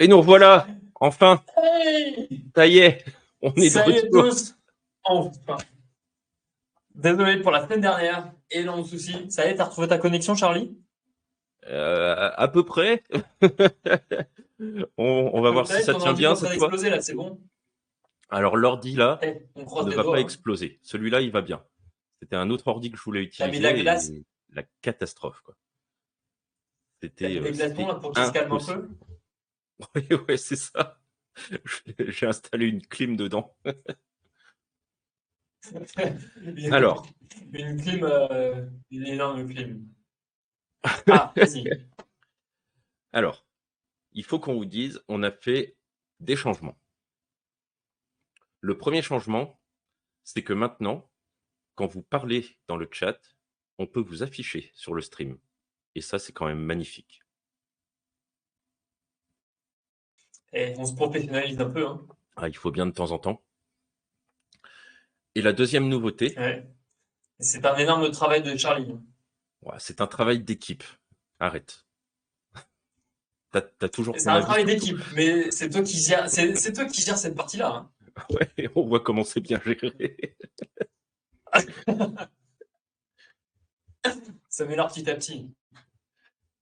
Et nous voilà, enfin. Hey Ça y est, on est de retour. tous Enfin Désolé pour la semaine dernière, énorme souci. Ça y est, t'as retrouvé ta connexion, Charlie? Euh, à peu près. on, on va voir si ça tient bien cette fois. d'exploser, là, c'est bon? Alors l'ordi là Eh, On ne va doigts. pas hein. exploser. Celui-là, il va bien. C'était un autre ordi que je voulais T'as mis utiliser. de la glace La catastrophe quoi. C'était. euh, des glaçons, là, pour qu'il se calme un peu Oui, ouais, c'est ça. J'ai installé une clim dedans. Une- Alors. Une clim, euh, une énorme clim. Ah, vas-y. Alors, il faut qu'on vous dise, on a fait des changements. Le premier changement, c'est que maintenant, quand vous parlez dans le chat, on peut vous afficher sur le stream. Et ça, c'est quand même magnifique. On se professionnalise un peu. Hein. Ah, il faut bien de temps en temps. Et la deuxième nouveauté, Ouais. C'est un énorme travail de Charlie. c'est un travail d'équipe. Arrête. T'as toujours C'est un travail d'équipe, mais c'est toi qui gères, c'est, toi qui cette partie-là. hein. Ouais, on voit comment c'est bien géré. Ça m'énerve petit à petit.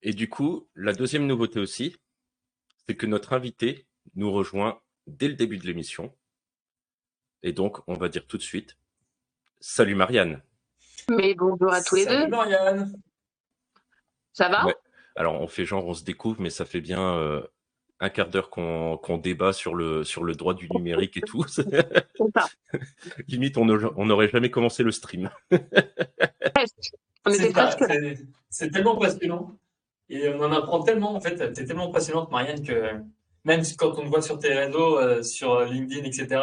Et du coup, la deuxième nouveauté aussi, c'est que notre invité nous rejoint dès le début de l'émission. Et donc, on va dire tout de suite, salut Marianne. Mais bonjour à tous les Salut deux. Marianne. Ça va? Ouais. Alors, on fait genre, on se découvre, mais ça fait bien euh, un quart d'heure qu'on qu'on débat sur le, sur le droit du numérique et tout. Limite, on n'aurait- jamais commencé le stream. On C'est était presque c'est tellement passionnant. Et on en apprend tellement, en fait. T'es tellement passionnante, Marianne, que même quand on te voit sur tes réseaux, euh, sur LinkedIn, etc.,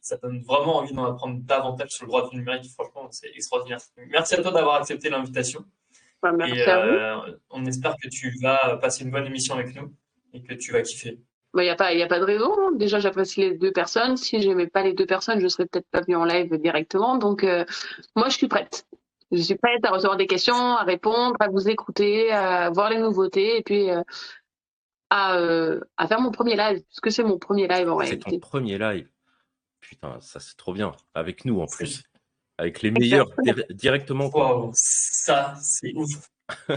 ça donne vraiment envie d'en apprendre davantage sur le droit du numérique. Franchement, c'est extraordinaire. Merci à toi d'avoir accepté l'invitation. Bah, merci Et à vous. euh, on espère que tu vas passer une bonne émission avec nous et que tu vas kiffer. Il n'y Bah, a, pas- y a pas de raison. hein. Déjà, j'apprécie les deux personnes. Si j'aimais pas les deux personnes, je serais peut-être pas venue en live directement. Donc, euh, moi, je suis prête. Je suis prête à recevoir des questions, à répondre, à vous écouter, à voir les nouveautés et puis euh, à, euh, à faire mon premier live, parce que c'est mon premier live en C'est ton réalité. premier live. Putain, ça c'est trop bien. Avec nous en plus. Avec les meilleurs dir- directement. Waouh, ça, c'est ouf.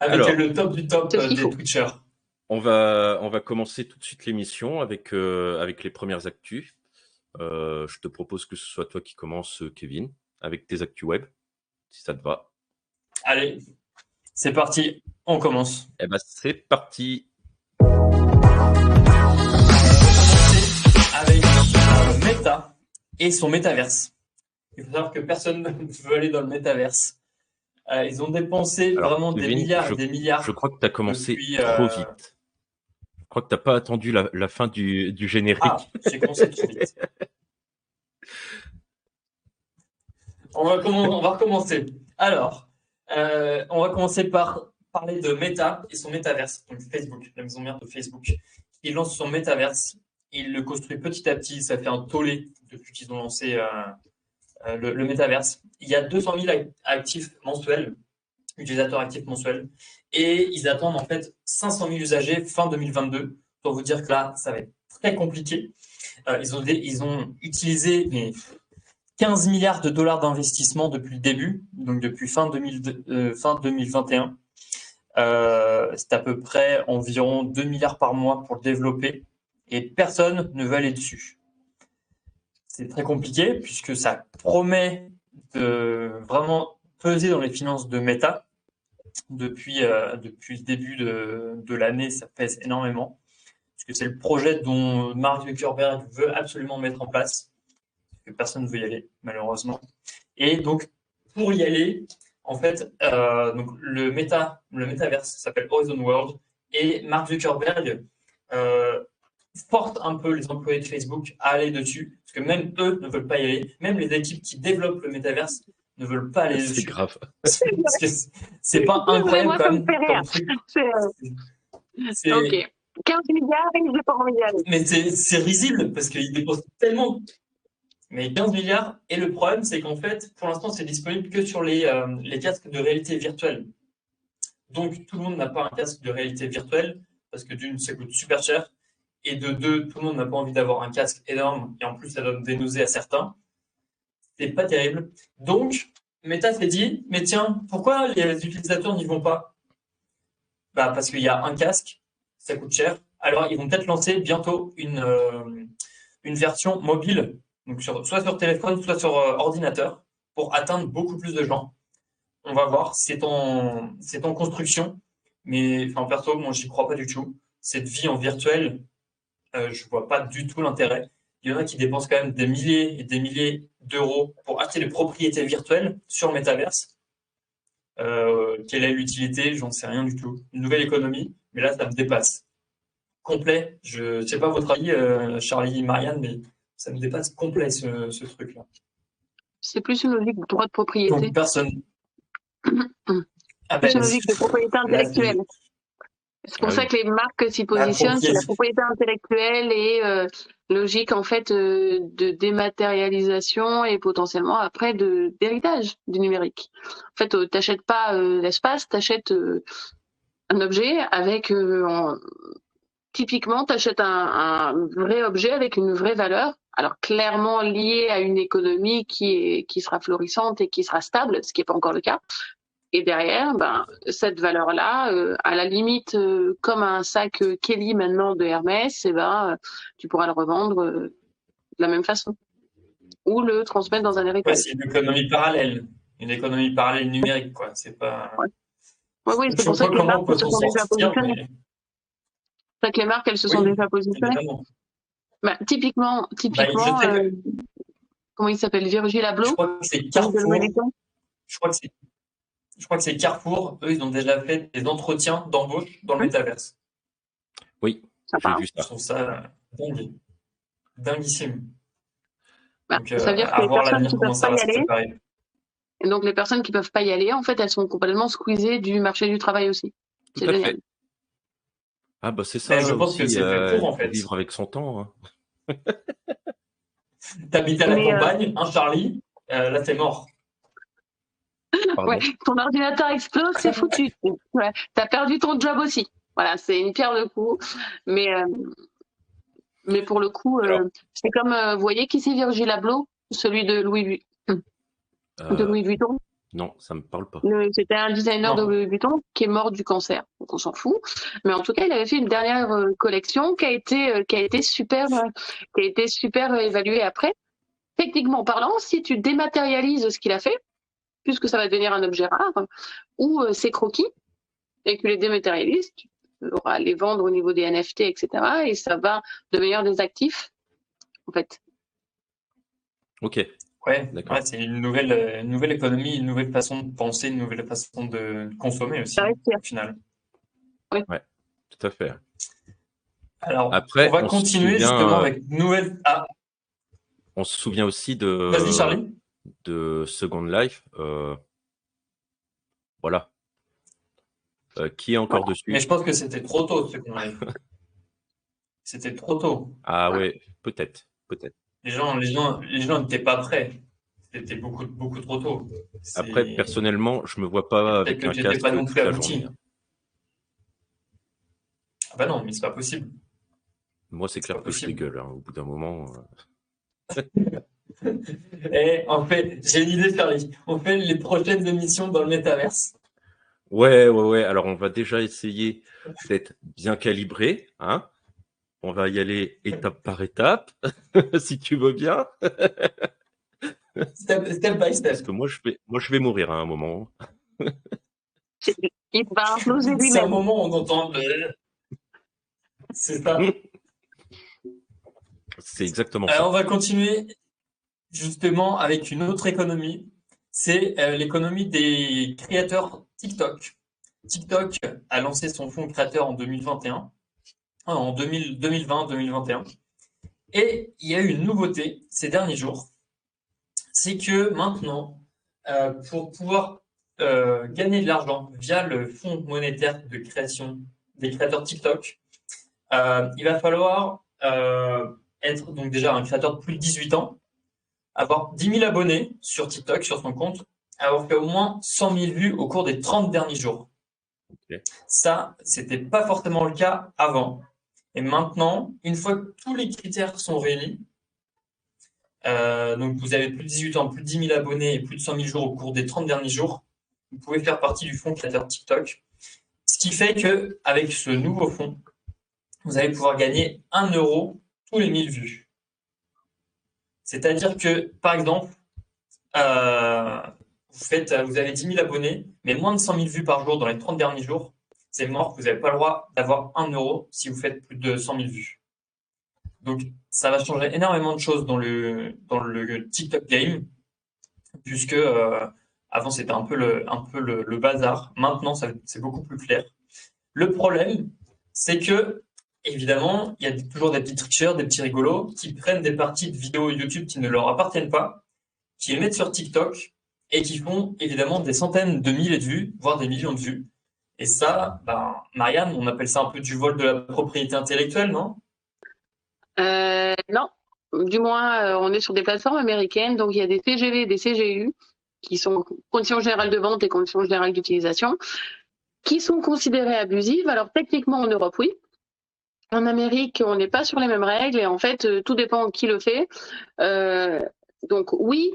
Avec Alors. le top du top euh, des faut. Twitchers. On va, on va commencer tout de suite l'émission avec, euh, avec les premières actus. Euh, je te propose que ce soit toi qui commence, euh, Kevin, avec tes actus web, si ça te va. Allez, c'est parti, on commence. Eh ben, c'est parti. Avec Meta et son métaverse. Il faut savoir que personne ne veut aller dans le métaverse. Euh, ils ont dépensé Alors, vraiment des milliards je- et des milliards. Je crois que tu as commencé Depuis, trop euh, vite. Je crois que tu n'as pas attendu la, la fin du, du générique. Ah, j'ai commencé trop vite. On va, recommencer. Alors, euh, on va commencer par parler de Meta et son métaverse, donc Facebook, la maison mère de Facebook. Il lance son métaverse, il le construit petit à petit, ça fait un tollé depuis qu'ils ont lancé euh, euh, le, le métaverse. Il y a 200 000 ac- actifs mensuels, utilisateurs actifs mensuels, et ils attendent en fait 500 000 usagers fin 2022, pour vous dire que là, ça va être très compliqué. Ils, ont utilisé 15 milliards de dollars d'investissement depuis le début, donc depuis fin, 2000 euh, 2021. Euh, c'est à peu près environ 2 milliards par mois pour le développer et personne ne veut aller dessus. C'est très compliqué puisque ça promet de vraiment peser dans les finances de Meta. Depuis, euh, depuis le début de, de l'année, ça pèse énormément parce que c'est le projet dont Mark Zuckerberg veut absolument mettre en place, que personne ne veut y aller, malheureusement. Et donc, pour y aller, en fait, euh, donc le méta, le métaverse s'appelle Horizon World, et Mark Zuckerberg euh, force un peu les employés de Facebook à aller dessus, parce que même eux ne veulent pas y aller, même les équipes qui développent le métaverse ne veulent pas aller C'est dessus. grave. Parce que c'est- c'est pas incroyable comme truc. C'est, euh, C'est- ok. 15 milliards et j'ai pas envie d'y aller. Mais c'est c'est risible parce qu'ils dépensent tellement. Mais 15 milliards. Et le problème, c'est qu'en fait, pour l'instant, c'est disponible que sur les, euh, les casques de réalité virtuelle. Donc, tout le monde n'a pas un casque de réalité virtuelle. parce que d'une, ça coûte super cher, et de deux, tout le monde n'a pas envie d'avoir un casque énorme, et en plus, ça donne des nausées à certains. C'est pas terrible. Donc, Meta s'est dit, mais tiens, pourquoi les utilisateurs n'y vont pas? Bah, Parce qu'il y a un casque, ça coûte cher. Alors, ils vont peut-être lancer bientôt une, euh, une version mobile, donc soit sur téléphone, soit sur euh, ordinateur, pour atteindre beaucoup plus de gens. On va voir, c'est en, construction, mais en perso, moi, j'y crois pas du tout. Cette vie en virtuel, euh, je vois pas du tout l'intérêt. Il y en a qui dépensent quand même des milliers et des milliers d'euros pour acheter des propriétés virtuelles sur le métaverse. Euh, quelle est l'utilité? J'en sais rien du tout. Une nouvelle économie, mais là, ça me dépasse. Complet. Je ne sais pas votre avis, euh, Charlie, Marianne, mais ça me dépasse complet ce, ce truc-là. C'est plus une logique de droit de propriété. Donc, personne. ah ben, une logique de propriété intellectuelle. C'est pour ah ça que les marques s'y positionnent, c'est la propriété intellectuelle et euh, logique en fait euh, de dématérialisation et potentiellement après de d'héritage du numérique. En fait, euh, t'achètes pas euh, l'espace, t'achètes un objet avec en, typiquement t'achètes un, un vrai objet avec une vraie valeur. Alors clairement lié à une économie qui est qui sera florissante et qui sera stable, ce qui n'est pas encore le cas. Et derrière, ben, cette valeur-là, euh, à la limite, euh, comme un sac euh, Kelly maintenant de Hermès, eh ben, tu pourras le revendre de la même façon. Ou le transmettre dans un héritage. c'est une économie parallèle. Une économie parallèle numérique, quoi. C'est pas. Ouais. oui, c'est pour ça que les marques se sont déjà positionnées. C'est que les marques, elles se sont déjà positionnées? Bah, typiquement, typiquement bah, comment il s'appelle? Virgil Abloh? Je crois que c'est Carrefour. Je crois que c'est je crois que c'est Carrefour, eux, ils ont déjà fait des entretiens d'embauche dans le métaverse. Oui, j'ai vu ça. Je trouve ça dingue. Dinguissime. Bah, donc, ça veut dire que les personnes qui ne peuvent pas y aller, et donc les personnes qui ne peuvent pas y aller, en fait, elles sont complètement squeezées du marché du travail aussi. C'est génial. Fait. Ah bah c'est ça. je pense que c'est euh, pour en fait. Vivre avec son temps. Hein. T'habites à la euh, campagne, un Charlie, euh, là t'es mort. Ouais, ton ordinateur explose, c'est foutu. Ouais, tu as perdu ton job aussi. Voilà, c'est une pierre de coup. Mais, euh, mais pour le coup, euh, c'est comme, euh, vous voyez qui c'est Virgil Abloh Celui de Louis, de Louis Vuitton? Non, ça me parle pas. C'était un designer de Louis Vuitton qui est mort du cancer, donc on s'en fout. Mais en tout cas, il avait fait une dernière collection qui a été, qui a été super, qui a été super évaluée après. Techniquement parlant, si tu dématérialises ce qu'il a fait, puisque ça va devenir un objet rare, ou euh, c'est croquis, et que les dématérialistes, tu pourras les vendre au niveau des NFT, etc. Et ça va devenir des actifs, en fait. Ok. Ouais, c'est une nouvelle, une nouvelle économie, une nouvelle façon de penser, une nouvelle façon de consommer aussi, au final. Oui. Ouais, tout à fait. Alors, Après, on va continuer justement avec une nouvelle. Ah. On se souvient aussi de. Vas-y, Charlie de Second Life, euh, voilà. Euh, qui est encore dessus? Mais je pense que c'était trop tôt, Second Life. c'était trop tôt. Ah ouais, peut-être, peut-être. Les gens, les gens, les gens n'étaient pas prêts. C'était beaucoup, beaucoup trop tôt. Après, personnellement, je me vois pas avec un casque pas non plus abouti. Ah bah non, mais c'est pas possible. Moi, c'est clair que je dégueule. Hein, au bout d'un moment. Euh. Et on fait, j'ai une idée, Charlie. On fait les prochaines émissions dans le métaverse. Ouais, ouais, ouais. Alors, on va déjà essayer d'être bien calibré. Hein on va y aller étape par étape, si tu veux bien. step, by step. Parce que moi, je vais, moi, je vais mourir à un moment. Il va C'est un moment où on entend. C'est ça. C'est exactement ça. on va continuer justement avec une autre économie, c'est euh, l'économie des créateurs TikTok. TikTok a lancé son fonds créateur en 2021, en 2020-2021, et il y a eu une nouveauté ces derniers jours, c'est que maintenant, euh, pour pouvoir euh, gagner de l'argent via le fonds monétaire de création des créateurs TikTok, il va falloir être donc déjà un créateur de plus de 18 ans, avoir 10 000 abonnés sur TikTok, sur son compte, avoir fait au moins 100 000 vues au cours des 30 derniers jours. Okay. Ça, c'était pas forcément le cas avant. Et maintenant, une fois que tous les critères sont réunis, euh, donc vous avez plus de 18 ans, plus de 10 000 abonnés et plus de 100 000 jours au cours des 30 derniers jours, vous pouvez faire partie du fonds créateur TikTok. Ce qui fait que avec ce nouveau fonds, vous allez pouvoir gagner 1 euro tous les 1000 vues. C'est-à-dire que, par exemple, euh, vous, faites, vous avez 10 000 abonnés, mais moins de 100 000 vues par jour dans les 30 derniers jours, c'est mort, vous n'avez pas le droit d'avoir 1 euro si vous faites plus de 100 000 vues. Donc, ça va changer énormément de choses dans le, dans le TikTok game, puisque euh, avant c'était un peu le, un peu le, bazar. Maintenant, c'est beaucoup plus clair. Le problème, c'est que, évidemment, il y a toujours des petits tricheurs, des petits rigolos qui prennent des parties de vidéos YouTube qui ne leur appartiennent pas, qui les mettent sur TikTok et qui font évidemment des centaines de milliers de vues, voire des millions de vues. Et ça, ben, Marianne, on appelle ça un peu du vol de la propriété intellectuelle, non? Euh, non, du moins, euh, on est sur des plateformes américaines, donc il y a des CGV et des CGU qui sont conditions générales de vente et conditions générales d'utilisation, qui sont considérées abusives. Alors techniquement en Europe, oui. En Amérique, on n'est pas sur les mêmes règles et en fait, euh, tout dépend qui le fait. donc oui,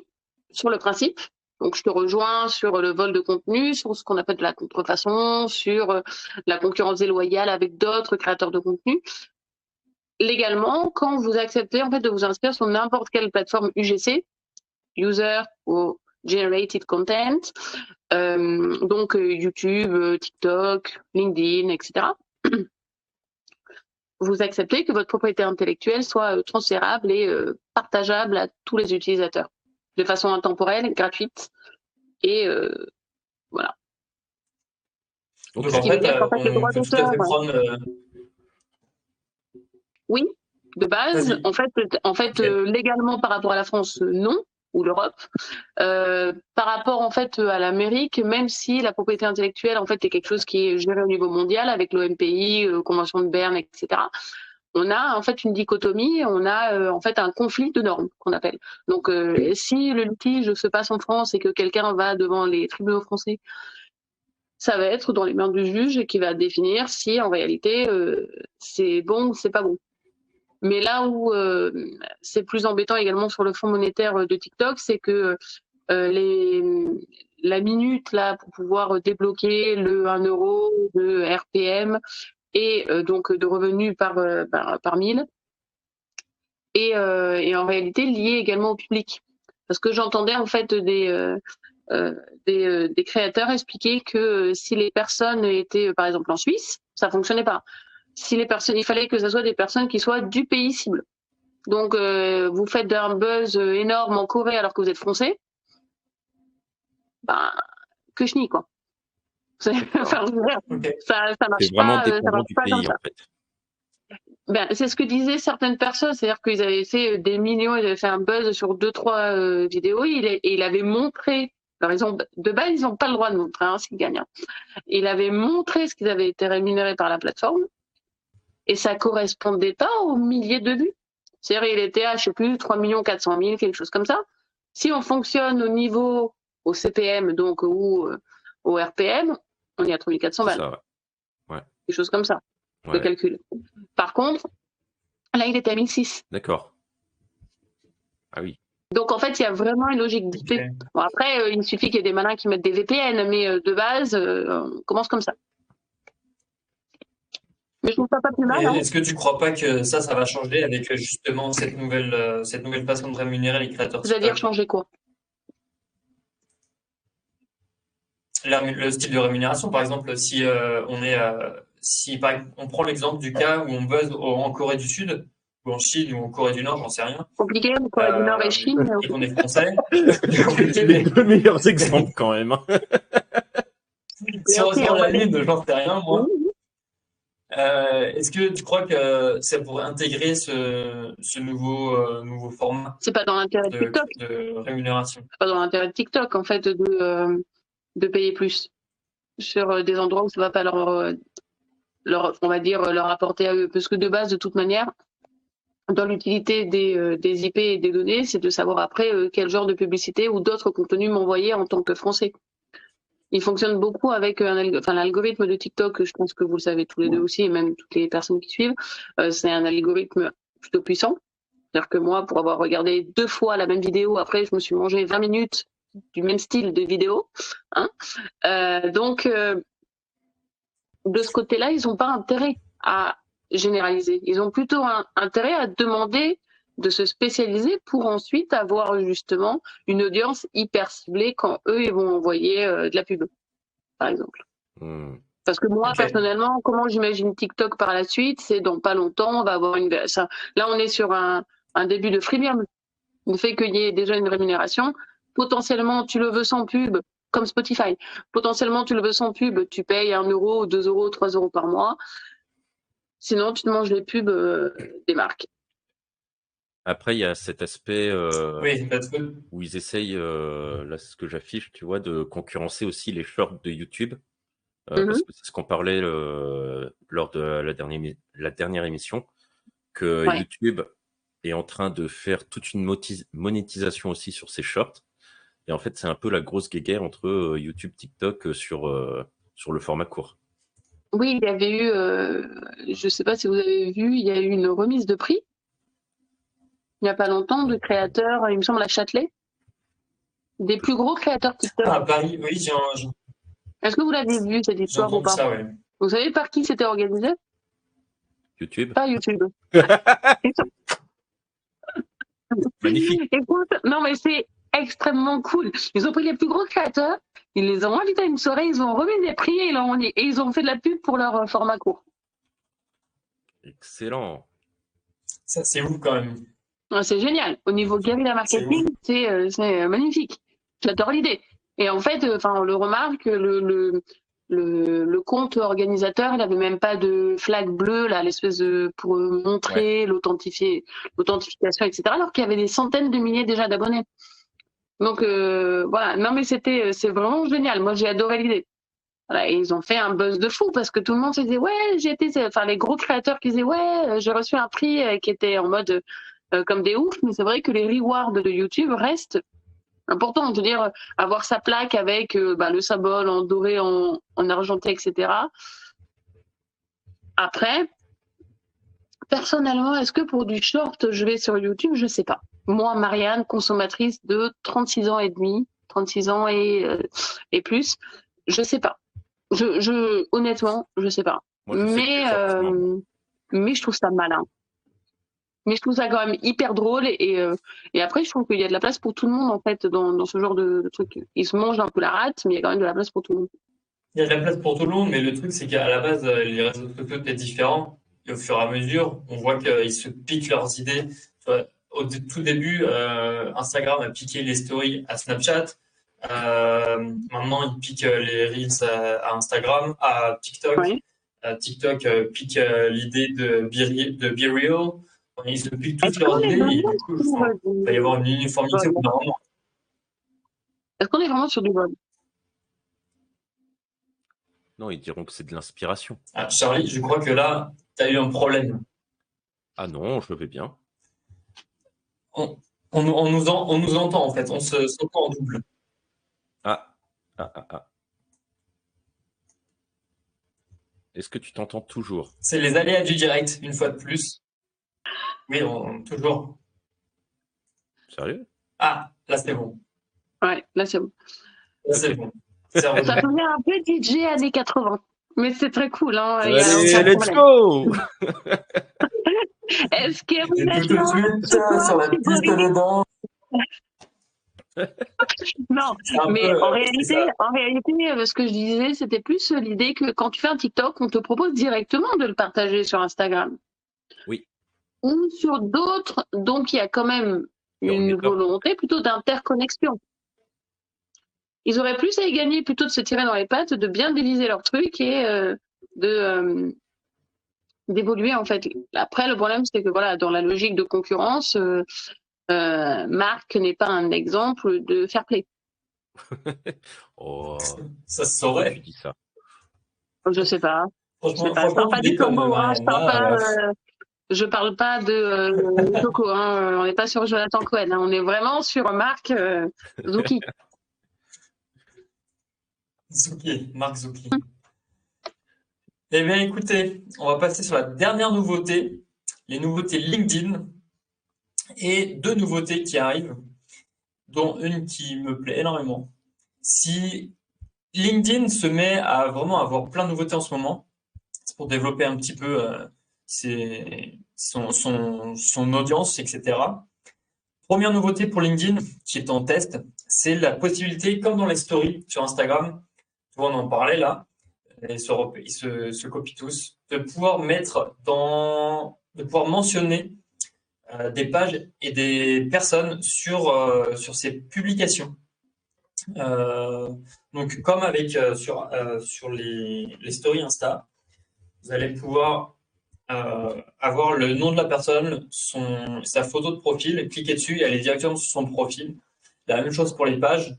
sur le principe. Donc je te rejoins sur le vol de contenu, sur ce qu'on appelle de la contrefaçon, sur la concurrence déloyale avec d'autres créateurs de contenu légalement, quand vous acceptez en fait de vous inscrire sur n'importe quelle plateforme UGC, User ou Generated Content, euh, donc euh, YouTube, euh, TikTok, LinkedIn, etc. Vous acceptez que votre propriété intellectuelle soit transférable et partageable à tous les utilisateurs de façon intemporelle, gratuite et voilà. Donc, en fait, prendre oui, de base. En fait, en fait euh, légalement par rapport à la France, euh, non ou l'Europe. Euh, par rapport en fait à l'Amérique, même si la propriété intellectuelle en fait est quelque chose qui est géré au niveau mondial avec l'OMPI, Convention de Berne, etc. On a en fait une dichotomie, on a en fait un conflit de normes qu'on appelle. Donc si le litige se passe en France et que quelqu'un va devant les tribunaux français, ça va être dans les mains du juge qui va définir si en réalité c'est bon ou c'est pas bon. Mais là où euh, c'est plus embêtant également sur le fonds monétaire de TikTok, c'est que euh, les, la minute là pour pouvoir débloquer le 1 euro de RPM et euh, donc de revenus par, par, par mille et, et, en réalité lié également au public. Parce que j'entendais en fait des, des, des, créateurs expliquer que si les personnes étaient par exemple en Suisse, ça fonctionnait pas si les personnes, il fallait que ce soit des personnes qui soient du pays cible. Donc, euh, vous faites un buzz énorme en Corée alors que vous êtes français, ben, que chenille, quoi. Ça, ça marche vraiment pas, ça marche du pays, en fait. Ben, c'est ce que disaient certaines personnes, c'est-à-dire qu'ils avaient fait des millions, ils avaient fait un buzz sur deux, trois euh, vidéos, il, et il avait montré, alors ils ont, de base, ils n'ont pas le droit de montrer hein, s'ils gagnent. Hein. Il avait montré ce qu'ils avaient été rémunérés par la plateforme, et ça correspondait pas aux milliers de vues. C'est-à-dire, il était à, je sais plus, 3 400 000, quelque chose comme ça. Si on fonctionne au niveau, au CPM, donc, ou euh, au RPM, on est à 3 400 balles. Ça, ouais. Quelque chose comme ça, le calcul. Par contre, là, il était à 1006. D'accord. Ah oui. Donc en fait, il y a vraiment une logique Bon, après, euh, il suffit qu'il y ait des malins qui mettent des VPN, mais euh, de base, on commence comme ça. Mais je trouve ça pas plus mal. Hein. Est-ce que tu crois pas que ça, ça va changer avec euh, justement cette nouvelle, euh, cette nouvelle façon de rémunérer les créateurs C'est-à-dire changer quoi? Le style de rémunération, par exemple, si euh, on est, si on prend l'exemple du cas où on buzz en Corée du Sud ou en Chine ou en Corée du Nord, j'en sais rien. Compliqué, en Corée du Nord et Chine. Et qu'on est français. C'est les deux meilleurs exemples quand même. Hein. si on se la lune, j'en sais rien, moi. Euh, est-ce que tu crois que ça pourrait intégrer ce, nouveau, euh, nouveau format C'est pas dans l'intérêt de, TikTok. De rémunération? C'est pas dans l'intérêt de TikTok, en fait, de, euh, de payer plus sur des endroits où ça va pas leur, leur, on va dire, leur apporter à eux. Parce que de base, de toute manière, dans l'utilité des, des IP et des données, c'est de savoir après quel genre de publicité ou d'autres contenus m'envoyer en tant que Français. il fonctionne beaucoup avec enfin, l'algorithme de TikTok. Je pense que vous le savez tous les deux aussi, et même toutes les personnes qui suivent. Euh, c'est un algorithme plutôt puissant. C'est-à-dire que moi, pour avoir regardé deux fois la même vidéo, après, je me suis mangé 20 minutes du même style de vidéo. Hein Euh, donc, euh, de ce côté-là, ils n'ont pas intérêt à généraliser. Ils ont plutôt un, intérêt à demander de se spécialiser pour ensuite avoir justement une audience hyper ciblée quand eux, ils vont envoyer euh, de la pub, par exemple. Hmm. Parce que moi, personnellement, comment j'imagine TikTok par la suite, c'est dans pas longtemps, on va avoir une. Ça, là, on est sur un, un début de freemium. Le fait qu'il y ait déjà une rémunération, potentiellement, tu le veux sans pub, comme Spotify. Potentiellement, tu le veux sans pub, tu payes 1 euro, 2 euros, 3 euros par mois. Sinon, tu te manges les pubs euh, des marques. Après, il y a cet aspect euh, Oui, parce que où ils essayent, euh, là, c'est ce que j'affiche, tu vois, de concurrencer aussi les shorts de YouTube. Euh, Mhm. Parce que c'est ce qu'on parlait euh, lors de la dernière, la dernière émission, que Ouais. YouTube est en train de faire toute une monétisation aussi sur ses shorts. Et en fait, c'est un peu la grosse guéguerre entre euh, YouTube, TikTok euh, sur, euh, sur le format court. Oui, il y avait eu, euh, je ne sais pas si vous avez vu, il y a eu une remise de prix il n'y a pas longtemps de créateurs, il me semble à Châtelet, des plus gros créateurs TikTok. à Paris, oui, j'ai j'ai- Est-ce que vous l'avez vu cette histoire ou pas ça, ouais. Vous savez par qui c'était organisé? YouTube, Pas YouTube. magnifique. Écoute, non mais c'est extrêmement cool. Ils ont pris les plus gros créateurs, ils les ont invités à une soirée, ils ont remis des prix et ils, ont, et ils ont fait de la pub pour leur euh, format court. Excellent. Ça, c'est ouf quand même. Ah, C'est génial. Au niveau guérilla marketing, c'est euh, c'est, euh, magnifique. J'adore l'idée. Et en fait, euh, enfin, on le remarque, le, le, le, le compte organisateur, il avait même pas de flag bleu, là, l'espèce de pour montrer l'authentifier, l'authentification, etc. Alors qu'il y avait des centaines de milliers déjà d'abonnés. Donc euh, voilà. Non, mais c'était, c'est vraiment génial. Moi, j'ai adoré l'idée. Ils ont fait un buzz de fou parce que tout le monde se disait ouais, j'ai été, enfin les gros créateurs qui disaient ouais, euh, j'ai reçu un prix euh, qui était en mode euh, comme des oufs, mais c'est vrai que les rewards de YouTube restent importants. Veux dire, avoir sa plaque avec euh, bah, le symbole en doré, en, en argenté, etc. Après, personnellement, est-ce que pour du short, je vais sur YouTube? Je sais pas. Moi, Marianne, consommatrice de 36 ans et demi, 36 ans et, euh, et plus, je sais pas. Je, je, honnêtement, je sais pas. Moi, je mais, euh, mais je trouve ça malin. Mais je trouve ça quand même hyper drôle et, euh, et après je trouve qu'il y a de la place pour tout le monde en fait dans, dans ce genre de, de truc. Ils se mangent un peu la rate, mais il y a quand même de la place pour tout le monde. Il y a de la place pour tout le monde, mais le truc, c'est qu'à la base, les réseaux sociaux étaient différents. Et au fur et à mesure, on voit qu'ils se piquent leurs idées. Au tout début, euh, Instagram a piqué les stories à Snapchat. Euh, maintenant, ils piquent euh, les Reels à, à Instagram, à TikTok. Euh, TikTok euh, pique euh, l'idée de Be, Re- de Be Real. Ils se piquent toutes leurs idées. Et du coup, enfin, il va y avoir une uniformité au bout d'un moment. Est-ce qu'on est vraiment sur du vol Non, ils diront que c'est de l'inspiration. Ah, Charlie, je crois que là, tu as eu un problème. Ah non, je le vais bien. On, nous- on nous, en- on nous entend en fait, on se s'entend en double. Ah, ah, ah, ah. Est-ce que tu t'entends toujours? C'est les aléas du direct, une fois de plus. Oui, on- toujours. Sérieux? Ah, là c'est bon. Ouais, là c'est bon. Là c'est bon. Ça devient un peu DJ années 80. Mais c'est très cool. Hein. il y a Allez, let's problème. go Est-ce vous êtes tout de suite, sur la piste de danse. Non, mais peu, en euh, réalité, en réalité, euh, ce que je disais, c'était plus euh, l'idée que quand tu fais un TikTok, on te propose directement de le partager sur Instagram. Oui. Ou sur d'autres, donc il y a quand même une volonté plutôt d'interconnexion. Ils auraient plus à y gagner plutôt de se tirer dans les pattes, de bien déliser leur truc et euh, de euh, d'évoluer en fait. Après, le problème, c'est que voilà, dans la logique de concurrence, euh, euh, Marc n'est pas un exemple de fair play. Ça Oh, se pourquoi saurait. tu dis ça Je sais pas. Je sais pas, je parle pas du Congo, hein, je parle Marianne, pas, là. euh, je parle pas de euh, Coco, hein, on n'est pas sur Jonathan Cohen, hein, on est vraiment sur Marc euh, Zouki. Zuki, Marc Zuki. Eh bien, écoutez, on va passer sur la dernière nouveauté, les nouveautés LinkedIn et deux nouveautés qui arrivent, dont une qui me plaît énormément. Si LinkedIn se met à vraiment avoir plein de nouveautés en ce moment, c'est pour développer un petit peu euh, son, son, son audience, etc. Première nouveauté pour LinkedIn qui est en test, c'est la possibilité, comme dans les stories sur Instagram, on en parlait là, ils se, copient tous, de pouvoir mettre de pouvoir mentionner euh, des pages et des personnes sur, euh, sur ces publications. Euh, donc, comme avec sur, sur les, les stories Insta, vous allez pouvoir avoir le nom de la personne, son, sa photo de profil, cliquer dessus et aller directement sur son profil. La même chose pour les pages.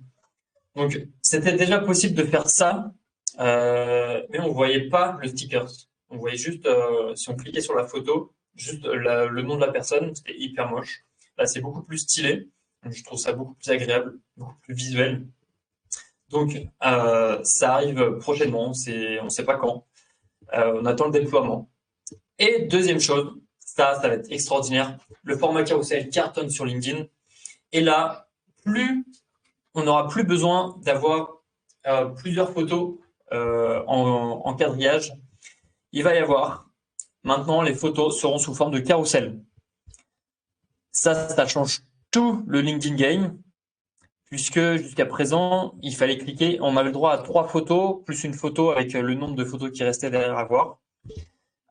Donc, c'était déjà possible de faire ça, mais on ne voyait pas le sticker. On voyait juste, euh, si on cliquait sur la photo, juste le nom de la personne, c'était hyper moche. Là, c'est beaucoup plus stylé. Je trouve ça beaucoup plus agréable, beaucoup plus visuel. Donc, euh, ça arrive prochainement, on ne sait pas quand. on attend le déploiement. Et deuxième chose, ça, ça va être extraordinaire. Le format carousel cartonne sur LinkedIn. Et là, plus on n'aura plus besoin d'avoir euh, plusieurs photos euh, en, quadrillage. Il va y avoir maintenant les photos seront sous forme de carrousel. Ça, ça change tout le LinkedIn game puisque jusqu'à présent, il fallait cliquer. On avait le droit à trois photos plus une photo avec le nombre de photos qui restait derrière à voir.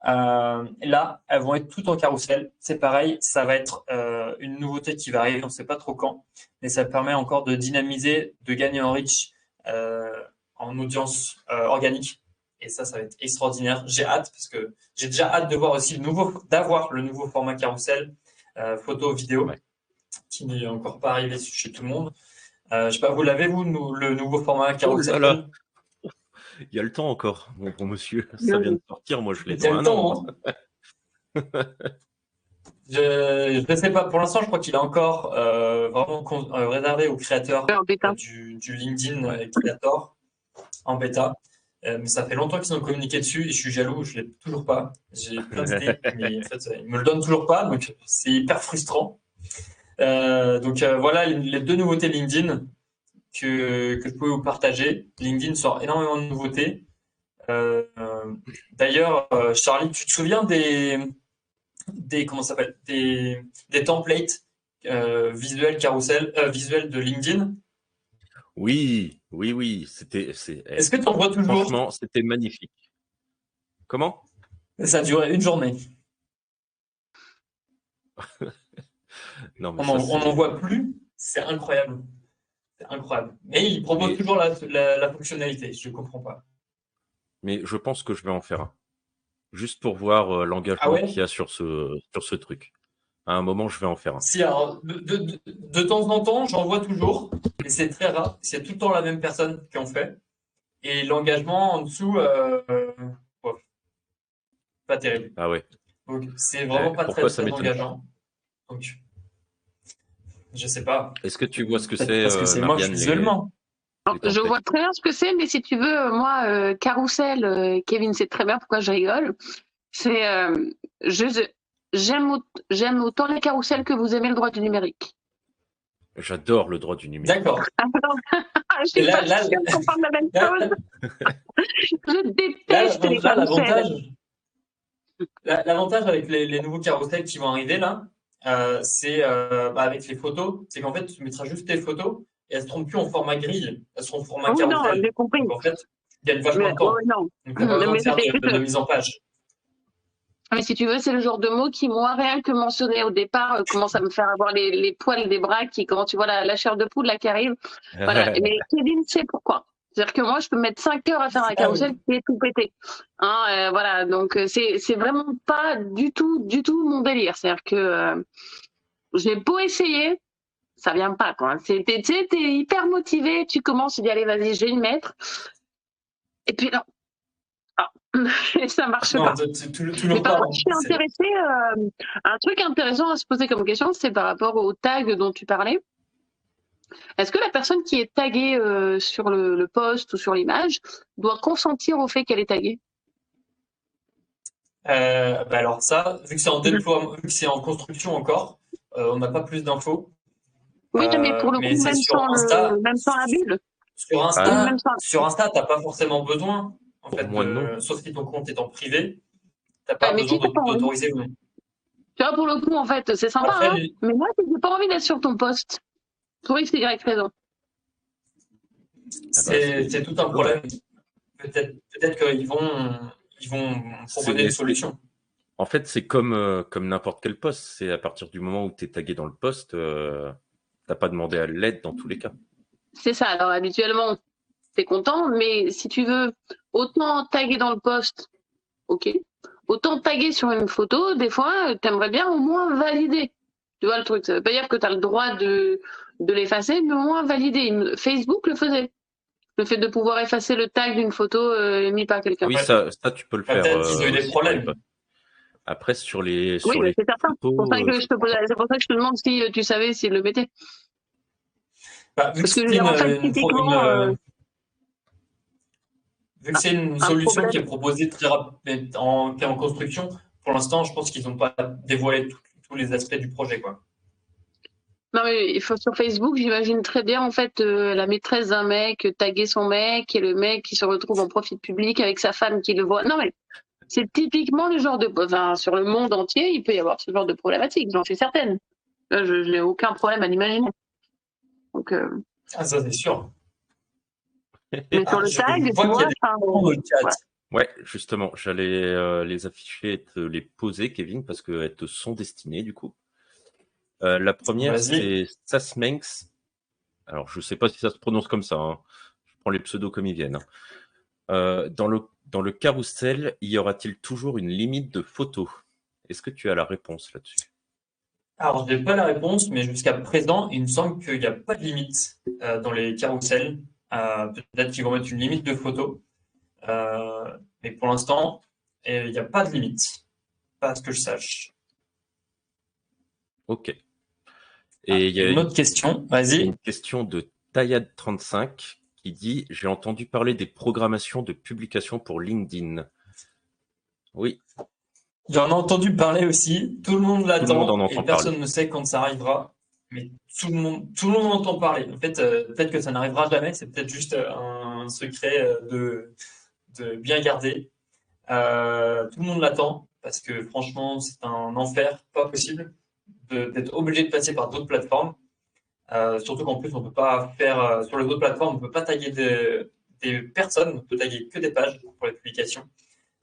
Euh, là, elles vont être toutes en carrousel. C'est pareil, ça va être euh, une nouveauté qui va arriver, on ne sait pas trop quand, mais ça permet encore de dynamiser, de gagner en reach, en audience organique. Et ça, ça va être extraordinaire. J'ai hâte parce que j'ai déjà hâte de voir aussi le nouveau, d'avoir le nouveau format carrousel, photo, vidéo, qui n'est encore pas arrivé chez tout le monde. je sais pas, vous l'avez vous le nouveau format oh carrousel il y a le temps encore, mon bon monsieur. Ça vient de sortir, moi je l'ai dans un an. Hein. je ne sais pas, pour l'instant, je crois qu'il est encore euh, vraiment euh, réservé aux créateurs du, LinkedIn Creator en bêta. Euh, mais ça fait longtemps qu'ils ont communiqué dessus et je suis jaloux, je ne l'ai toujours pas. J'ai plein d'idées, mais en fait, ils ne me le donnent toujours pas, donc c'est hyper frustrant. donc voilà les, deux nouveautés LinkedIn que, je pouvais vous partager. LinkedIn sort énormément de nouveautés. Euh, d'ailleurs, euh, Charlie, tu te souviens des, des comment s'appelle des, des templates euh, visuels carousel visuels de LinkedIn? Oui, oui, oui. C'était. Est-ce que tu en vois toujours? Franchement, c'était magnifique. Comment? Ça a duré une journée. non, on n'en voit plus. C'est incroyable. C'est incroyable. Mais il propose toujours la, fonctionnalité, je ne comprends pas. Mais je pense que je vais en faire un. Juste pour voir euh, l'engagement ah qu'il y a sur ce, sur ce truc. À un moment, je vais en faire un. Si, alors, de, temps en temps, j'en vois toujours, mais c'est très rare. C'est tout le temps la même personne qui en fait. Et l'engagement en dessous, euh, pas terrible. Ah ouais. Donc, c'est vraiment pas très, très engageant. Donc, je sais pas. Est-ce que tu vois ce que c'est Parce que euh, c'est moche visuellement. Je vois très bien ce que c'est, mais si tu veux, moi, euh, Carousel, euh, Kevin sait très bien pourquoi je rigole. C'est, j'aime, j'aime autant les carousels que vous aimez le droit du numérique. J'adore le droit du numérique. D'accord. je là, pas là, là, la même chose. je déteste les carousels. L'avantage avec les, les, nouveaux carousels qui vont arriver là, euh, c'est euh, bah, avec les photos, c'est qu'en fait, tu mettras juste tes photos et elles ne seront plus en format grille, elles seront en format ah carrousel. Non, j'ai compris. Donc, en fait, il y a vachement de temps. Oh, non. Donc, on pas besoin de faire de, mise en page. Mais si tu veux, c'est le genre de mot qui, moi, rien que mentionné au départ, euh, commence à me faire avoir les, les, poils des bras qui, quand tu vois la, la chair de poule là qui arrive. Voilà. Mais Kevin sait pourquoi. C'est-à-dire que moi, je peux mettre 5 heures à faire un carrousel qui est tout pété. Hein, euh, voilà, donc euh, c'est c'est vraiment pas du tout, du tout mon délire. C'est-à-dire que euh, j'ai beau essayer, ça vient pas quoi. Tu sais, t'es hyper motivé, tu commences, tu dis allez vas-y, je vais le mettre. Et puis non, ah, ça marche pas. Mais par contre, je suis intéressée. un truc intéressant à se poser comme question, c'est par rapport au tag dont tu parlais. Est-ce que la personne qui est taguée euh, sur le, le post ou sur l'image doit consentir au fait qu'elle est taguée? Euh, bah alors ça, vu que c'est en déploiement, vu que c'est en construction encore, euh, on n'a pas plus d'infos. Oui, Euh, mais pour le mais coup, même sans, Insta. le, même sans la bulle. Sur Ah. Insta, sans... sur Insta, t'as pas forcément besoin, en Pour fait, moi, de- non. sauf si ton compte est en privé, t'as pas mais besoin envie. d'autoriser ou non. Tu vois, pour le coup, en fait, c'est sympa, Après, hein, mais moi, j'ai pas envie d'être sur ton post. Pour X, Y raison. c'est c'est tout un problème. Peut-être qu'ils vont ils vont proposer C'est- une solution. En fait, c'est comme, euh, comme n'importe quel poste. C'est à partir du moment où tu es tagué dans le poste, euh, t'as pas demandé à l'aide dans tous les cas. C'est ça. Alors, habituellement, t'es content, mais si tu veux autant taguer dans le post, ok. Autant taguer sur une photo, des fois, euh, t'aimerais bien au moins valider. Tu vois le truc. Ça veut pas dire que t'as le droit de, de l'effacer, mais au moins valider. Facebook le faisait. Le fait de pouvoir effacer le tag d'une photo euh, mis par quelqu'un. Oui, ça, ça, tu peux le faire. peut-être qu'ils ont eu des problèmes. Après, sur les, Oui, sur les c'est certain. C'est pour ça que euh, je te posais- c'est pour ça que je te demande si euh, tu savais s'il le mettait. Bah, vu Parce que que, en une- fait, une pro- typiquement, une, euh, euh, vu que c'est une un solution problème. qui est proposée très rap- en, qui est en construction, pour l'instant, je pense qu'ils n'ont pas dévoilé tous les aspects du projet. Quoi. Non, mais il faut sur Facebook, j'imagine très bien en fait euh, la maîtresse d'un mec taguer son mec et le mec qui se retrouve en profil public avec sa femme qui le voit. Non, mais c'est typiquement le genre de. Enfin, sur le monde entier, il peut y avoir ce genre de problématique, j'en suis certaine. Là, je, je n'ai aucun problème à l'imaginer. Donc, euh, Ah, ça, c'est sûr. Mais sur le je tag, tu vois. Ouais. Justement, j'allais euh, les afficher et te les poser, Kevin, parce qu'elles te sont destinées, du coup. Euh, la première, c'est Sasmenx. Alors, je sais pas si ça se prononce comme ça. hein. Je prends les pseudos comme ils viennent. hein. Euh, dans, le, dans le carrousel, y aura-t-il toujours une limite de photos Est-ce que tu as la réponse là-dessus? Alors, je n'ai pas la réponse, mais jusqu'à présent, il me semble qu'il n'y a pas de limite euh, dans les carousels. Euh, Peut-être qu'ils vont mettre une limite de photos. Euh, mais pour l'instant, il n'y a pas de limite. Pas à ce que je sache. Ok. Et il y a Ah, Une autre question, vas-y. une question de Tayad35 qui dit J'ai entendu parler des programmations de publication pour LinkedIn. Oui, J'en ai entendu parler aussi. Tout le monde l'attend en et personne ne sait quand ça arrivera. Mais tout le monde, tout le monde en entend parler. En fait, euh, peut-être que ça n'arrivera jamais. C'est peut-être juste euh, un secret euh, de, de bien garder. Tout le monde l'attend parce que franchement, c'est un enfer, pas possible d'être obligé de passer par d'autres plateformes. Surtout qu'en plus, on peut pas faire sur les autres plateformes, on peut pas taguer des, personnes, on peut taguer que des pages pour les publications.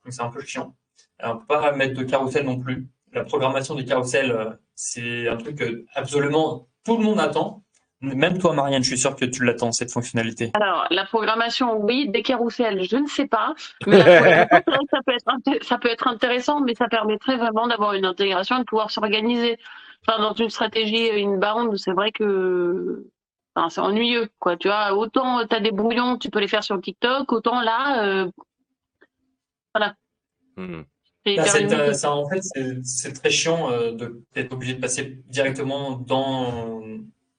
Donc c'est un peu chiant. On peut pas mettre de carrousel non plus. La programmation des carousels, euh, c'est un truc que absolument tout le monde attend. Même toi, Marianne, je suis sûr que tu l'attends, cette fonctionnalité. Alors, la programmation, oui, des carousels, je ne sais pas. Mais la ça peut, être ça peut être intéressant, mais ça permettrait vraiment d'avoir une intégration et de pouvoir s'organiser. Enfin, dans une stratégie inbound, c'est vrai que enfin, c'est ennuyeux. Quoi. Tu vois, autant tu as des brouillons, tu peux les faire sur TikTok, autant là, euh, Hmm. c'est Là, hyper c'est, limité. euh, ça, en fait, c'est, c'est très chiant euh, de, d'être obligé de passer directement dans,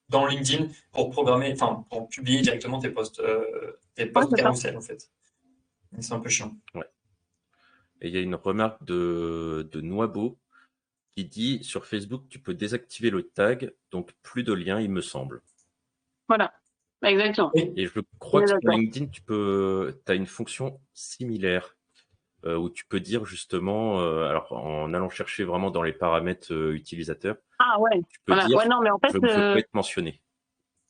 dans LinkedIn pour programmer, enfin, pour publier directement tes posts, euh, tes posts carousel, en fait. Et C'est un peu chiant. Et il y a une remarque de, de Noabo qui dit sur Facebook, tu peux désactiver le tag, donc plus de liens, il me semble. Voilà, exactement. Et je crois que sur. LinkedIn, tu peux, as une fonction similaire euh, où tu peux dire justement, euh, alors en allant chercher vraiment dans les paramètres euh, utilisateurs, Ah ouais, tu peux voilà. dire Ouais, non, mais en fait, pas être mentionné.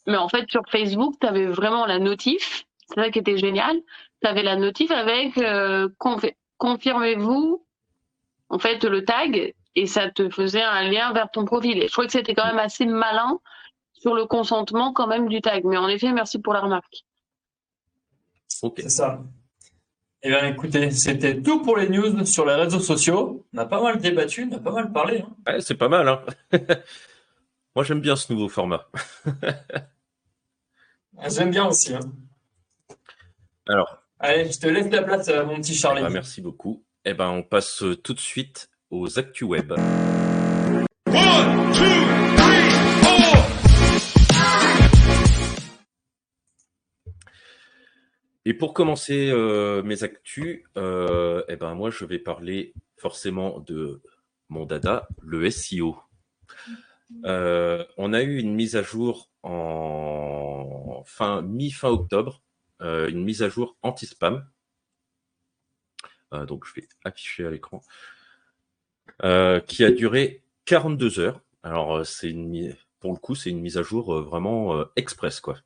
Mais en fait, sur Facebook, tu avais vraiment la notif. C'est ça qui était génial. Tu avais la notif avec euh, confi- confirmez-vous en fait le tag et ça te faisait un lien vers ton profil. Et je trouvais que c'était quand même assez malin sur le consentement quand même du tag. Mais en effet, merci pour la remarque. Ok. C'est ça. Eh bien, écoutez, c'était tout pour les news sur les réseaux sociaux. On a pas mal débattu, on a pas mal parlé. hein. Ouais, c'est pas mal. Hein Moi, j'aime bien ce nouveau format. J'aime bien aussi. hein. Alors, Allez, je te laisse la place, euh, mon petit eh Charlie. ben, merci beaucoup. Eh ben, on passe tout de suite aux actus web. One, two, Et pour commencer euh, mes actus, euh, eh ben moi je vais parler forcément de mon dada, le SEO. Euh, on a eu une mise à jour en fin mi-fin octobre, une mise à jour anti-spam. donc je vais afficher à l'écran, qui a duré 42 heures. Alors c'est une pour le coup c'est une mise à jour vraiment express quoi.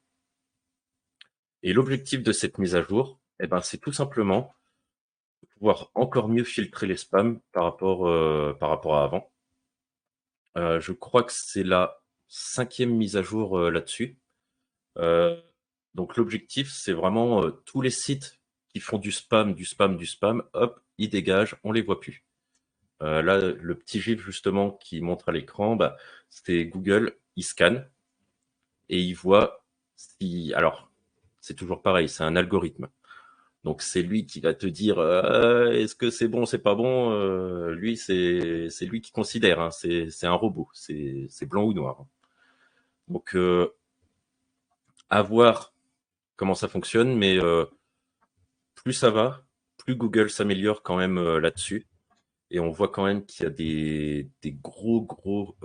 Et l'objectif de cette mise à jour, eh ben, c'est tout simplement pouvoir encore mieux filtrer les spams par rapport, euh, par rapport à avant. Euh, je crois que c'est la cinquième mise à jour euh, là-dessus. donc l'objectif, c'est vraiment tous les sites qui font du spam, du spam, du spam, hop, ils dégagent, on les voit plus. là, le petit gif justement qui montre à l'écran, bah, c'était Google, il scanne et il voit si. Alors, c'est toujours pareil, c'est un algorithme. Donc c'est lui qui va te dire euh, est-ce que c'est bon, c'est pas bon. Euh, lui, c'est lui qui considère. Hein. c'est un robot. C'est blanc ou noir. Donc euh, à voir comment ça fonctionne, mais plus ça va, plus Google s'améliore quand même là-dessus. Et on voit quand même qu'il y a des, gros gros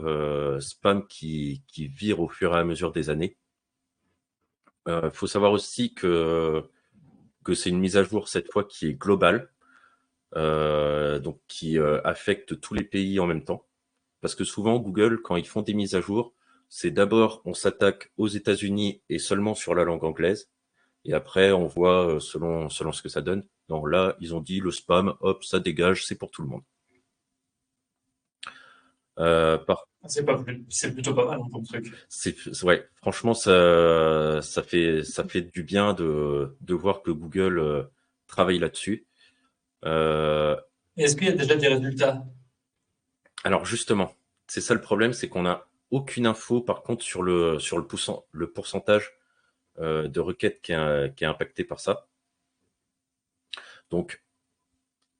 spams qui virent au fur et à mesure des années. Il euh, faut savoir aussi que, que c'est une mise à jour cette fois qui est globale, euh, donc qui euh, affecte tous les pays en même temps. Parce que souvent, Google, quand ils font des mises à jour, c'est d'abord on s'attaque aux États-Unis et seulement sur la langue anglaise. Et après, on voit selon, selon ce que ça donne. Donc là, ils ont dit le spam, hop, ça dégage, c'est pour tout le monde. Euh, c'est plutôt pas mal hein, comme truc. ouais, franchement, ça, ça, fait, ça fait du bien de, de voir que Google euh, travaille là-dessus. Euh, est-ce qu'il y a déjà des résultats? Alors justement, c'est ça le problème, c'est qu'on n'a aucune info par contre sur le, sur le, le pourcentage de requêtes qui est, qui est impacté par ça. Donc,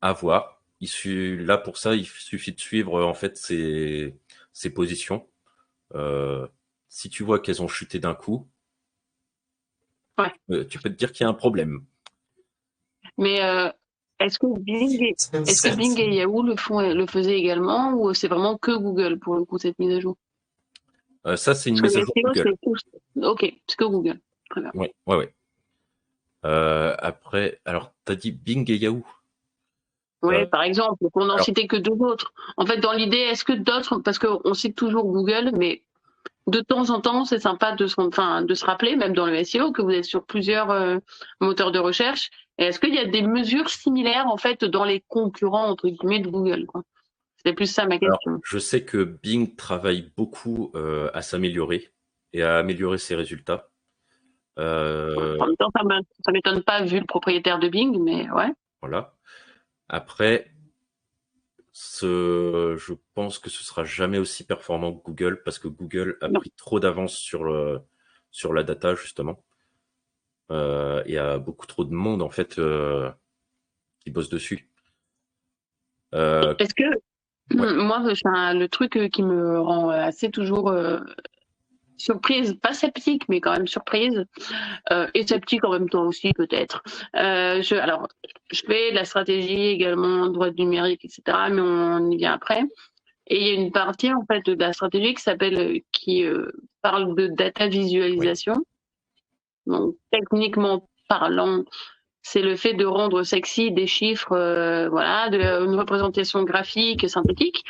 à voir là pour ça, il suffit de suivre en fait ses, positions. Euh, si tu vois qu'elles ont chuté d'un coup, euh, tu peux te dire qu'il y a un problème. Mais euh, est-ce que Bing, et, est Bing et Yahoo le, font, le faisaient également ou c'est vraiment que Google pour le coup cette mise à jour? Ça c'est une mise à jour Google. Ok, c'est que Google. Oui, ouais, ouais. après, alors tu as dit Bing et Yahoo oui, par exemple, pour n'en citer que deux autres. En fait, dans l'idée, est-ce que d'autres, parce qu'on cite toujours Google, mais de temps en temps, c'est sympa de se, enfin, de se rappeler, même dans le SEO, que vous êtes sur plusieurs euh, moteurs de recherche. Et est-ce qu'il y a des mesures similaires, en fait, dans les concurrents, entre guillemets, de Google C'est plus ça ma question. je sais que Bing travaille beaucoup euh, à s'améliorer et à améliorer ses résultats. Euh, en même temps, ça ne m'étonne pas vu le propriétaire de Bing, mais ouais. Voilà. Après, ce, je pense que ce sera jamais aussi performant que Google parce que Google a pris trop d'avance sur, le, sur la data, justement. Euh, il y a beaucoup trop de monde, en fait, euh, qui bosse dessus. Euh, Est-ce que, moi, le truc qui me rend assez toujours surprise, pas sceptique, mais quand même surprise, euh, et sceptique en même temps aussi peut-être. Euh, je, alors, je fais de la stratégie également, droit numérique, etc., mais on y vient après. Et il y a une partie en fait de la stratégie qui s'appelle, qui euh, parle de data visualisation. Donc techniquement parlant, c'est le fait de rendre sexy des chiffres, euh, voilà, de, une représentation graphique synthétique.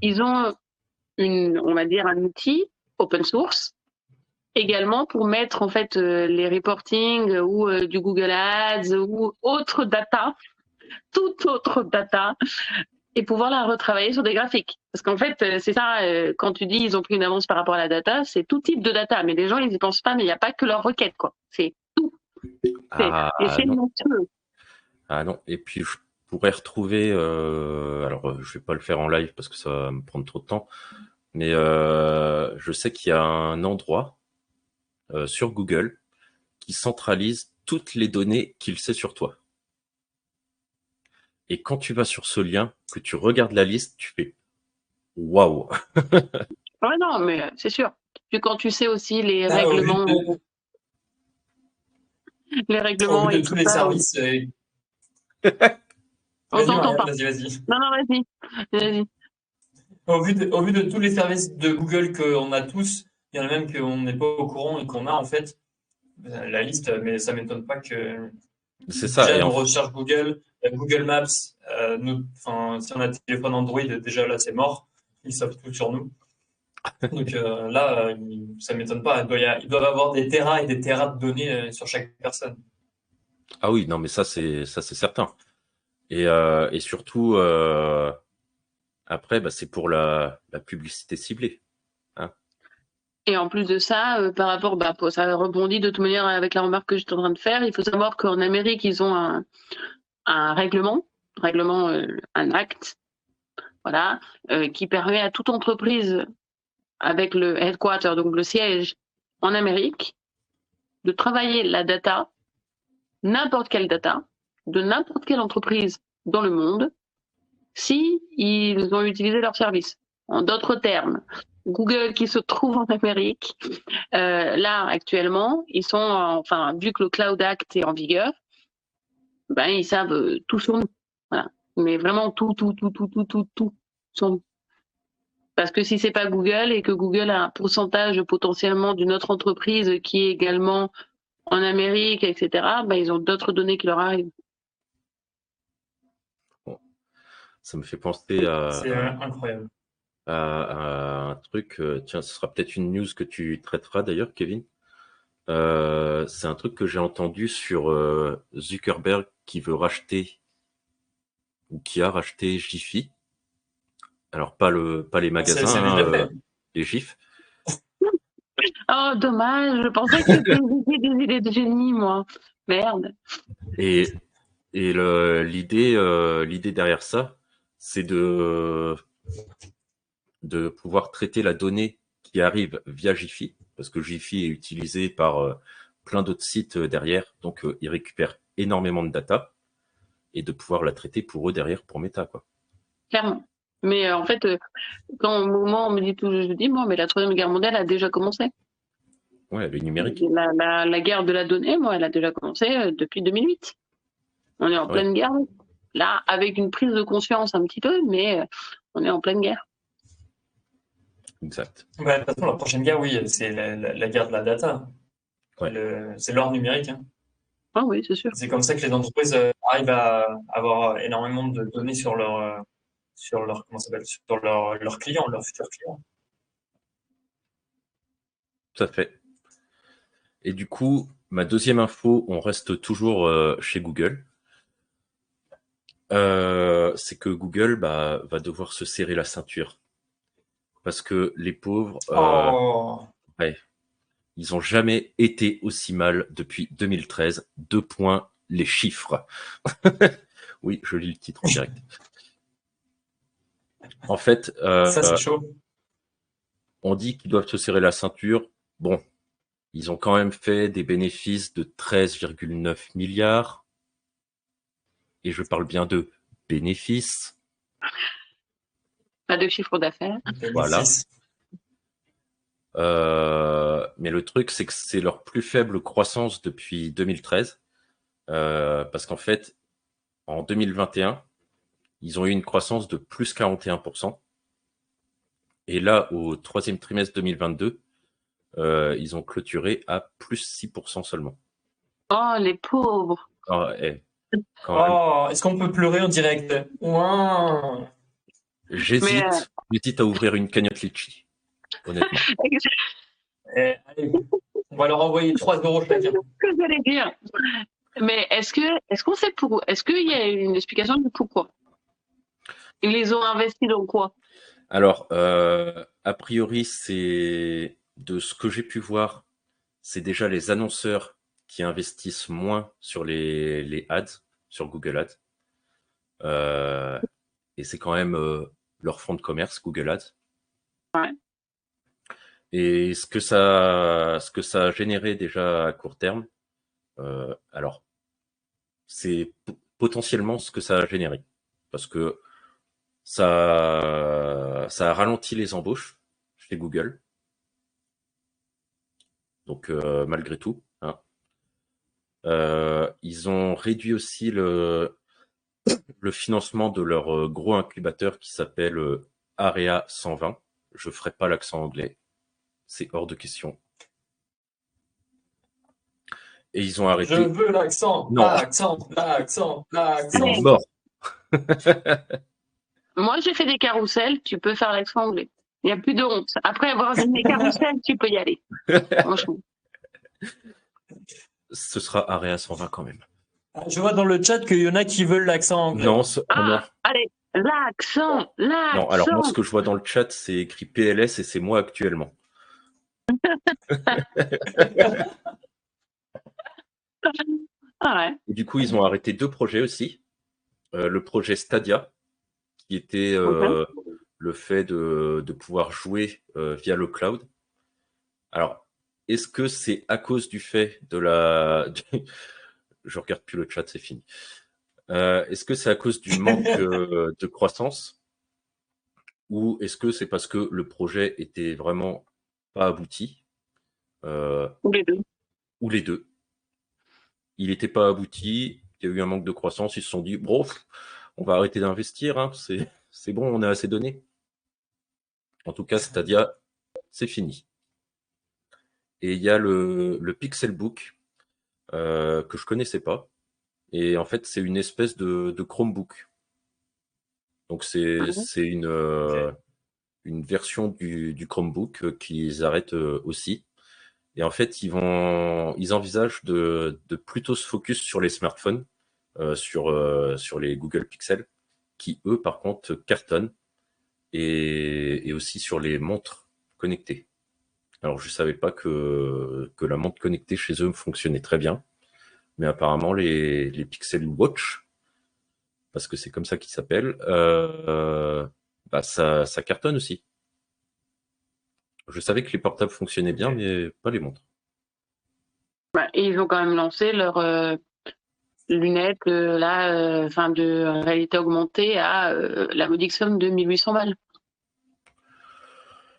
Ils ont une, on va dire, un outil open source également pour mettre en fait euh, les reporting ou euh, du Google Ads ou autre data, toute autre data et pouvoir la retravailler sur des graphiques. Parce qu'en fait, euh, c'est ça, quand tu dis ils ont pris une avance par rapport à la data, c'est tout type de data, mais les gens ils y pensent pas, mais il n'y a pas que leur requête, quoi. C'est tout. Ah, et non. ah non, et puis je pourrais retrouver, alors je vais pas le faire en live parce que ça va me prendre trop de temps, mais euh, je sais qu'il y a un endroit euh, sur Google qui centralise toutes les données qu'il sait sur toi. Et quand tu vas sur ce lien, que tu regardes la liste, tu fais waouh. ouais, non, mais c'est sûr. Puis quand tu sais aussi les ah règlements. les règlements et tous les services. euh, On Vas-y, t'entend pas. vas-y, vas-y. Non, non, vas-y. Vas-y. Au vu, de, au vu de tous les services de Google qu'on a tous, il y en a même qu'on n'est pas au courant et qu'on a en fait. La liste, mais ça m'étonne pas que C'est ça. déjà et nos en- recherches Google, Google Maps, euh, nous- si on a un téléphone Android, déjà là c'est mort, ils savent tout sur nous. Donc euh, là, euh, ça m'étonne pas. Il doit y a- ils doivent avoir des terras et des terras de données euh, sur chaque personne. Ah oui, non, mais ça, c'est ça, c'est certain. Et, euh, et surtout, euh, après, bah, c'est pour la, publicité ciblée. Et en plus de ça, euh, par rapport, bah, ça rebondit de toute manière avec la remarque que j'étais en train de faire. Il faut savoir qu'en Amérique, ils ont un, un règlement, règlement, euh, un acte, voilà, euh, qui permet à toute entreprise avec le headquarter, donc le siège en Amérique, de travailler la data, n'importe quelle data, de n'importe quelle entreprise dans le monde, si ils ont utilisé leur service. En d'autres termes, Google qui se trouve en Amérique, euh, là actuellement, ils sont, en- enfin, vu que le Cloud Act est en vigueur, ben ils savent euh, tout sur nous, voilà. Mais vraiment tout, tout, tout, tout, tout, tout, tout sur nous. Parce que si c'est pas Google et que Google a un pourcentage potentiellement d'une autre entreprise qui est également en Amérique, etc., ben ils ont d'autres données qui leur arrivent. Ça me fait penser à, C'est euh, incroyable. à- à un truc. euh, Tiens, ce sera peut-être une news que tu traiteras d'ailleurs, Kevin. Euh, c'est un truc que j'ai entendu sur euh, Zuckerberg qui veut racheter ou qui a racheté Jiffy. Alors pas le pas les magasins, c'est hein, euh, les gifs. Oh, dommage, je pensais que c'était des idées de génie, moi. Merde. Et, et le- l'idée, euh, l'idée derrière ça, c'est de, de pouvoir traiter la donnée qui arrive via Jiffy, parce que Jiffy est utilisé par euh, plein d'autres sites euh, derrière, donc euh, ils récupèrent énormément de data, et de pouvoir la traiter pour eux derrière, pour Meta. Quoi. Clairement. Mais en fait, quand au moment on me dit tout, je dis moi, mais la troisième guerre mondiale a déjà commencé. Ouais, les numériques. La, la, la guerre de la donnée, moi, elle a déjà commencé depuis 2008. On est en Ouais. pleine guerre. Là, avec une prise de conscience un petit peu, mais euh, on est en pleine guerre. Exact. De toute façon, la prochaine guerre, oui, c'est la, la- la guerre de la data. Ouais. Le- C'est l'or numérique. hein. Ah oui, c'est sûr. C'est comme ça que les entreprises euh, arrivent à avoir énormément de données sur leur, euh, sur leur, comment ça s'appelle, sur leur, leurs clients, leurs futurs clients. Tout à fait. Et du coup, ma deuxième info, on reste toujours euh, chez Google. Euh, c'est que Google bah, va devoir se serrer la ceinture. Parce que les pauvres, euh, Oh, ils ont jamais été aussi mal depuis 2013. Deux points, les chiffres. oui, je lis le titre en direct. En fait, euh, ça c'est chaud. on dit qu'ils doivent se serrer la ceinture. Bon, ils ont quand même fait des bénéfices de 13,9 milliards. Et je parle bien de bénéfices. Pas de chiffre d'affaires. Voilà. Euh, mais le truc, c'est que c'est leur plus faible croissance depuis 2013. Euh, parce qu'en fait, en 2021, ils ont eu une croissance de plus 41%. Et là, au troisième trimestre 2022, euh, ils ont clôturé à plus 6% seulement. Oh, les pauvres. Ah, eh. Oh, est-ce qu'on peut pleurer en direct? J'hésite, euh, j'hésite à ouvrir une cagnotte litchi, honnêtement. Eh, allez, on va leur envoyer 3 euros chacun. ce que j'allais dire. Mais est-ce que est-ce qu'on sait pour est-ce qu'il y a une explication du pourquoi? Ils les ont investis dans quoi? Alors, euh, a priori, c'est de ce que j'ai pu voir, c'est déjà les annonceurs qui investissent moins sur les, les ads, sur Google Ads. Euh, et c'est quand même euh, leur fonds de commerce, Google Ads. Ouais. Et ce que ça, ce que ça a généré déjà à court terme, euh, alors, c'est potentiellement ce que ça a généré. Parce que ça, ça a ralenti les embauches chez Google. Donc, malgré tout. Euh, ils ont réduit aussi le, le financement de leur euh, gros incubateur qui s'appelle euh, Area 120. Je ferai pas l'accent anglais. C'est hors de question. Et ils ont arrêté. Je veux l'accent, Non. l'accent, l'accent, l'accent. Ils sont morts. Moi, j'ai fait des carousels, tu peux faire l'accent anglais. Il n'y a plus de honte. Après avoir fait des carousels, tu peux y aller. Franchement. Ce sera Area 120 quand même. Je vois dans le chat qu'il y en a qui veulent l'accent anglais. Non, ce- Ah, non, allez, l'accent, l'accent. non, alors moi, ce que je vois dans le chat, c'est écrit PLS et c'est moi actuellement. Ah ouais. Du coup, ils ont arrêté deux projets aussi. Euh, le projet Stadia, qui était euh, le fait de, de pouvoir jouer euh, via le cloud. Alors, est-ce que c'est à cause du fait de la... Je regarde plus le chat, c'est fini. Euh, est-ce que c'est à cause du manque euh, de croissance? Ou est-ce que c'est parce que le projet était vraiment pas abouti? Euh, Ou les deux. ou les deux. Il n'était pas abouti, il y a eu un manque de croissance, ils se sont dit, bon, on va arrêter d'investir, hein, c'est c'est bon, on a assez donné. En tout cas, Stadia, c'est fini. Et il y a le, le Pixelbook, euh, que je connaissais pas. Et en fait, c'est une espèce de, de Chromebook. Donc, c'est Ah une, euh, une version du, du Chromebook euh, qu'ils arrêtent euh, aussi. Et en fait, ils vont, ils envisagent de, de plutôt se focus sur les smartphones, euh, sur, euh, sur les Google Pixel, qui eux, par contre, cartonnent, et, et aussi sur les montres connectées. Alors, je savais pas que, que la montre connectée chez eux fonctionnait très bien, mais apparemment, les, les Pixel Watch, parce que c'est comme ça qu'ils s'appellent, euh, bah, ça, ça cartonne aussi. Je savais que les portables fonctionnaient bien, mais pas les montres. Ouais, et ils ont quand même lancé leurs euh, lunettes euh, là, euh, enfin de réalité augmentée à la modique somme de 1800 balles.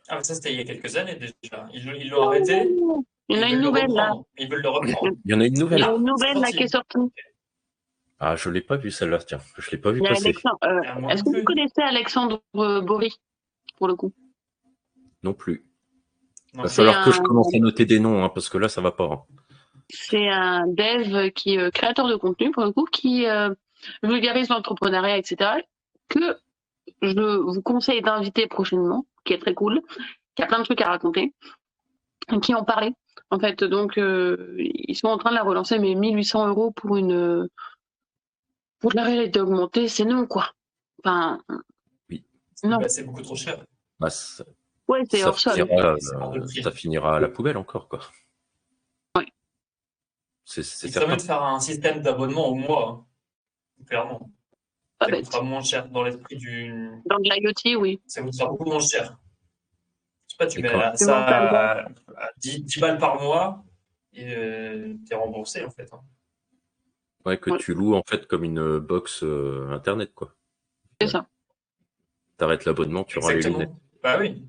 Ah, mais ça, c'était il y a quelques années déjà. Ils ils l'ont arrêté. Il y en a une nouvelle là. Ils veulent le reprendre. Il y en a une Il y nouvelle. a une nouvelle là qui est sortie. Ah, je l'ai pas vue celle-là, tiens. Je l'ai pas Il a passer. Alexandre- euh, Ah, Est-ce non que vous plus. connaissez Alexandre euh, Bory pour le coup? Non plus. Non, Va c'est falloir que je un- commence à noter des noms, hein, parce que là, ça va pas. hein. C'est un dev qui est euh, créateur de contenu pour le coup, qui euh, vulgarise l'entrepreneuriat, etc. Que je vous conseille d'inviter prochainement, qui est très cool, qui a plein de trucs à raconter, qui en parlait. En fait, donc euh, ils sont en train de la relancer, mais 1800 euros pour une pour de la réalité augmentée, c'est non quoi. Enfin, non. bah, c'est beaucoup trop cher. Bah, ouais, c'est ça hors sol. euh, prix. ça finira à la poubelle encore, quoi. Oui. C'est c'est Il permet certain. de faire un système d'abonnement au mois. hein. Clairement. Pas Ça bête. coûtera moins cher dans l'esprit du. Dans de l'IoT, oui. Ça coûtera beaucoup moins cher. Je sais pas, tu Et mets ça ça à, à 10, 10 balles par mois et euh, t'es remboursé en fait. hein. Ouais, que Ouais. tu loues, en fait, comme une box euh, Internet, quoi. C'est ça. T'arrêtes l'abonnement, tu auras les lunettes. Bah oui,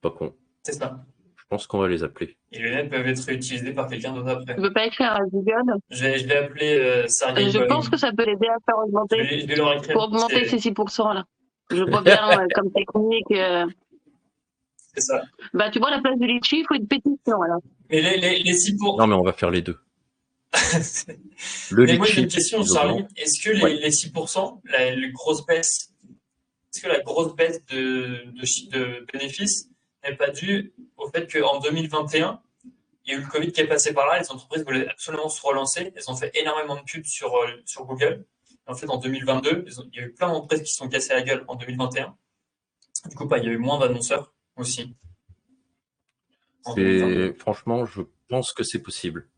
Pas con. c'est ça. Je pense qu'on va les appeler. Et les lunettes peuvent être réutilisées par quelqu'un d'autre après. Tu veux pas écrire à Google? Je vais, je vais appeler euh, Je pense que ça peut l'aider à faire je augmenter. vais, je vais leur écrire. pour augmenter ces 6% là. Je vois bien euh, comme technique. euh, C'est ça. Bah, tu vois, à la place de litchi, il faut une pétition. Alors. Mais les, les, les 6 pour... Non, mais on va faire les deux. Le Mais moi, j'ai une question, Charlie. Est-ce que les, Ouais. les 6%, la, les grosses baisses, est-ce que la grosse baisse de, de, chi- de bénéfices n'est pas due au fait qu'en 2021, il y a eu le Covid qui est passé par là, les entreprises voulaient absolument se relancer, elles ont fait énormément de pubs sur, euh, sur Google. En fait, en 2022, ils ont- il y a eu plein d'entreprises qui se sont cassées la gueule en 2021. Du coup, bah, il y a eu moins d'annonceurs aussi. En 2022. C'est franchement, je pense que c'est possible.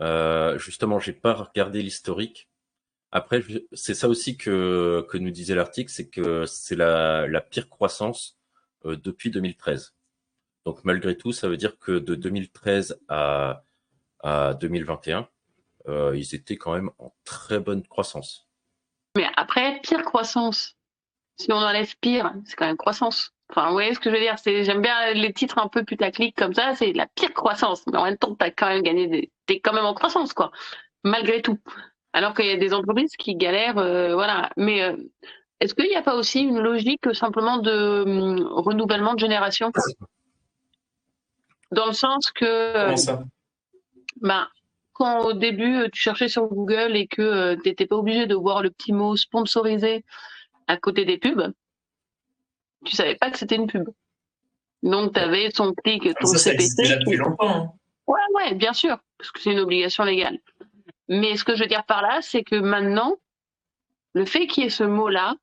Euh, justement, j'ai pas regardé l'historique. Après, je- c'est ça aussi que, que nous disait l'article, c'est que c'est la, la pire croissance euh, depuis 2013. Donc malgré tout, ça veut dire que de 2013 à, à 2021, euh, ils étaient quand même en très bonne croissance. Mais après, pire croissance. Si on enlève pire, c'est quand même croissance. Enfin, vous voyez ce que je veux dire J'aime bien les titres un peu putaclic comme ça, c'est la pire croissance. Mais en même temps, tu quand même gagné, des... tu es quand même en croissance, quoi, malgré tout. Alors qu'il y a des entreprises qui galèrent, euh, voilà. Mais euh, est-ce qu'il n'y a pas aussi une logique simplement de hum, renouvellement de génération? Dans le sens que. Comment ça? ben, quand au début tu cherchais sur Google et que tu n'étais pas obligé de voir le petit mot sponsorisé à côté des pubs, tu savais pas que c'était une pub. Donc tu avais son clic, ton ça, ça CPC. existe déjà depuis longtemps. hein. Ouais, ouais, bien sûr, parce que c'est une obligation légale. Mais ce que je veux dire par là, c'est que maintenant, le fait qu'il y ait ce mot-là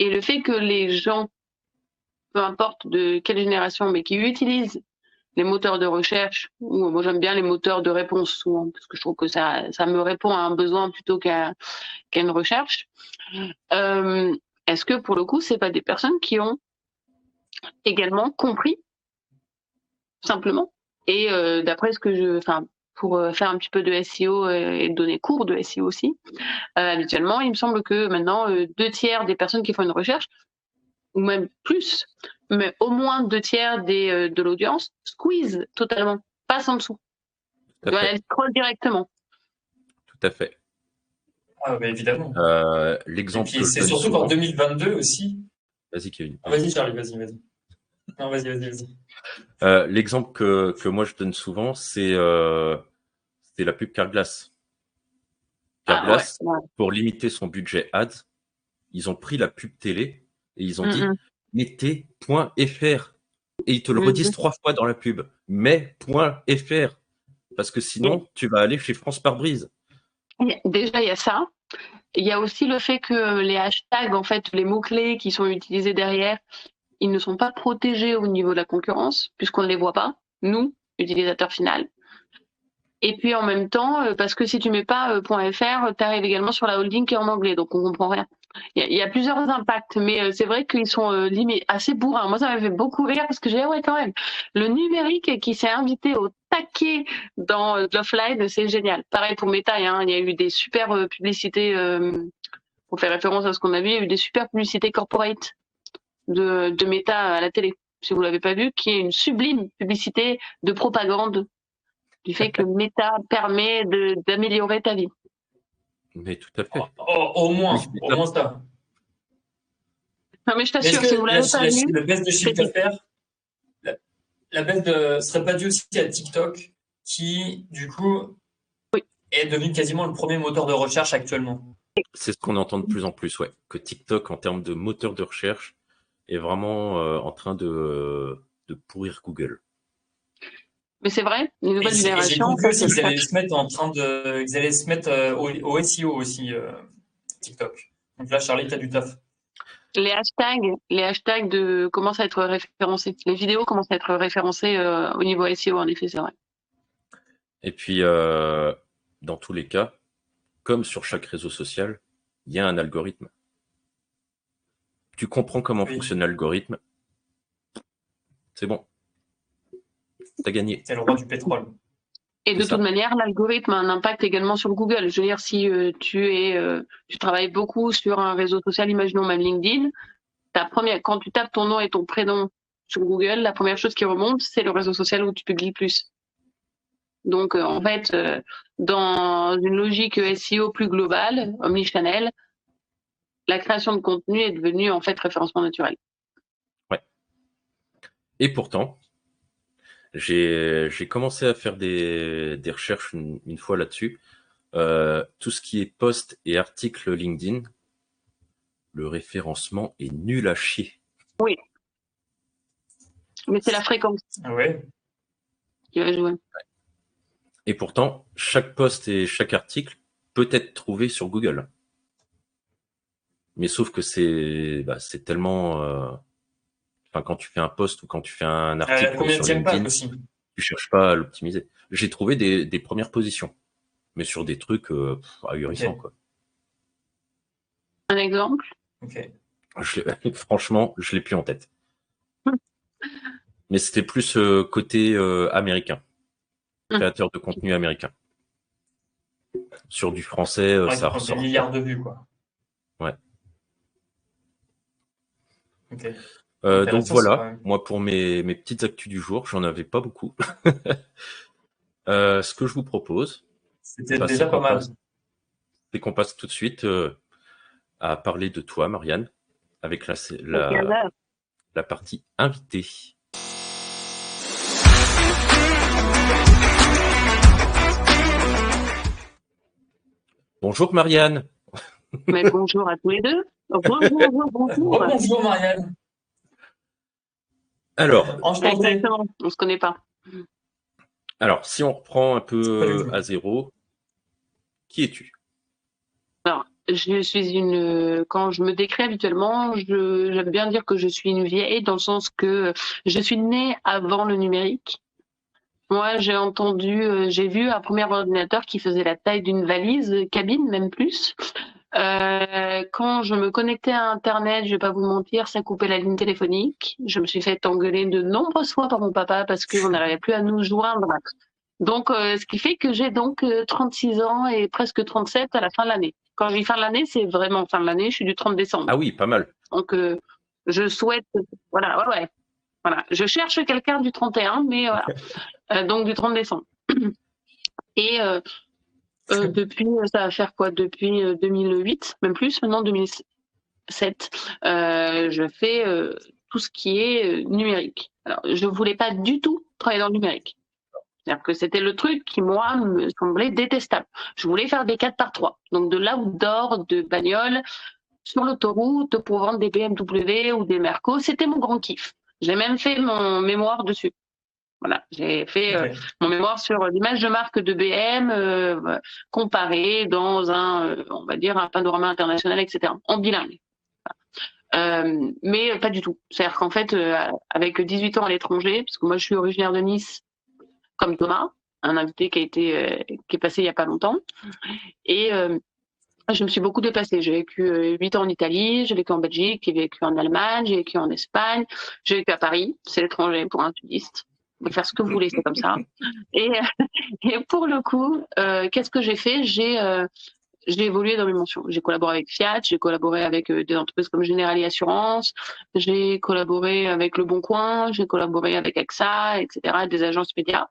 et le fait que les gens, peu importe de quelle génération, mais qui utilisent les moteurs de recherche, ou moi j'aime bien les moteurs de réponse souvent, parce que je trouve que ça, ça me répond à un besoin plutôt qu'à une recherche. Euh, Est-ce que pour le coup, c'est pas des personnes qui ont également compris, simplement, et euh, d'après ce que je, enfin, pour euh, faire un petit peu de SEO euh, et donner cours de SEO aussi, euh, habituellement, il me semble que maintenant euh, deux tiers des personnes qui font une recherche, ou même plus, mais au moins deux tiers des, euh, de l'audience squeeze totalement, passe en dessous. Tout à Voilà, fait. elle scroll directement. Tout à fait. Ah, bah, évidemment. Euh, Et L'exemple c'est surtout qu'en 2022 aussi. Vas-y, Kevin. Ah, vas-y, Charlie, vas-y, vas-y. Non, vas-y, vas-y, vas-y. Euh, L'exemple que, que moi je donne souvent, c'est euh, c'est la pub Carglass. Ah, Carglass, ouais, ouais. pour limiter son budget ads, ils ont pris la pub télé et ils ont dit Mm, mm. mettez .fr et ils te le Mhm. redisent trois fois dans la pub. Mais .fr parce que sinon tu vas aller chez France par brise. Déjà, il y a ça. Il y a aussi le fait que les hashtags, en fait, les mots-clés qui sont utilisés derrière, ils ne sont pas protégés au niveau de la concurrence, puisqu'on ne les voit pas, nous, utilisateurs finaux. Et puis en même temps, euh, parce que si tu mets pas euh, .fr, tu arrives également sur la holding qui est en anglais, donc on comprend rien. Il y y a plusieurs impacts, mais euh, c'est vrai qu'ils sont euh, assez bourrins. Moi, ça m'a fait beaucoup rire parce que j'ai dit, ah ouais, quand même, le numérique qui s'est invité au taquet dans euh, l'offline, c'est génial. Pareil pour Meta, hein, il y a eu des super euh, publicités, pour faire référence à ce qu'on a vu, il y a eu des super publicités corporate de, de Meta à la télé, si vous l'avez pas vu, qui est une sublime publicité de propagande du fait que Meta permet d'améliorer ta vie. Mais tout à fait. Oh, au moins, au moins ça. Non, mais je t'assure, que si vous la, l'avez pas la- vu, la baisse de chiffre d'affaires, la, la baisse de, serait pas due aussi à TikTok, qui, du coup, est devenu quasiment le premier moteur de recherche actuellement. C'est ce qu'on entend de plus en plus, ouais. Que TikTok, en termes de moteur de recherche, est vraiment euh, en train de, de pourrir Google. Mais c'est vrai, les nouvelles j'ai et j'ai générations, compris qu'ils allaient se mettre en train de, ils allaient se mettre euh, au, au SEO aussi, euh, TikTok. Donc là, Charlie, t'as du taf. les hashtags, les hashtags de commencent à être référencés. Les vidéos commencent à être référencées euh, au niveau SEO, en effet, c'est vrai. Et puis, euh, dans tous les cas, comme sur chaque réseau social, il y a un algorithme. Tu comprends comment Oui. fonctionne l'algorithme, c'est bon. T'as gagné. C'est le roi du pétrole. Et de ça. toute manière, l'algorithme a un impact également sur Google. Je veux dire, si euh, tu es, euh, tu travailles beaucoup sur un réseau social, imaginons même LinkedIn, ta première, quand tu tapes ton nom et ton prénom sur Google, la première chose qui remonte, c'est le réseau social où tu publies le plus. Donc, euh, en fait, euh, dans une logique SEO plus globale, omnichannel, la création de contenu est devenue en fait référencement naturel. Et pourtant, j'ai j'ai commencé à faire des, des recherches une, une fois là-dessus. Euh, tout ce qui est post et article LinkedIn, le référencement est nul à chier. Mais c'est la fréquence Ah ouais? qui va jouer. Et pourtant, chaque post et chaque article peut être trouvé sur Google. Mais sauf que c'est bah, c'est tellement... euh, Enfin, quand tu fais un post ou quand tu fais un À article combien sur LinkedIn, aussi tu cherches pas à l'optimiser. J'ai trouvé des, des premières positions, mais sur des trucs euh, pff, ahurissants. Quoi. Un exemple? Ok. Je franchement, je l'ai plus en tête. Hmm. Mais c'était plus euh, côté euh, américain, Hmm. créateur de contenu américain. Sur du français, euh, Ouais, ça ressort. milliards de vues, quoi. Ouais. Ok. Euh, donc voilà, moi pour mes, mes petites actus du jour, j'en avais pas beaucoup. euh, ce que je vous propose, c'était déjà pas mal. C'est qu'on passe tout de suite euh, à parler de toi, Marianne, avec la, la, la partie invitée. Bonjour Marianne. Mais bonjour à tous les deux. Bonjour, bonjour, bonjour. Marianne. Alors, on ne se connaît pas. Alors, si on reprend un peu à zéro, qui es-tu? Alors, je suis une. Quand je me décris habituellement, j'aime bien dire que je suis une vieille dans le sens que je suis née avant le numérique. Moi, j'ai entendu, euh, j'ai vu un premier ordinateur qui faisait la taille d'une valise, cabine même plus. Euh, quand je me connectais à Internet, je vais pas vous mentir, ça coupait la ligne téléphonique. Je me suis fait engueuler de nombreuses fois par mon papa parce qu'on n'arrivait plus à nous joindre. Donc, euh, ce qui fait que j'ai donc 36 euh, ans et presque 37 à la fin de l'année. Quand je dis fin de l'année, c'est vraiment fin de l'année. Je suis du 30 décembre. Ah oui, pas mal. Donc, je souhaite, voilà, ouais, ouais, voilà. Je cherche quelqu'un du 31, mais voilà. donc du 30 décembre. Et euh, depuis, euh, ça va faire quoi? Depuis 2008, euh, même plus, maintenant 2007, euh, je fais tout ce qui est numérique. Alors, je voulais pas du tout travailler dans le numérique. C'est-à-dire que c'était le truc qui, moi, me semblait détestable. Je voulais faire des 4 par 3 donc de l'outdoor, de bagnole, sur l'autoroute pour vendre des BMW ou des Mercos. C'était mon grand kiff. J'ai même fait mon mémoire dessus. Voilà, j'ai fait euh, mon mémoire sur l'image de marque de BM euh, comparée dans un, euh, on va dire, un panorama international, etc., en bilingue. mais pas du tout. C'est-à-dire qu'en fait, avec 18 ans à l'étranger, parce que moi je suis originaire de Nice, comme Thomas, un invité qui a été qui est passé il y a pas longtemps, et je me suis beaucoup déplacée. J'ai vécu 8 ans en Italie, j'ai vécu en Belgique, j'ai vécu en Allemagne, j'ai vécu en Espagne, j'ai vécu à Paris, c'est l'étranger pour un sudiste pouvez faire ce que vous voulez, c'est comme ça. Et, et pour le coup, euh, qu'est-ce que j'ai fait? J'ai euh, j'ai évolué dans mes mentions. J'ai collaboré avec Fiat, j'ai collaboré avec euh, des entreprises comme Generali Assurance, j'ai collaboré avec Le Bon Coin, j'ai collaboré avec AXA, etc., des agences médias.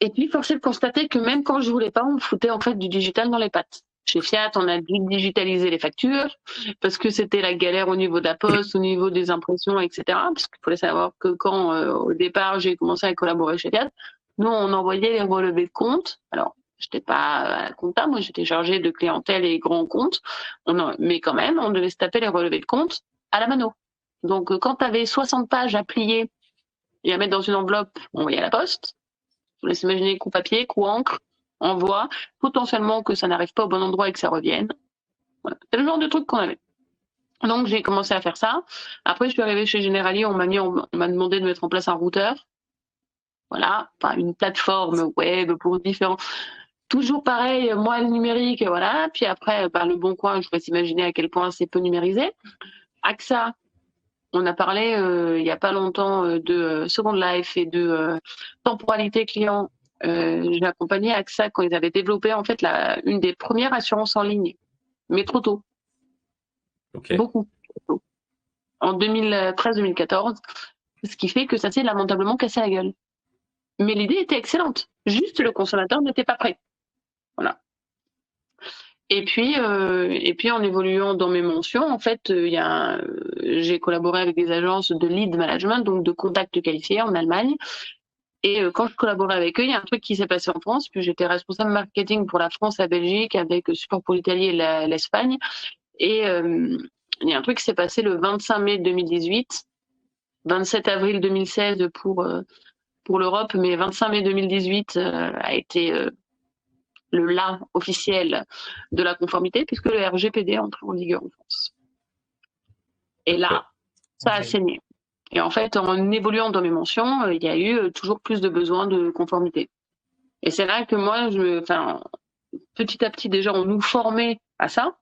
Et puis, force est de constater que même quand je voulais pas, on me foutait en fait du digital dans les pattes. Chez Fiat, on a dû digitaliser les factures parce que c'était la galère au niveau de la poste, au niveau des impressions, etc. Parce qu'il fallait savoir que quand, euh, au départ, j'ai commencé à collaborer chez Fiat, nous, on envoyait les relevés de compte. Alors, j'étais pas à la moi, j'étais chargée de clientèle et grands comptes. On mais quand même, on devait se taper les relevés de compte à la mano. Donc, euh, quand tu avais 60 pages à plier et à mettre dans une enveloppe, on envoyait à la poste. Je vous laisse imaginer coup papier, coup encre, envoie, potentiellement que ça n'arrive pas au bon endroit et que ça revienne. C'est le genre de truc qu'on avait. Donc j'ai commencé à faire ça. Après, je suis arrivée chez Generali, on m'a mis, on m'a demandé de mettre en place un routeur. Voilà, enfin une plateforme web pour différents. Toujours pareil, moi le numérique, voilà. Puis après, par le bon coin, je peux s'imaginer à quel point c'est peu numérisé. AXA, on a parlé euh, il y a pas longtemps euh, de euh, Second Life et de temporalité client euh, j'ai accompagné AXA quand ils avaient développé en fait la, une des premières assurances en ligne, mais trop tôt. Beaucoup. En 2013-2014, ce qui fait que ça s'est lamentablement cassé la gueule. Mais l'idée était excellente. Juste le consommateur n'était pas prêt. Voilà. Et puis, euh, et puis en évoluant dans mes mentions, en fait, euh, il y a, j'ai collaboré avec des agences de lead management, donc de contact qualifié en Allemagne, et euh, quand je collaborais avec eux, il y a un truc qui s'est passé en France, puis j'étais responsable marketing pour la France, la Belgique, avec euh, support pour l'Italie et l'Espagne. Et euh, il y a un truc qui s'est passé le 25 mai 2018, 27 avril 2016 pour pour l'Europe, mais 25 mai 2018 a été le là officiel de la conformité, puisque le RGPD est entré en vigueur en France. Et là, ça a saigné. Et en fait, en évoluant dans mes mentions, euh, il y a eu euh, toujours plus de besoins de conformité. Et c'est là que moi, je, enfin, petit à petit déjà, on nous formait à ça.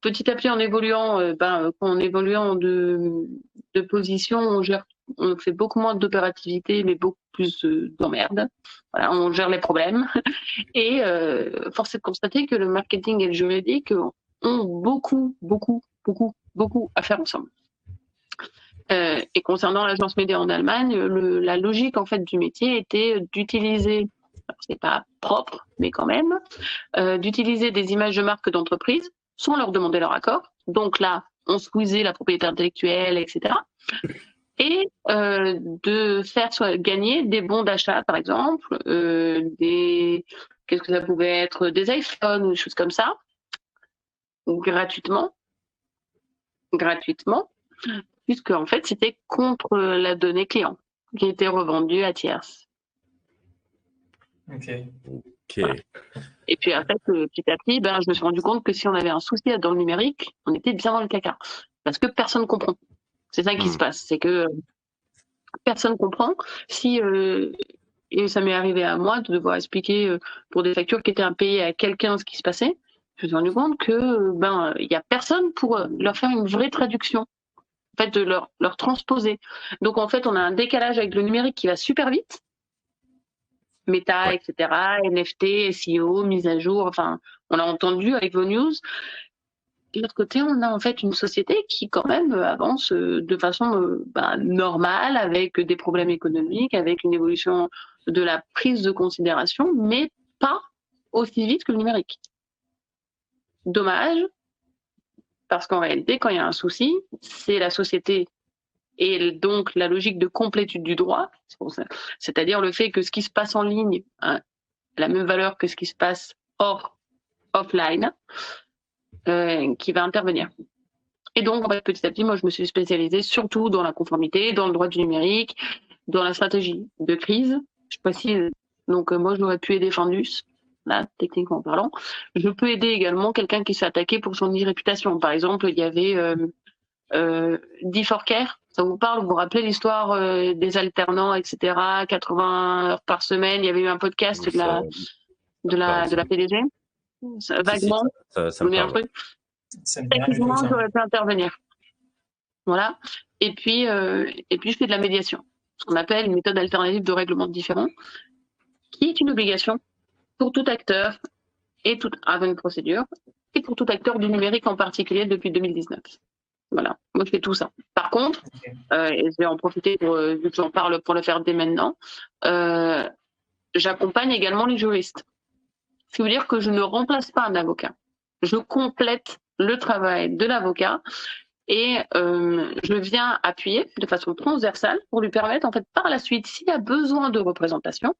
Petit à petit, en évoluant, euh, ben, en évoluant de, de position, on gère, on fait beaucoup moins d'opérativité, mais beaucoup plus d'emmerde. Voilà, on gère les problèmes. Et euh, force est de constater que le marketing et le juridique ont beaucoup, beaucoup, beaucoup, beaucoup à faire ensemble. Euh, et concernant l'agence média en Allemagne, le, la logique en fait du métier était d'utiliser, c'est pas propre, mais quand même, euh, d'utiliser des images de marque d'entreprise sans leur demander leur accord. Donc là, on squeezait la propriété intellectuelle, etc. Et euh, de faire soit gagner des bons d'achat, par exemple, euh, des qu'est-ce que ça pouvait être, des iPhones ou des choses comme ça, gratuitement, gratuitement, puisque en fait c'était contre la donnée client qui était revendue à tierce. Ok. Ok. Et puis après, petit à petit, ben, je me suis rendu compte que si on avait un souci dans le numérique, on était bien dans le caca. Parce que personne ne comprend. C'est ça qui Hmm. se passe. C'est que personne comprend. Si, euh, et ça m'est arrivé à moi de devoir expliquer euh, pour des factures qui étaient impayées à quelqu'un ce qui se passait, je me suis rendu compte que euh, ben il y a personne pour euh, leur faire une vraie traduction. En fait, de leur, leur transposer. Donc en fait, on a un décalage avec le numérique qui va super vite. Meta, Ouais. etc., NFT, SEO, mise à jour, enfin, on l'a entendu avec vos news. De l'autre côté, on a en fait une société qui quand même avance euh, de façon euh, ben, normale, avec des problèmes économiques, avec une évolution de la prise de considération, mais pas aussi vite que le numérique. Dommage, parce qu'en réalité, quand il y a un souci, c'est la société et donc la logique de complétude du droit, c'est-à-dire le fait que ce qui se passe en ligne a la même valeur que ce qui se passe hors offline, euh, qui va intervenir. Et donc, en fait, petit à petit, moi, je me suis spécialisée surtout dans la conformité, dans le droit du numérique, dans la stratégie de crise. Je précise, donc euh, moi, j'aurais pu aider Findus, là, techniquement parlant. Je peux aider également quelqu'un qui s'est attaqué pour son réputation. Par exemple, il y avait euh, euh, D4Care, ça vous parle? Vous vous rappelez l'histoire euh, des alternants, etc. 80 heures par semaine? Il y avait eu un podcast de la, de la, de la PDG. Ça- Vaguement, Ça, me un parle. truc Techniquement, j'aurais pu intervenir. Voilà. Et puis, euh, et puis, je fais de la médiation, ce qu'on appelle une méthode alternative de règlement de différends, qui est une obligation pour tout acteur et tout avant une procédure et pour tout acteur du numérique en particulier depuis 2019. Voilà, moi je fais tout ça. Par contre, euh, et je vais en profiter pour, euh, vu que j'en parle pour le faire dès maintenant, euh, j'accompagne également les juristes. Ce qui veut dire que je ne remplace pas un avocat. Je complète le travail de l'avocat et euh, je viens appuyer de façon transversale pour lui permettre, en fait, par la suite, s'il y a besoin de représentation,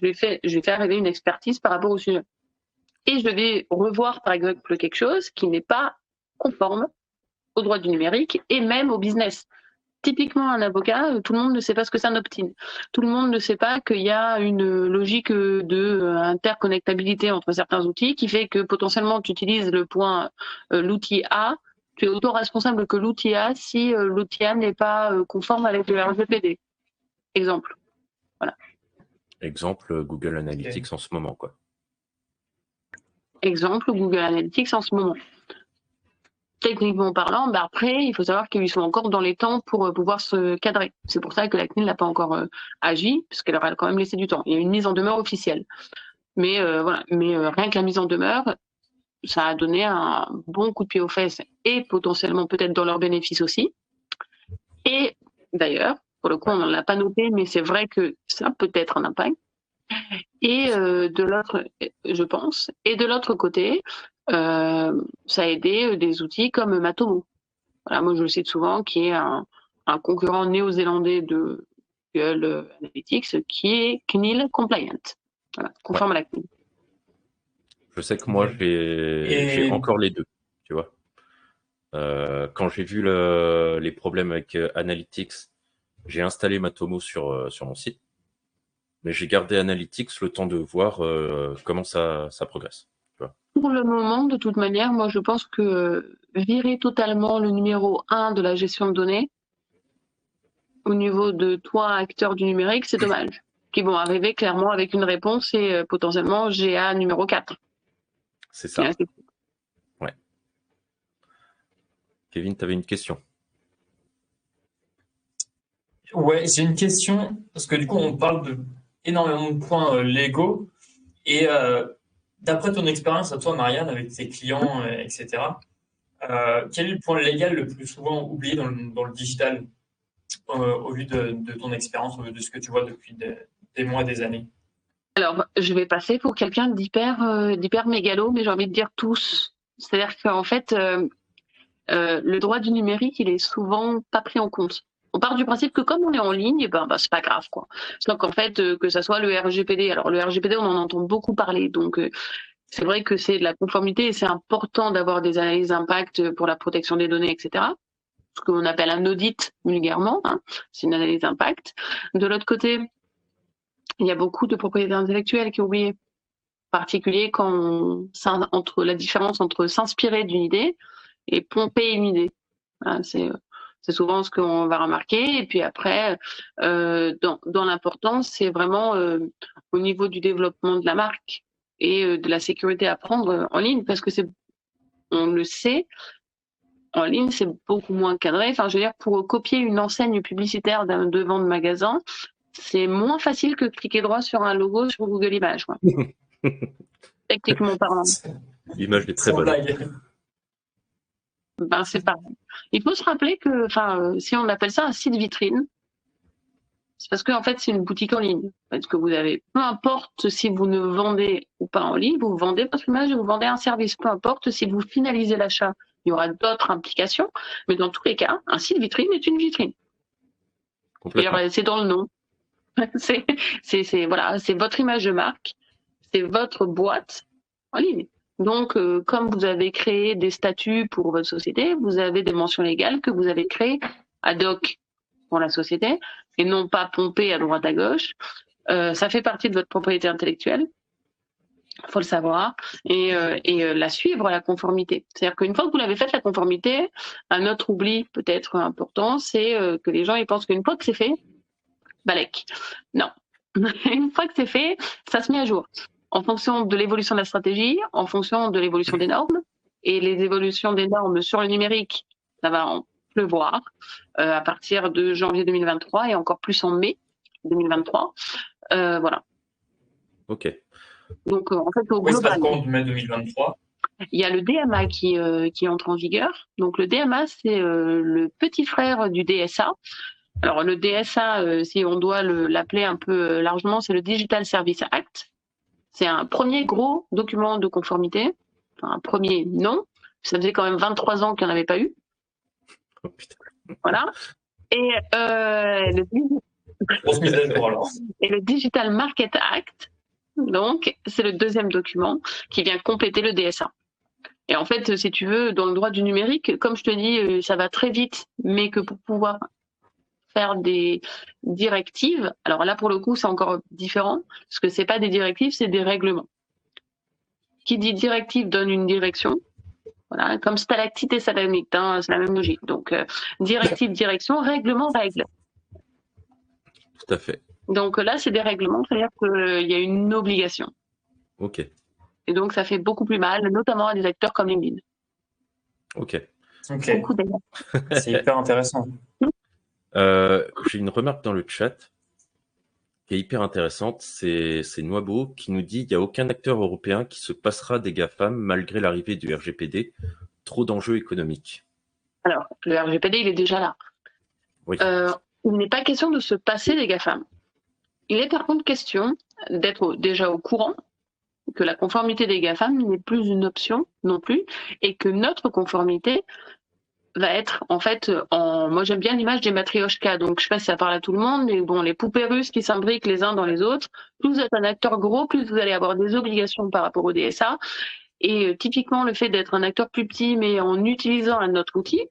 je lui fais, je vais faire arriver une expertise par rapport au sujet. Et je vais revoir, par exemple, quelque chose qui n'est pas conforme au droit du numérique et même au business. Typiquement, un avocat, euh, tout le monde ne sait pas ce que c'est un opt-in. Tout le monde ne sait pas qu'il y a une logique de euh, interconnectabilité entre certains outils qui fait que potentiellement tu utilises le point euh, l'outil A, tu es auto-responsable que l'outil A si l'outil A n'est pas conforme avec le RGPD. Exemple. Exemple, euh, Google Analytics en ce moment, quoi. Exemple, Google Analytics en ce moment. Techniquement parlant, bah après, il faut savoir qu'ils sont encore dans les temps pour euh, pouvoir se cadrer. C'est pour ça que la CNIL n'a pas encore euh, agi, parce qu'elle aurait quand même laissé du temps. Il y a une mise en demeure officielle. Mais euh, voilà, mais euh, rien que la mise en demeure, ça a donné un bon coup de pied aux fesses et potentiellement peut-être dans leur bénéfice aussi. Et d'ailleurs, pour le coup, on ne l'a pas noté, mais c'est vrai que ça peut être un impact. Et euh, de l'autre, je pense, et de l'autre côté, euh, ça a aidé euh, des outils comme Matomo. Voilà, moi je le cite souvent, qui est un, un concurrent néo-zélandais de Google Analytics, qui est CNIL compliant, voilà, conforme à la CNIL. Je sais que moi, j'ai Et- j'ai encore les deux, tu vois. Euh, quand j'ai vu le- les problèmes avec Analytics, j'ai installé Matomo sur, euh, sur mon site. Mais j'ai gardé Analytics le temps de voir euh, comment ça, ça progresse. Pour le moment, de toute manière, moi je pense que euh, virer totalement le numéro 1 de la gestion de données au niveau de toi, acteur du numérique, c'est dommage. Qui vont arriver clairement avec une réponse et euh, potentiellement GA numéro 4. C'est ça. Kevin, tu avais une question? Ouais, j'ai une question, parce que du coup, on parle de énormément de points euh, légaux. Et euh, d'après ton expérience à toi, Marianne, avec tes clients, euh, etc., quel est le point légal le plus souvent oublié dans le, digital au vu de, ton expérience, de ce que tu vois depuis des, mois, des années? Alors, je vais passer pour quelqu'un d'hyper d'hyper mégalo, mais j'ai envie de dire tous. C'est-à-dire qu'en fait, le droit du numérique, il est souvent pas pris en compte. On part du principe que comme on est en ligne, eh ben, bah, c'est pas grave quoi. Donc en fait, euh, que ça soit le RGPD, alors le RGPD, on en entend beaucoup parler, donc euh, c'est vrai que c'est de la conformité et c'est important d'avoir des analyses d'impact pour la protection des données, etc. Ce qu'on appelle un audit vulgairement, hein, c'est une analyse d'impact. De l'autre côté, il y a beaucoup de propriétés intellectuelles qui ont oublié, en particulier quand on, entre la différence entre s'inspirer d'une idée et pomper une idée. C'est c'est souvent ce qu'on va remarquer. Et puis après, euh, dans, dans l'importance, c'est vraiment euh, au niveau du développement de la marque et euh, de la sécurité à prendre en ligne, parce que c'est, on le sait, en ligne, c'est beaucoup moins cadré. Enfin, je veux dire, pour copier une enseigne publicitaire d'un devant de magasin, c'est moins facile que cliquer droit sur un logo sur Google Images. Quoi. Techniquement parlant. L'image est très Sans bonne. Ben, c'est pareil. Il faut se rappeler que, enfin, euh, si on appelle ça un site vitrine, c'est parce qu'en fait, c'est une boutique en ligne. Parce que vous avez, peu importe si vous ne vendez ou pas en ligne, vous vendez votre image vous vendez un service. Peu importe si vous finalisez l'achat, il y aura d'autres implications. Mais dans tous les cas, un site vitrine est une vitrine. C'est dans le nom. C'est, c'est, c'est, voilà, c'est votre image de marque, c'est votre boîte en ligne. Donc, euh, comme vous avez créé des statuts pour votre société, vous avez des mentions légales que vous avez créées ad hoc pour la société et non pas pompées à droite à gauche. Euh, ça fait partie de votre propriété intellectuelle. faut le savoir et, euh, la suivre la conformité. C'est-à-dire qu'une fois que vous l'avez faite la conformité, un autre oubli peut-être important, c'est que les gens ils pensent qu'une fois que c'est fait, balèque. Non, une fois que c'est fait, ça se met à jour en fonction de l'évolution de la stratégie, en fonction de l'évolution des normes. Et les évolutions des normes sur le numérique, ça va en pleuvoir euh, à partir de janvier 2023 et encore plus en mai 2023. Euh, voilà. Ok. Donc, euh, en fait, au global, compte mai 2023. il y a le DMA qui, euh, qui entre en vigueur. Donc, le DMA, c'est euh, le petit frère du DSA. Alors, le DSA, euh, si on doit le- l'appeler un peu euh, largement, c'est le Digital Service Act. C'est un premier gros document de conformité. Enfin, un premier, non. Ça faisait quand même 23 ans qu'il n'y en avait pas eu. Oh. Voilà. Et, euh, le, et le Digital Market Act, donc, c'est le deuxième document qui vient compléter le DSA. Et en fait, si tu veux, dans le droit du numérique, comme je te dis, euh, ça va très vite, mais que pour pouvoir faire des directives, alors là, pour le coup, c'est encore différent, parce que c'est pas des directives, c'est des règlements. Qui dit directive donne une direction. Voilà, comme stalactite et salamite, hein, c'est la même logique. Donc, euh, directive, direction, règlement, règle. Tout à fait. Donc là, c'est des règlements, c'est-à-dire qu'il y a une obligation. Ok. Et donc, ça fait beaucoup plus mal, notamment à des acteurs comme LinkedIn. Ok. Ok, Beaucoup d'ailleurs. c'est hyper intéressant. Euh, J'ai une remarque dans le chat qui est hyper intéressante. C'est Noabo qui nous dit il n'y a aucun acteur européen qui se passera des GAFAM malgré l'arrivée du RGPD. Trop d'enjeux économiques. Alors, le RGPD, il est déjà là. Oui. Euh, il n'est pas question de se passer des GAFAM. Il est par contre question d'être déjà au courant que la conformité des GAFAM n'est plus une option non plus et que notre conformité va être en fait en moi j'aime bien l'image des matrioshkas donc je sais pas si ça parle à tout le monde mais bon les poupées russes qui s'imbriquent les uns dans les autres plus vous êtes un acteur gros plus vous allez avoir des obligations par rapport au DSA et euh, typiquement le fait d'être un acteur plus petit mais en utilisant un autre outil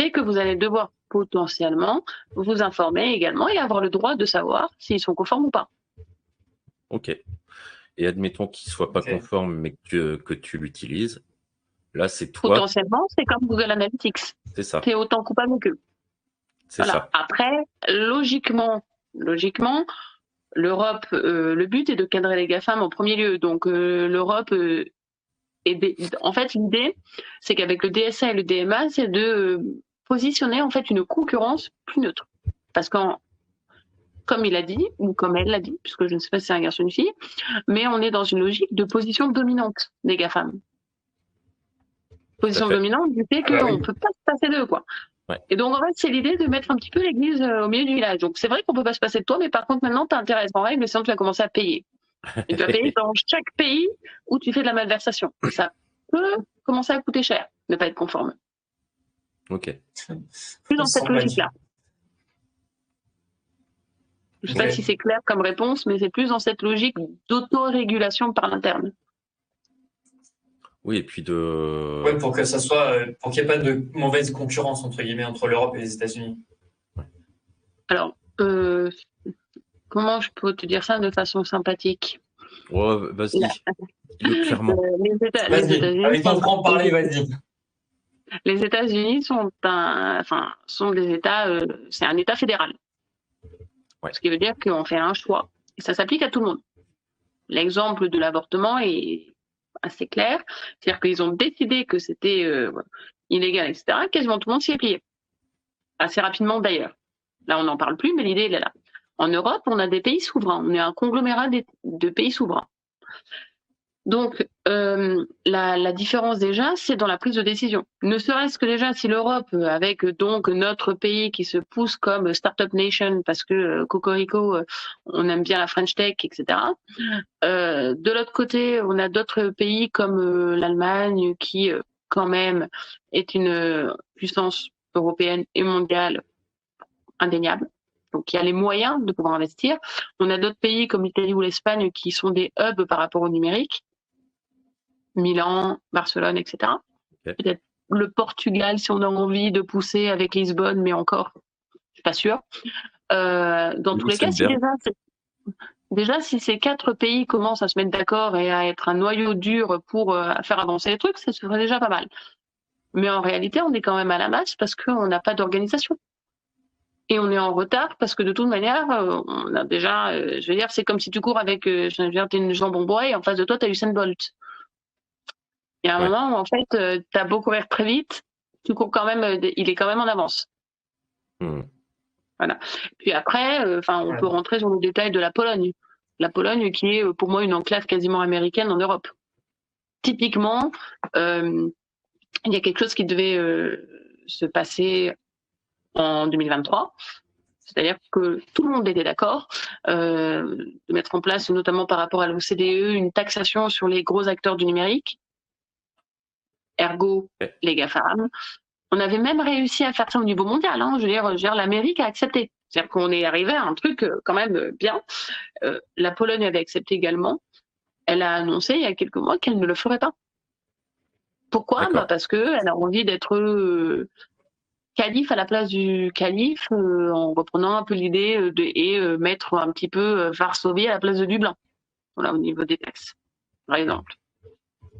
fait que vous allez devoir potentiellement vous informer également et avoir le droit de savoir s'ils sont conformes ou pas. Ok. Et admettons qu'il ne soit pas Ok. conforme, mais que, que tu l'utilises. Là, c'est toi. Potentiellement, c'est comme Google Analytics. C'est ça. C'est autant coupable qu'eux. C'est Voilà. ça. Après, logiquement, logiquement, l'Europe, euh, le but est de cadrer les GAFAM en premier lieu. Donc euh, l'Europe euh, est des- en fait l'idée, c'est qu'avec le DSA et le DMA, c'est de euh, positionner en fait une concurrence plus neutre. Parce qu'en comme il a dit, ou comme elle l'a dit, puisque je ne sais pas si c'est un garçon ou une fille, mais on est dans une logique de position dominante des GAFAM. Position dominante du fait Ah bah qu'on oui. ne peut pas se passer d'eux, quoi. Ouais. Et donc, en fait, c'est l'idée de mettre un petit peu l'église euh, au milieu du village. Donc, c'est vrai qu'on peut pas se passer de toi, mais par contre, maintenant, tu as intérêt à être en règle, sinon tu vas commencer à payer. Et tu vas payer dans chaque pays où tu fais de la malversation. Ça peut commencer à coûter cher, ne pas être conforme. Ok. Plus dans cette logique-là. Je sais Ok. pas si c'est clair comme réponse, mais c'est plus dans cette logique d'autorégulation par l'interne. Oui, et puis de. Ouais, pour que ça soit, euh, pour qu'il n'y ait pas de mauvaise concurrence entre guillemets entre l'Europe et les États-Unis. Alors, euh, comment je peux te dire ça de façon sympathique? Ouais, vas-y. Clairement. Euh, les États-Unis avec ton sont- franc-parler, vas-y. Les États-Unis sont un, enfin, sont des États, euh, c'est un État fédéral. Ouais. Ce qui veut dire qu'on fait un choix. Et ça s'applique à tout le monde. L'exemple de l'avortement est assez clair. C'est-à-dire qu'ils ont décidé que c'était euh, illégal, etc. Quasiment tout le monde s'y est plié. Assez rapidement d'ailleurs. Là, on n'en parle plus, mais l'idée, elle est là. En Europe, on a des pays souverains. On est un conglomérat de pays souverains. Donc, euh, la, la différence déjà, c'est dans la prise de décision. Ne serait-ce que déjà si l'Europe, euh, avec euh, donc notre pays qui se pousse comme startup nation parce que euh, Cocorico, on aime bien la French Tech, etc. De l'autre côté, on a d'autres pays comme l'Allemagne qui, quand même, est une puissance européenne et mondiale indéniable. Donc, il y a les moyens de pouvoir investir. On a d'autres pays comme l'Italie ou l'Espagne qui sont des hubs par rapport au numérique. Milan, Barcelone, etc. Peut-être le Portugal si on a envie de pousser avec Lisbonne, mais encore, je suis pas sûre. Euh, dans tous les cas, si déjà, si ces quatre pays commencent à se mettre d'accord et à être un noyau dur pour euh, faire avancer les trucs, ça serait déjà pas mal. Mais en réalité, on est quand même à la masse parce qu'on n'a pas d'organisation. Et on est en retard parce que de toute manière, euh, on a déjà, je veux dire, c'est comme si tu cours avec, je veux dire, t'es une jambon bois et en face de toi, tu as Usain Bolt. Il y a un Ouais. moment où, en fait, tu as beau courir très vite, tu cours quand même, euh, il est quand même en avance. Hmm. Puis après, euh, enfin, on Ouais. peut rentrer dans le détail de la Pologne. La Pologne qui est euh, pour moi une enclave quasiment américaine en Europe. Typiquement, euh, il y a quelque chose qui devait euh, se passer en 2023. C'est-à-dire que tout le monde était d'accord euh, de mettre en place, notamment par rapport à l'OCDE, une taxation sur les gros acteurs du numérique, ergo Ouais. les GAFAM. On avait même réussi à faire ça au niveau mondial. Hein. Je veux dire, l'Amérique a accepté. C'est-à-dire qu'on est arrivé à un truc euh, quand même euh, bien. Euh, la Pologne avait accepté également. Elle a annoncé il y a quelques mois qu'elle ne le ferait pas. Pourquoi? Bah Parce qu'elle a envie d'être euh, calife à la place du calife, euh, en reprenant un peu l'idée de et mettre un petit peu Varsovie à la place de Dublin. Voilà, au niveau des taxes, par exemple.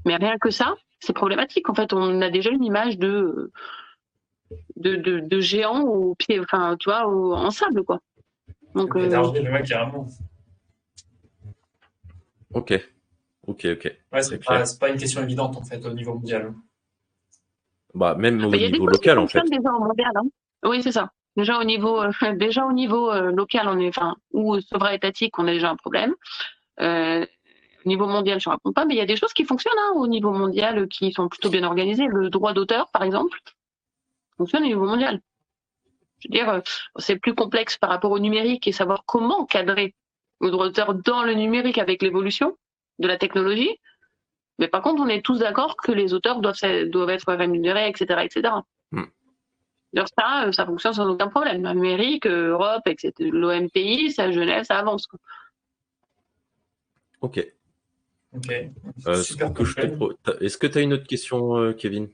Mais rien que ça, c'est problématique. En fait, on a déjà une image de de, de, de géants au pied, enfin, tu vois, au- en sable, quoi. Donc, euh, carrément. Ok. Ok, ok. Ouais, C'est pas, une question évidente en fait au niveau mondial. Bah, même au Mais il y a des niveau local, en fait. déjà en mondial. Hein. Oui, c'est ça. Déjà au niveau, euh, déjà au niveau euh, local, on est, enfin, ou étatique, on a déjà un problème. Euh, au niveau mondial, je ne raconte pas, mais il y a des choses qui fonctionnent hein, au niveau mondial, qui sont plutôt bien organisées. Le droit d'auteur, par exemple, fonctionne au niveau mondial. Je veux dire, euh, c'est plus complexe par rapport au numérique et savoir comment cadrer le droit d'auteur dans le numérique avec l'évolution de la technologie. Mais par contre, on est tous d'accord que les auteurs doivent, doivent être rémunérés, etc., etc. D'ailleurs, ça, euh, ça fonctionne sans aucun problème. Amérique, euh, Europe, etc. L'OMPI, ça, Genève, ça avance. quoi. Ok. Euh, que pro- Est-ce que tu as une autre question, euh, Kevin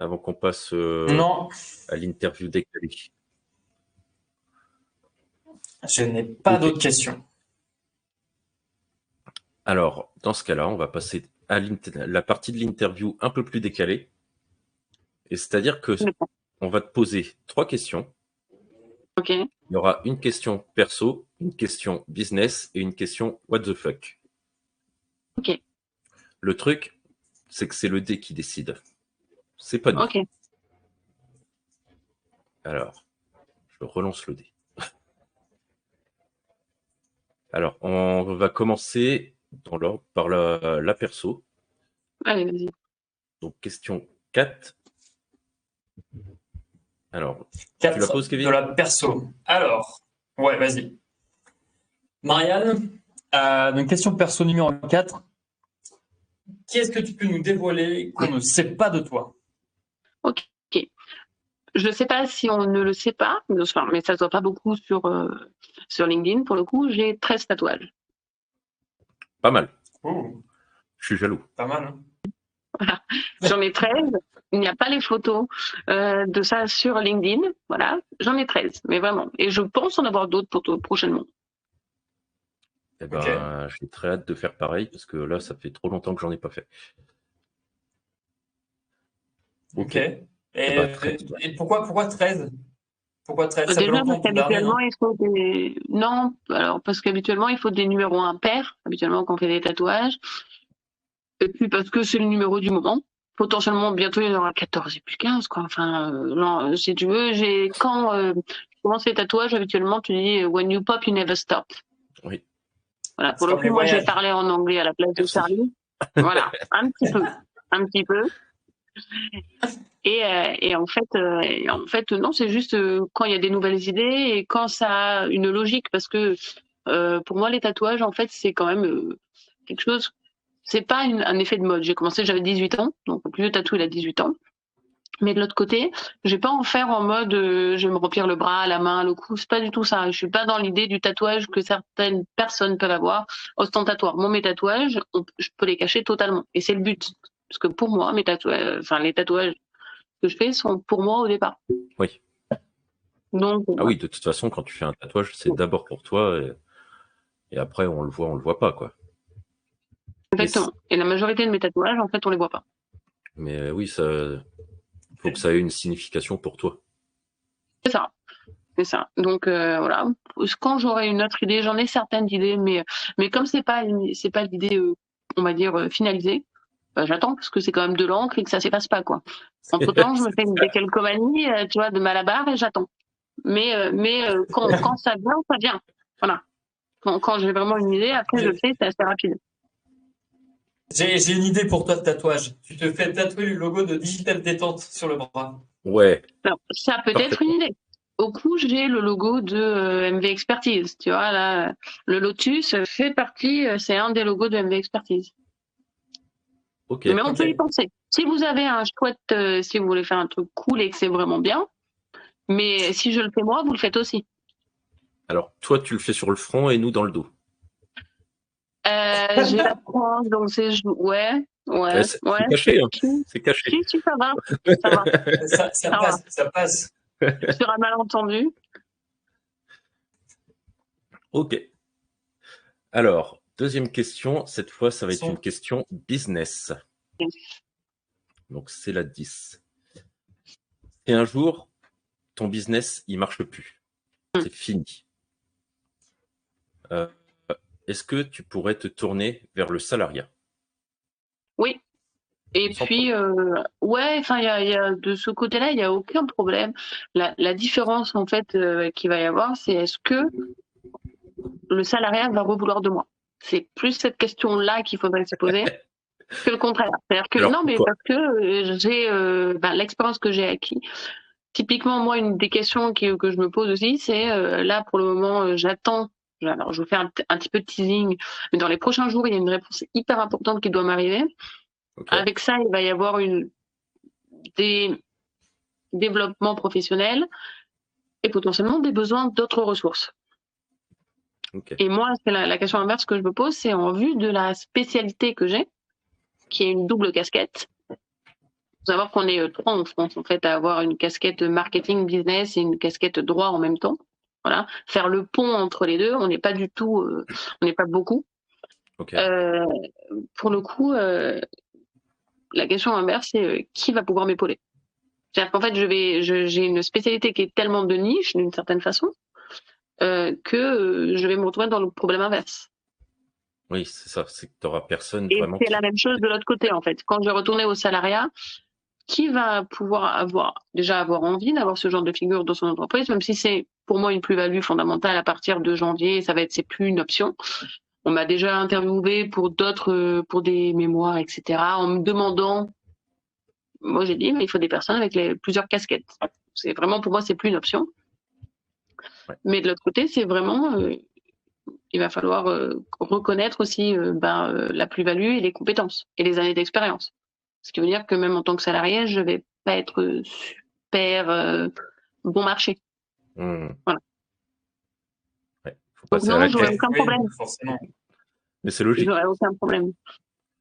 Avant qu'on passe euh, Non, à l'interview décalée. je n'ai pas d'autres questions. Alors, dans ce cas-là, on va passer à la partie de l'interview un peu plus décalée. Et c'est-à-dire que on va te poser trois questions. Il y aura une question perso, une question business et une question what the fuck. Ok. Le truc, c'est que c'est le dé qui décide. C'est pas nous. Ok. Alors, je relance le dé. Alors, on va commencer dans l'ordre par la, la perso. Allez, vas-y. Donc, question 4. Alors, Quatre tu la poses, Kevin de la perso. Alors, ouais, vas-y. Marianne, euh, donc question perso numéro 4. Qu'est-ce que tu peux nous dévoiler qu'on ne sait pas de toi? Je ne sais pas si on ne le sait pas, mais ça se voit pas beaucoup sur, euh, sur LinkedIn. Pour le coup, j'ai 13 tatouages. Pas mal. Ouh, Je suis jaloux. pas mal. hein. J'en ai 13. Il n'y a pas les photos euh, de ça sur LinkedIn. Voilà, j'en ai 13, mais vraiment. Et je pense en avoir d'autres pour toi prochainement. Eh ben, j'ai très hâte de faire pareil parce que là, ça fait trop longtemps que j'en ai pas fait. Ok. Et, Eh ben, 13, ouais. et pourquoi, pourquoi 13 Pourquoi 13 Ça Déjà, parce qu'habituellement, non il faut des. Non, alors, parce qu'habituellement, il faut des numéros impairs, habituellement, quand on fait des tatouages. Et puis, parce que c'est le numéro du moment. Potentiellement, bientôt, il y en aura 14 et plus 15, quoi. Enfin, euh, non, si tu veux, j'ai. Quand euh, je commence les tatouages, habituellement, tu dis When you pop, you never stop. Voilà, pour le coup, moi, j'ai parlé en anglais à la place de. Charlie. Voilà, un petit peu. Un petit peu. Et, euh, et en fait, euh, et en fait, non, c'est juste euh, quand il y a des nouvelles idées et quand ça a une logique, parce que euh, pour moi, les tatouages, en fait, c'est quand même euh, quelque chose. C'est pas une- un effet de mode. J'ai commencé, j'avais 18 ans, donc le plus vieux tatou, il a 18 ans. Mais de l'autre côté, je vais pas en faire en mode euh, je vais me remplir le bras, la main, le cou. C'est pas du tout ça. Je suis pas dans l'idée du tatouage que certaines personnes peuvent avoir ostentatoire. Moi, mes tatouages, on- je peux les cacher totalement. Et c'est le but. Parce que pour moi, mes tatouages, enfin, les tatouages que je fais sont pour moi au départ. Oui. Donc, Ah oui, de toute façon, quand tu fais un tatouage, c'est d'abord pour toi et, et après, on le voit, on le voit pas, quoi. exactement. Et la majorité de mes tatouages, en fait, on les voit pas. Mais oui, ça, faut que ça ait une signification pour toi. C'est ça. C'est ça. Donc euh, voilà. Quand j'aurai une autre idée, j'en ai certaines idées, mais mais comme c'est pas une- c'est pas l'idée, euh, on va dire euh, finalisée, bah, j'attends parce que c'est quand même de l'encre et que ça s'efface pas quoi. Entre temps, je me fais une décalcomanie, tu vois, de malabar et j'attends. Mais mais quand quand ça vient, ça vient. Voilà. Quand, quand j'ai vraiment une idée, après je le fais, c'est assez rapide. J'ai une idée pour toi de tatouage. Tu te fais tatouer le logo de Digital Détente sur le bras. Ouais, Alors, ça peut être une idée. Au cou, j'ai le logo de euh, MV Expertise. Tu vois, là, le Lotus fait partie, euh, c'est un des logos de MV Expertise. ok. Mais on peut y penser. Si vous avez un chouette, euh, si vous voulez faire un truc cool et que c'est vraiment bien, mais si je le fais moi, vous le faites aussi. Alors, toi, tu le fais sur le front et nous dans le dos. Euh, j'ai la France, donc c'est, ouais, ouais, Ouais, c'est ouais. caché, hein. Si, C'est caché. si, si, ça va. Ça va. Ça, ça Ça va. passe, ça passe. Sur un malentendu. Ok. Alors, deuxième question. Cette fois, ça va être Son- une question business. Yes. Donc, c'est la 10. Et un jour, ton business, il marche plus. Mm. C'est fini. Euh, Est-ce que tu pourrais te tourner vers le salariat? Oui. Et Sans puis, euh, ouais, enfin, y a, il y a- de ce côté-là, il n'y a aucun problème. La, la différence, en fait, euh, qu'il va y avoir, c'est est-ce que le salariat va vouloir de moi? C'est plus cette question-là qu'il faudrait se poser que le contraire. C'est-à-dire que, Alors, non, mais parce que euh, j'ai euh, ben, l'expérience que j'ai acquis. Typiquement, moi, une des questions qui- que je me pose aussi, c'est euh, là, pour le moment, euh, j'attends. Alors, je vous fais un, petit peu de teasing, mais dans les prochains jours, il y a une réponse hyper importante qui doit m'arriver. Avec ça, il va y avoir une, des développements professionnels et potentiellement des besoins d'autres ressources. Et moi, c'est la, la question inverse que je me pose, c'est en vue de la spécialité que j'ai, qui est une double casquette. Il faut savoir qu'on est euh, trois en France, en fait, à avoir une casquette marketing business et une casquette droit en même temps. Voilà. Faire le pont entre les deux, on n'est pas du tout, euh, on n'est pas beaucoup. Euh, pour le coup, euh, la question inverse, c'est qui va pouvoir m'épauler? C'est-à-dire qu'en fait, je vais, je- j'ai une spécialité qui est tellement de niche, d'une certaine façon, que je vais me retrouver dans le problème inverse. Oui, c'est ça. C'est que tu n'auras personne Et vraiment. c'est qui- la même chose de l'autre côté, en fait. Quand je vais retourner au salariat, qui va pouvoir avoir, déjà avoir envie d'avoir ce genre de figure dans son entreprise, même si c'est pour moi une plus-value fondamentale à partir de janvier, ça va être, c'est plus une option. On m'a déjà interviewé pour d'autres, euh, pour des mémoires, etc., en me demandant moi j'ai dit, mais il faut des personnes avec les, plusieurs casquettes. C'est vraiment pour moi, c'est plus une option. Ouais. Mais de l'autre côté, c'est vraiment, euh, il va falloir euh, reconnaître aussi euh, ben, la plus-value et les compétences et les années d'expérience. Ce qui veut dire que même en tant que salarié, je vais pas être super bon marché. Hmm. Voilà. Ouais, faut Donc passer à non, la j'aurais aucun Oui, problème. Forcément. Mais c'est logique. J'aurais aucun problème.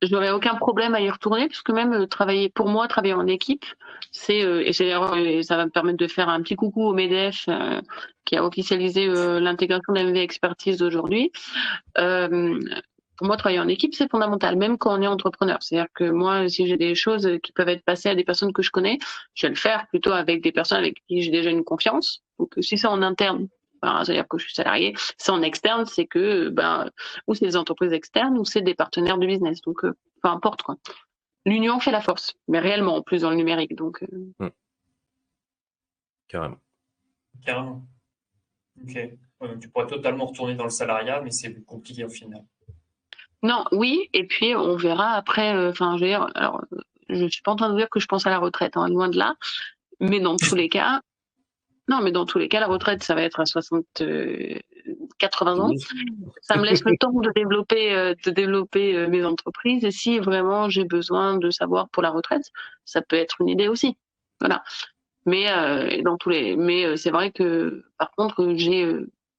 J'aurais aucun problème à y retourner puisque même euh, travailler pour moi, travailler en équipe, c'est euh, et c'est d'ailleurs, euh, ça va me permettre de faire un petit coucou au Medef euh, qui a officialisé euh, l'intégration de MV Expertise aujourd'hui. Euh, pour moi, travailler en équipe, c'est fondamental, même quand on est entrepreneur. C'est-à-dire que moi, si j'ai des choses qui peuvent être passées à des personnes que je connais, je vais le faire plutôt avec des personnes avec qui j'ai déjà une confiance. Donc, si c'est en interne, ben, c'est-à-dire que je suis salarié, c'est en externe, c'est que ben, ou c'est des entreprises externes ou c'est des partenaires de business. Donc, euh, peu importe quoi. L'union fait la force, mais réellement en plus dans le numérique. Donc, euh, Carrément. Carrément. Ok. Donc tu pourrais totalement retourner dans le salariat, mais c'est compliqué au final. Non, oui, et puis on verra après. euh, Enfin, je veux dire, alors, je suis pas en train de dire que je pense à la retraite, hein, loin de là. Mais dans tous les cas, non, mais dans tous les cas, la retraite, ça va être à 60, euh, 80 ans. ça me laisse le temps de développer euh, de développer euh, mes entreprises et si vraiment j'ai besoin de savoir pour la retraite ça peut être une idée aussi voilà mais dans tous les mais c'est vrai que par contre j'ai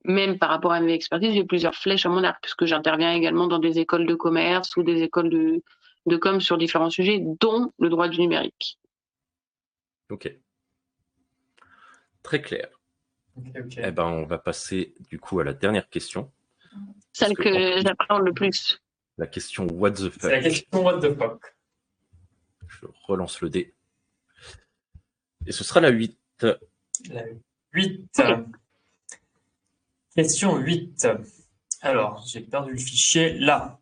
même par rapport à mes expertises j'ai plusieurs flèches à mon arc puisque j'interviens également dans des écoles de commerce ou des écoles de de com sur différents sujets dont le droit du numérique Ok. Très clair. Eh ben, on va passer du coup à la dernière question. celle que- que j'apprends le plus La question What the C'est la fuck question what the fuck. Je relance le dé. Et ce sera la 8. La 8. Question 8. Alors, j'ai perdu le fichier là.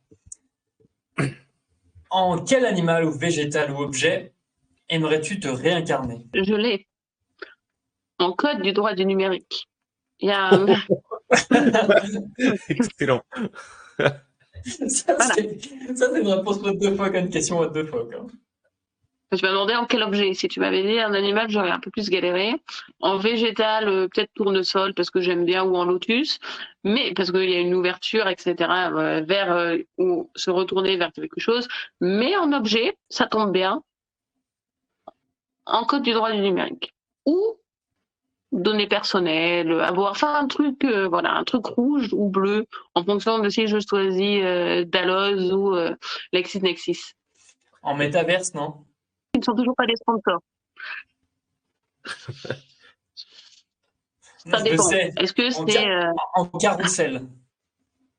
En quel animal ou végétal ou objet aimerais-tu te réincarner? Je l'ai en code du droit du numérique il y a un- Excellent. Ça, c'est une réponse what the fuck à une question the fuck. hein. Je me demandais en quel objet. Si tu m'avais dit un animal, j'aurais un peu plus galéré. En végétal, euh, peut-être tournesol parce que j'aime bien ou en lotus, mais parce qu'il y a une ouverture, etc. euh, vers euh, ou se retourner vers quelque chose. Mais en objet, ça tombe bien. En code du droit du numérique ou données personnelles, avoir, enfin un truc, voilà, un truc rouge ou bleu en fonction de si je choisis euh, Dalloz ou euh, LexisNexis. En métaverse, non? Ils ne sont toujours pas des sponsors. Ça dépend. Est-ce que En c'est car- euh, En carrousel.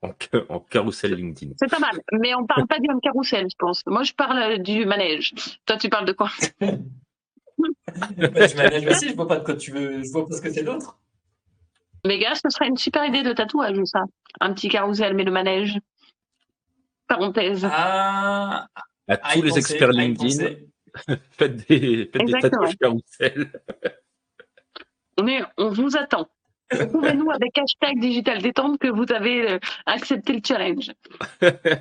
En, en carrousel LinkedIn. c'est pas mal, mais on parle pas du même carrousel, je pense. Moi, je parle euh, du manège. Toi, tu parles de quoi? Bah, tu manèges aussi, je vois pas de quoi tu veux. Je vois pas ce que c'est d'autre. Les gars, ce serait une super idée de tatouage, ça. Un petit carrousel, mais le manège. Parenthèse. Ah, À à tous y les penser, experts y LinkedIn. faites des, faites des tatouages carrousel. On, est, on vous attend. Prouvez-nous avec hashtag digital détente que vous avez euh, accepté le challenge.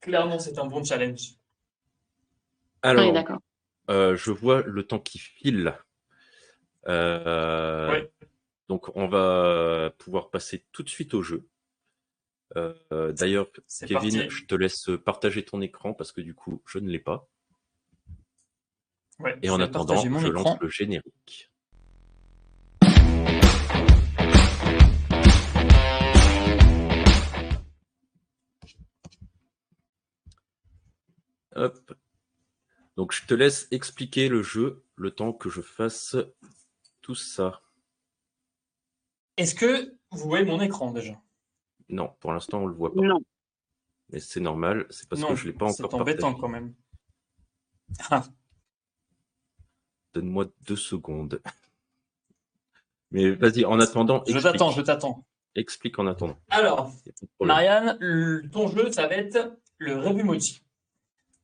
Clairement, c'est un bon challenge. Alors, oui, euh, je vois le temps qui file. Euh. Donc, on va pouvoir passer tout de suite au jeu. Euh, D'ailleurs, Kevin, parti. je te laisse partager ton écran parce que du coup, je ne l'ai pas. Ouais, Et en attendant, je écran. lance le générique. Hop. Donc, je te laisse expliquer le jeu le temps que je fasse tout ça. Est-ce que vous voyez mon écran déjà? Non, pour l'instant, on le voit pas. Non. Mais c'est normal, c'est parce Non, que je l'ai pas c'est encore embêtant partagé. quand même. Donne-moi deux secondes. Mais vas-y, en attendant, Je explique. t'attends, je t'attends. Explique en attendant. Alors. Marianne, le- ton jeu, ça va être le Revumoji.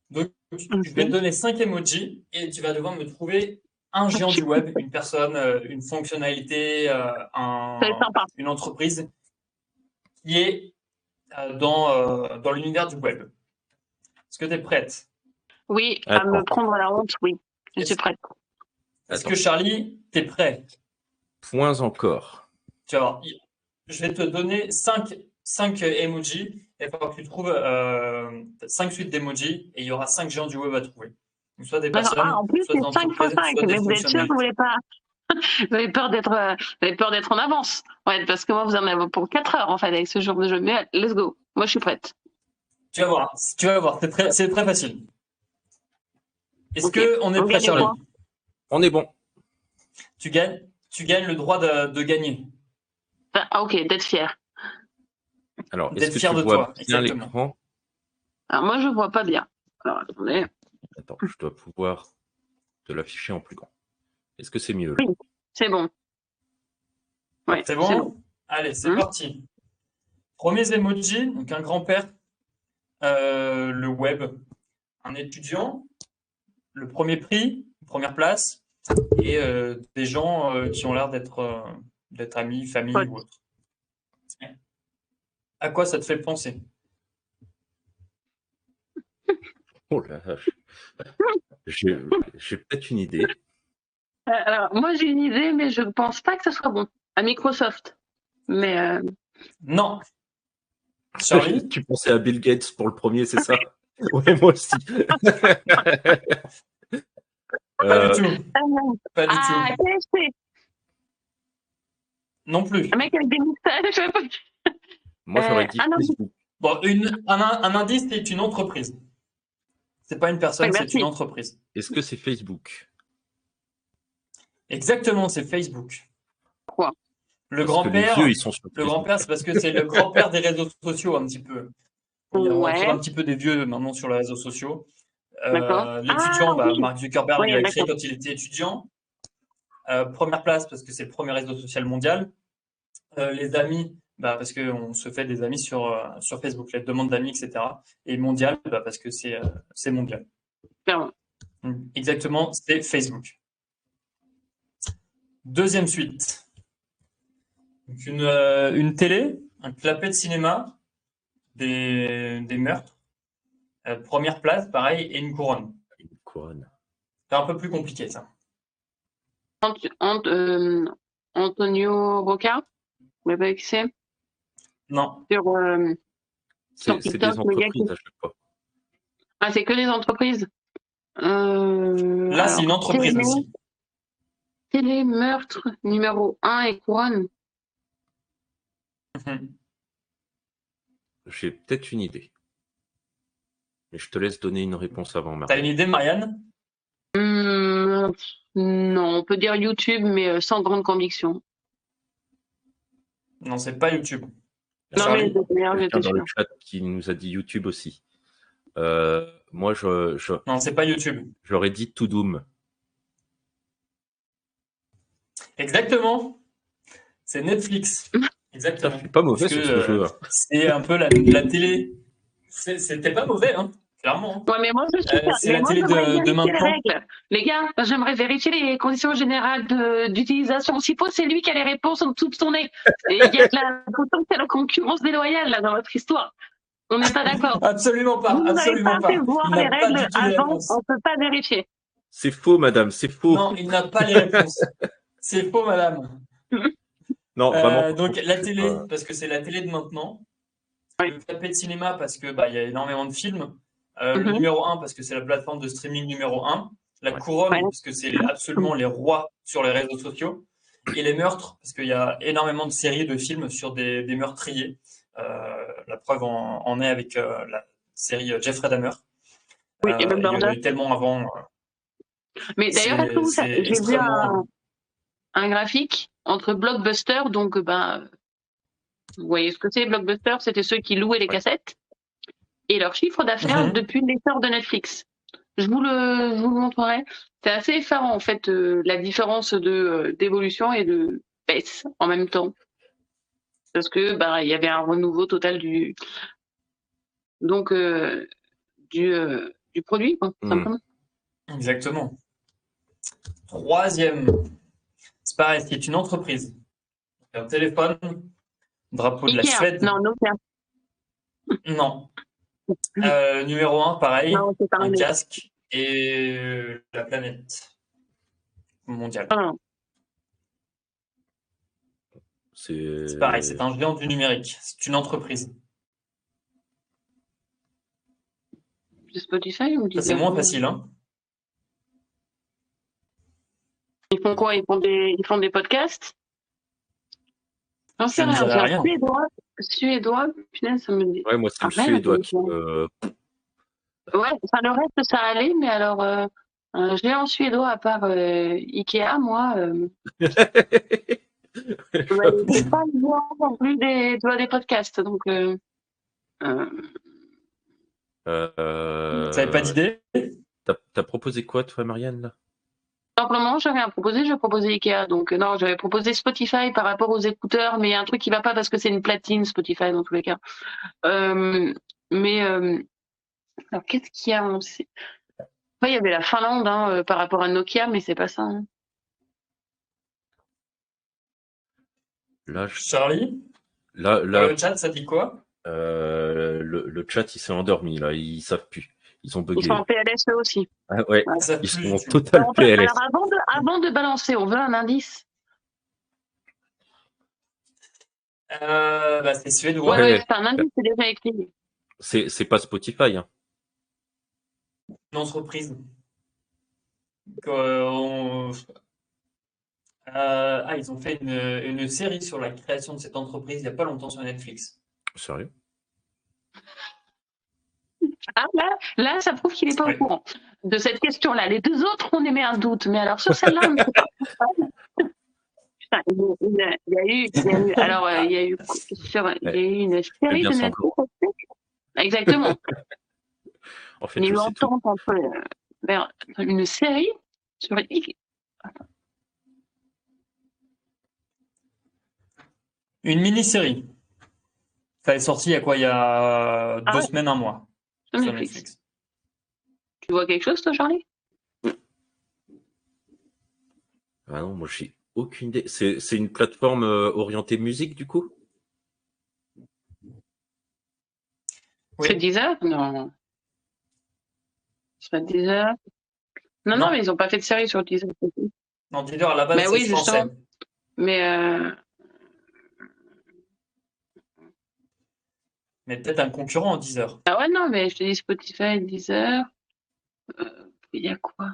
Donc, je vais te donner cinq emojis et tu vas devoir me trouver un géant du web, une personne, euh, une fonctionnalité, euh, un- C'est une entreprise qui est euh, dans, euh, dans l'univers du web. Est-ce que tu es prête? Oui, à Attends. me prendre la honte, oui. Je suis Est-ce- prête. Est-ce que Charlie, t'es prêt? Points encore. Tu vas voir. Je vais te donner 5, emojis et il va falloir que tu trouves 5 suites d'emojis et il y aura 5 géants du web à trouver. Donc, soit des Alors, personnes, ah, en plus, soit c'est des 5 fois entreprises, 5, soit des mais vous êtes sûr que vous fonctionnalités. voulez pas. Vous avez peur d'être, euh, vous avez peur d'être en avance. Ouais, parce que moi, vous en avez pour 4 heures, en fait, avec ce genre de jeu. Mais let's go. Moi, je suis prête. Tu vas voir, tu vas voir, c'est très, c'est très facile. Est-ce que on est On prêt, Charlie On est bon. Tu gagnes, tu gagnes le droit de, de gagner. Enfin, ah, ok, d'être fier. Alors, D'être est-ce que fier tu de vois toi, bien l'écran? Alors, moi, je vois pas bien. Alors, attendez. Attends, je dois pouvoir te l'afficher en plus grand. Est-ce que c'est mieux là Oui. C'est bon. Ouais, C'est bon, Allez, c'est Hum. parti. Premiers emojis, donc un grand-père, euh, le web, un étudiant, le premier prix, première place, et euh, des gens euh, qui ont l'air d'être euh, d'être amis, famille Ouais. ou autre. À quoi ça te fait penser? Oh. J'ai j'ai peut-être une idée. Euh, Alors, moi, j'ai une idée, mais je pense pas que ce soit bon. À Microsoft. Mais euh, Non. Charlie? tu pensais à Bill Gates pour le premier, c'est ça? Ouais, moi aussi. Pas Euh, du tout. Pas du ah, tout. KFC. Non plus. Un mec avec des moustaches. je sais pas. moi, j'aurais dit ah. Facebook. Bon, une, un, un indice, c'est une entreprise. C'est pas une personne, Ouais, c'est une entreprise. Est-ce que c'est Facebook? Exactement, c'est Facebook. Pourquoi Le grand-père, vieux, ils sont sur le grand-père, c'est parce que c'est le grand-père des réseaux sociaux un petit peu. Il y a- on Ouais. retrouve un petit peu des vieux maintenant sur les réseaux sociaux. Euh, D'accord. L'étudiant, Ah, bah, oui. Mark Zuckerberg, Oui, il a créé d'accord. quand il était étudiant. Euh, première place parce que c'est le premier réseau social mondial. Euh, les amis, bah, parce qu'on se fait des amis sur, sur Facebook, les demandes d'amis, etc. Et mondial, bah, parce que c'est c'est mondial. Exactement, c'est Facebook. Deuxième suite. Donc une, euh, une télé, un clapet de cinéma, des, des meurtres. Euh, première place, pareil, et une couronne. Une couronne. C'est un peu plus compliqué, ça. Ant- Ant- euh, Antonio Roca. Vous savez qui c'est Non, Sur, euh, C'est Sur c'est TikTok, des entreprises qui- à chaque fois. Ah, c'est que les entreprises. Euh, là, c'est une entreprise aussi. Télé, meurtre, numéro 1 et couronne? Mhm. J'ai peut-être une idée. Mais je te laisse donner une réponse avant, T'as Marie. une idée, Marianne? Hmm, non, on peut dire YouTube, mais euh, sans grande conviction. Non, c'est pas YouTube. Non, Charlie mais j'étais dans le chat qui nous a dit YouTube aussi. Euh, moi, je, je- Non, c'est pas YouTube. j'aurais dit To Doom. Exactement. C'est Netflix. Exactement. fait pas mauvais que, ce euh, jeu. hein. C'est un peu la, la télé. C'est- C'était pas mauvais, hein, clairement. Ouais, mais moi, je suis Euh, pas- c'est la moi, télé de- de les maintenant. règles. Les gars, j'aimerais vérifier les conditions générales de- d'utilisation. S'il faut, c'est lui qui a les réponses en dessous de son nez. Et il y a de la potentielle concurrence déloyale là, dans votre histoire. On n'est pas d'accord. Absolument pas, Vous n'avez absolument pas pas. fait voir Il les pas règles les avant, on ne peut pas vérifier. C'est faux, madame, c'est faux. Non, il n'a pas les réponses. C'est faux, madame. Non, Euh, vraiment. donc la télé, Euh, parce que c'est la télé de maintenant. Oui. Le clapet de cinéma, parce que bah, il y a énormément de films. Euh, Le Mhm. numéro 1, parce que c'est la plateforme de streaming numéro 1. La Ouais. couronne, Ouais. parce que c'est absolument les rois sur les réseaux sociaux. Et les meurtres, parce qu'il y a énormément de séries de films sur des, des meurtriers. Euh, la preuve en, en est avec euh, la série Jeffrey Dahmer. Oui, Euh, et même il y en a Murder. eu tellement avant. euh, Mais d'ailleurs, est-ce que vous savez- j'ai vu extrêmement- un, graphique entre Blockbuster, donc ben, vous voyez ce que c'est Blockbuster, c'était ceux qui louaient les Ouais. cassettes, et leur chiffre d'affaires Mhm. depuis l'essor de Netflix. Je vous le, je vous le montrerai. C'est assez effarant en fait euh, la différence de euh, d'évolution et de baisse en même temps, parce que ben il y avait un renouveau total du donc euh, du euh, du produit quoi, Mhm. simplement. Exactement. Troisième, c'est pareil, c'est une entreprise. Un téléphone, drapeau de la Suède. non, Nokia. Non. Euh, numéro un, pareil, Non, c'est pas un un casque. et euh, la planète mondiale. Ah, C'est C'est pareil, c'est un géant du numérique. C'est une entreprise. c'est Spotify ou Ça, c'est moins facile. Hein. Ils font quoi? Ils font, des, ils font des podcasts? J'en sais rien. Suédois. Suédois, punaise, ça me dit. Ouais, moi, c'est le Ah, merde, suédois qui me. Ouais, enfin, le reste, ça allait, mais alors, euh, un géant suédois à part euh, Ikea, moi, euh, je voyais pas voir non plus des, podcasts. Donc, euh, euh, Euh, pas d'idée t'as proposé quoi, toi, Marianne là simplement, j'avais rien proposé, je proposais Ikea. Donc, euh, non, j'avais proposé Spotify par rapport aux écouteurs, mais il y a un truc qui va pas parce que c'est une platine, Spotify, dans tous les cas. Euh, mais, euh, alors, qu'est-ce qu'il y a? Après, il y avait la Finlande hein, euh, par rapport à Nokia, mais c'est pas ça. hein. Là, je- Charlie? Là, là Le chat, ça dit quoi? euh, le, le chat, il s'est endormi. Là, ils savent plus. Ils sont Ils buggés. sont en PLS eux aussi. Ah, ouais, Ah, ils sont en total Alors, PLS. alors, avant, de, avant de balancer, on veut un indice. Euh, bah, c'est suédois. Ouais, Ouais. c'est un indice, c'est déjà écrit. C'est c'est pas Spotify. Hein. Une entreprise. Euh, on- Euh, ah, ils ont fait une, une série sur la création de cette entreprise il n'y a pas longtemps sur Netflix. Sérieux? Ah, là, là, ça prouve qu'il n'est pas Ouais. au courant de cette question-là. Les deux autres, on émet un doute, mais alors sur celle-là, on pas. Il y a- il y il y eu, il y a eu, alors euh, il y a eu, sur, il y a eu une série de. Netflix. Exactement. En fait, entente entre euh, vers une série sur Une mini-série. Ça est sorti il y a quoi? Il y a Ah deux ouais. semaines, un mois sur sur Netflix. Netflix. Tu vois quelque chose, toi, Charlie? Ah non, moi, j'ai aucune idée. C'est c'est une plateforme euh, orientée musique, du coup? Oui. C'est Deezer? Non. C'est pas Deezer? Non, non, Non. mais ils n'ont pas fait de série sur Deezer. Non, Deezer, à la base, Mais c'est oui, français. justement. Mais euh, Mais peut-être un concurrent en Deezer. Ah ouais, non, mais je te dis Spotify, Deezer. Euh, Il y a quoi?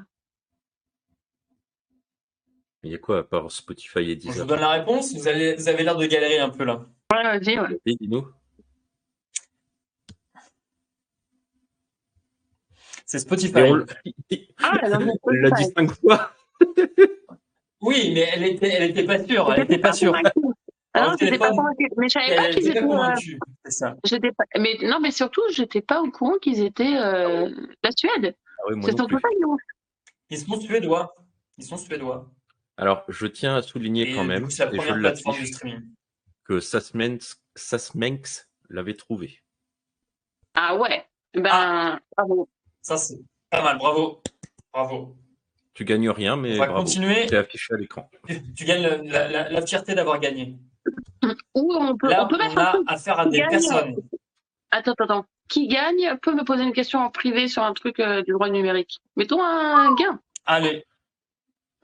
Il y a quoi à part Spotify et Bon, je vous Deezer donne la réponse. Vous, allez, vous avez l'air de galérer un peu là. Ouais, vas-y, ouais. Oui, dis-nous. C'est Spotify. On Ah, on l'a dit cinq fois. Oui, mais elle était, elle était pas sûre. Elle était pas sûre. Ah non, le j'étais pas. Mais je savais pas qu'ils étaient. euh, ça. pas... Mais non, mais surtout, j'étais pas au courant qu'ils étaient euh, la Suède. Ah moi C'est surtout ça. Ils sont suédois. Ils sont suédois. Alors, je tiens à souligner Et quand même, coup, et je l'affiche, que Sasmenx, Sasmenx l'avait trouvé. Ah ouais. Ben, Ah. bravo. Ça, c'est pas mal. Bravo. Bravo. Tu gagnes rien, On mais va bravo. continuer. C'est affiché à l'écran. Tu, tu gagnes la, la- la fierté d'avoir gagné. Ou on peut, Là, on peut on mettre un a truc. affaire à des gagne. personnes. Attends, attends, attends. Qui gagne peut me poser une question en privé sur un truc euh, du droit numérique. Mettons un gain. Allez.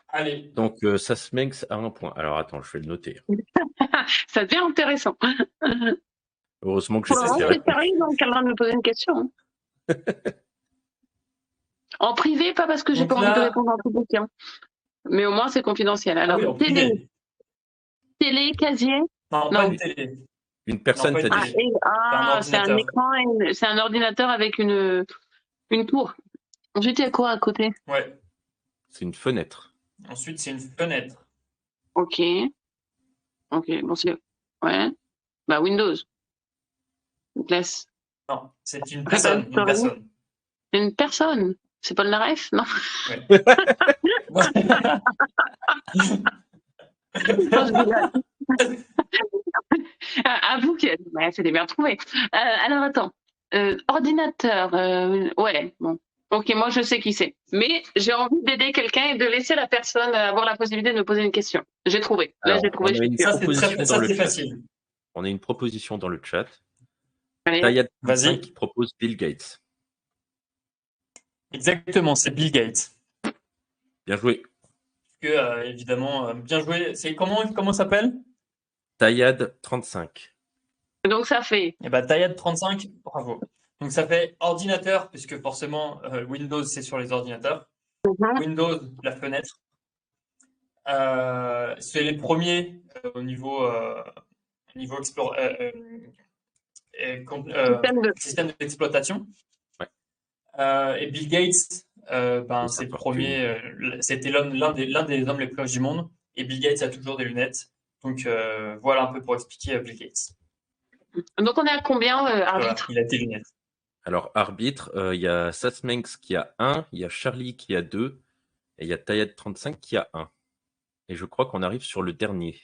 Allez. Donc, euh, Sasmenx a un point. Alors, attends, je vais le noter. Ça devient intéressant. Heureusement que je sais c'est sérieux, de me poser une question. hein. en privé, pas parce que j'ai pas envie de répondre en public. hein. Mais au moins, c'est confidentiel. Ah Alors, oui, en télé, casier. Non, Non. pas une télé. Une personne Non, Ah, et- ah, c'est un ordinateur. écran, c'est un ordinateur avec une, une tour. Ensuite, il y a quoi à côté? Ouais. C'est une fenêtre. Ensuite, c'est une fenêtre. Ok. Ok, bon, c'est. Ouais. Bah, Windows. Laisse. Non, c'est une personne. Une personne. C'est une personne. C'est Paul Naref? Non. Ah, Avoue que ouais, c'était bien trouvé. Euh, alors attends, Euh, ordinateur, euh, ouais, bon. Ok, moi je sais qui c'est. Mais j'ai envie d'aider quelqu'un et de laisser la personne avoir la possibilité de me poser une question. J'ai trouvé. Là, j'ai trouvé. on a une. Ça, c'est proposition très, dans le c'est chat. facile. On a une proposition dans le chat. Allez. Tayat Vas-y. qui propose Bill Gates. Exactement, c'est Bill Gates. Bien joué. Que, euh, évidemment, euh, bien joué. C'est comment comment ça s'appelle? Tayad 35. Donc ça fait. Eh ben, Tayad 35, bravo. Donc ça fait ordinateur, puisque forcément euh, Windows c'est sur les ordinateurs. Mhm. Windows, la fenêtre. Euh, c'est les premiers euh, au niveau, euh, au niveau explore- euh, euh, et euh, Système de- d'exploitation. Ouais. Euh, et Bill Gates, euh, ben, c'est le premier, euh, c'était l'un des, hommes les plus riches du monde. Et Bill Gates a toujours des lunettes. Donc euh, voilà un peu pour expliquer Bill Gates. Donc on est à combien, euh, Voilà, arbitre il a des lunettes. Alors, arbitre, euh, il y a Sasmenx qui a 1, il y a Charlie qui a 2, et il y a Tayad 35 qui a 1. Et je crois qu'on arrive sur le dernier.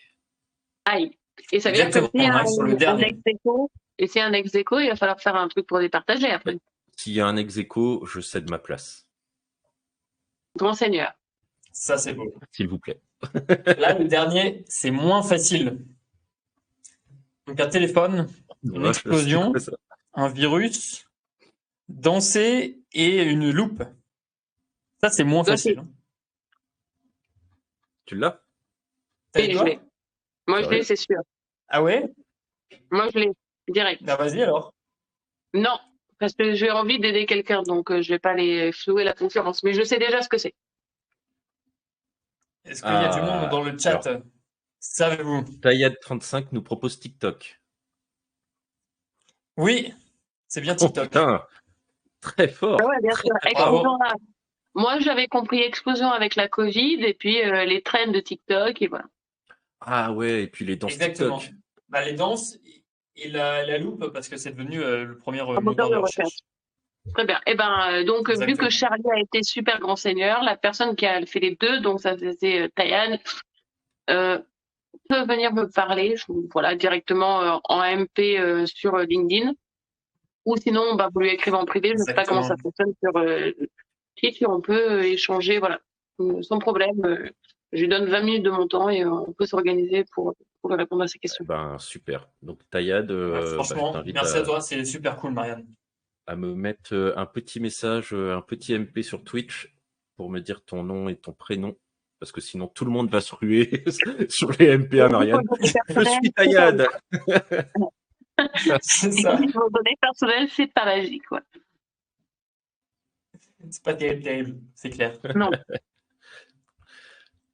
Aïe. Et ça veut dire que le un, un dernier. ex-aequo, et s'il y a un ex-aequo, il va falloir faire un truc pour départager après. S'il y a un ex je cède ma place, Grand seigneur. Ça, c'est beau. s'il vous plaît. Là, le dernier, c'est moins facile. Donc, un téléphone, Une Ouais, explosion. un virus, danser et une loupe. Ça, c'est moins facile. hein. Tu l'as? Dit je l'ai. Moi, je l'ai, c'est sûr. Ah ouais? Moi, je l'ai. Direct. Bah, vas-y alors. Non. Parce que j'ai envie d'aider quelqu'un, donc euh, je vais pas les flouer la concurrence. Mais je sais déjà ce que c'est. Est-ce qu'il y a du Ah, monde dans le chat Savez-vous Tayad 35 nous propose TikTok. Oui, c'est bien Oh TikTok. putain Très fort Ah ouais, bien sûr. Bravo. Explosion, là. Moi, j'avais compris explosion avec la Covid et puis euh, les trends de TikTok et voilà. Ah ouais, et puis les danses Exactement. TikTok. Bah, les danses et la, la loupe, parce que c'est devenu euh, le premier euh, moteur moteur de de recherche. recherche. Très bien. Et ben, euh, donc, vu que Charlie a été super grand seigneur, la personne qui a fait les deux, donc ça c'était euh, Tayan, euh, peut venir me parler, je- voilà, directement euh, en MP euh, sur LinkedIn. Ou sinon, bah, vous lui écrivez en privé, je ne sais pas comment ça fonctionne sur euh, et on peut échanger, voilà, sans problème. euh, je lui donne 20 minutes de mon temps et euh, on peut s'organiser pour, pour répondre à ses questions. Ben super. Donc Tayad, euh, Ouais, bah, franchement, merci à, à toi, c'est super cool, Marianne. à me mettre euh, un petit message, euh, un petit MP sur Twitch pour me dire ton nom et ton prénom. Parce que sinon tout le monde va se ruer sur les MP à Marianne. Je suis Tayad c'est ça. Vos données personnelles, c'est pas magique, quoi. C'est pas terrible, terrible, c'est clair. Non.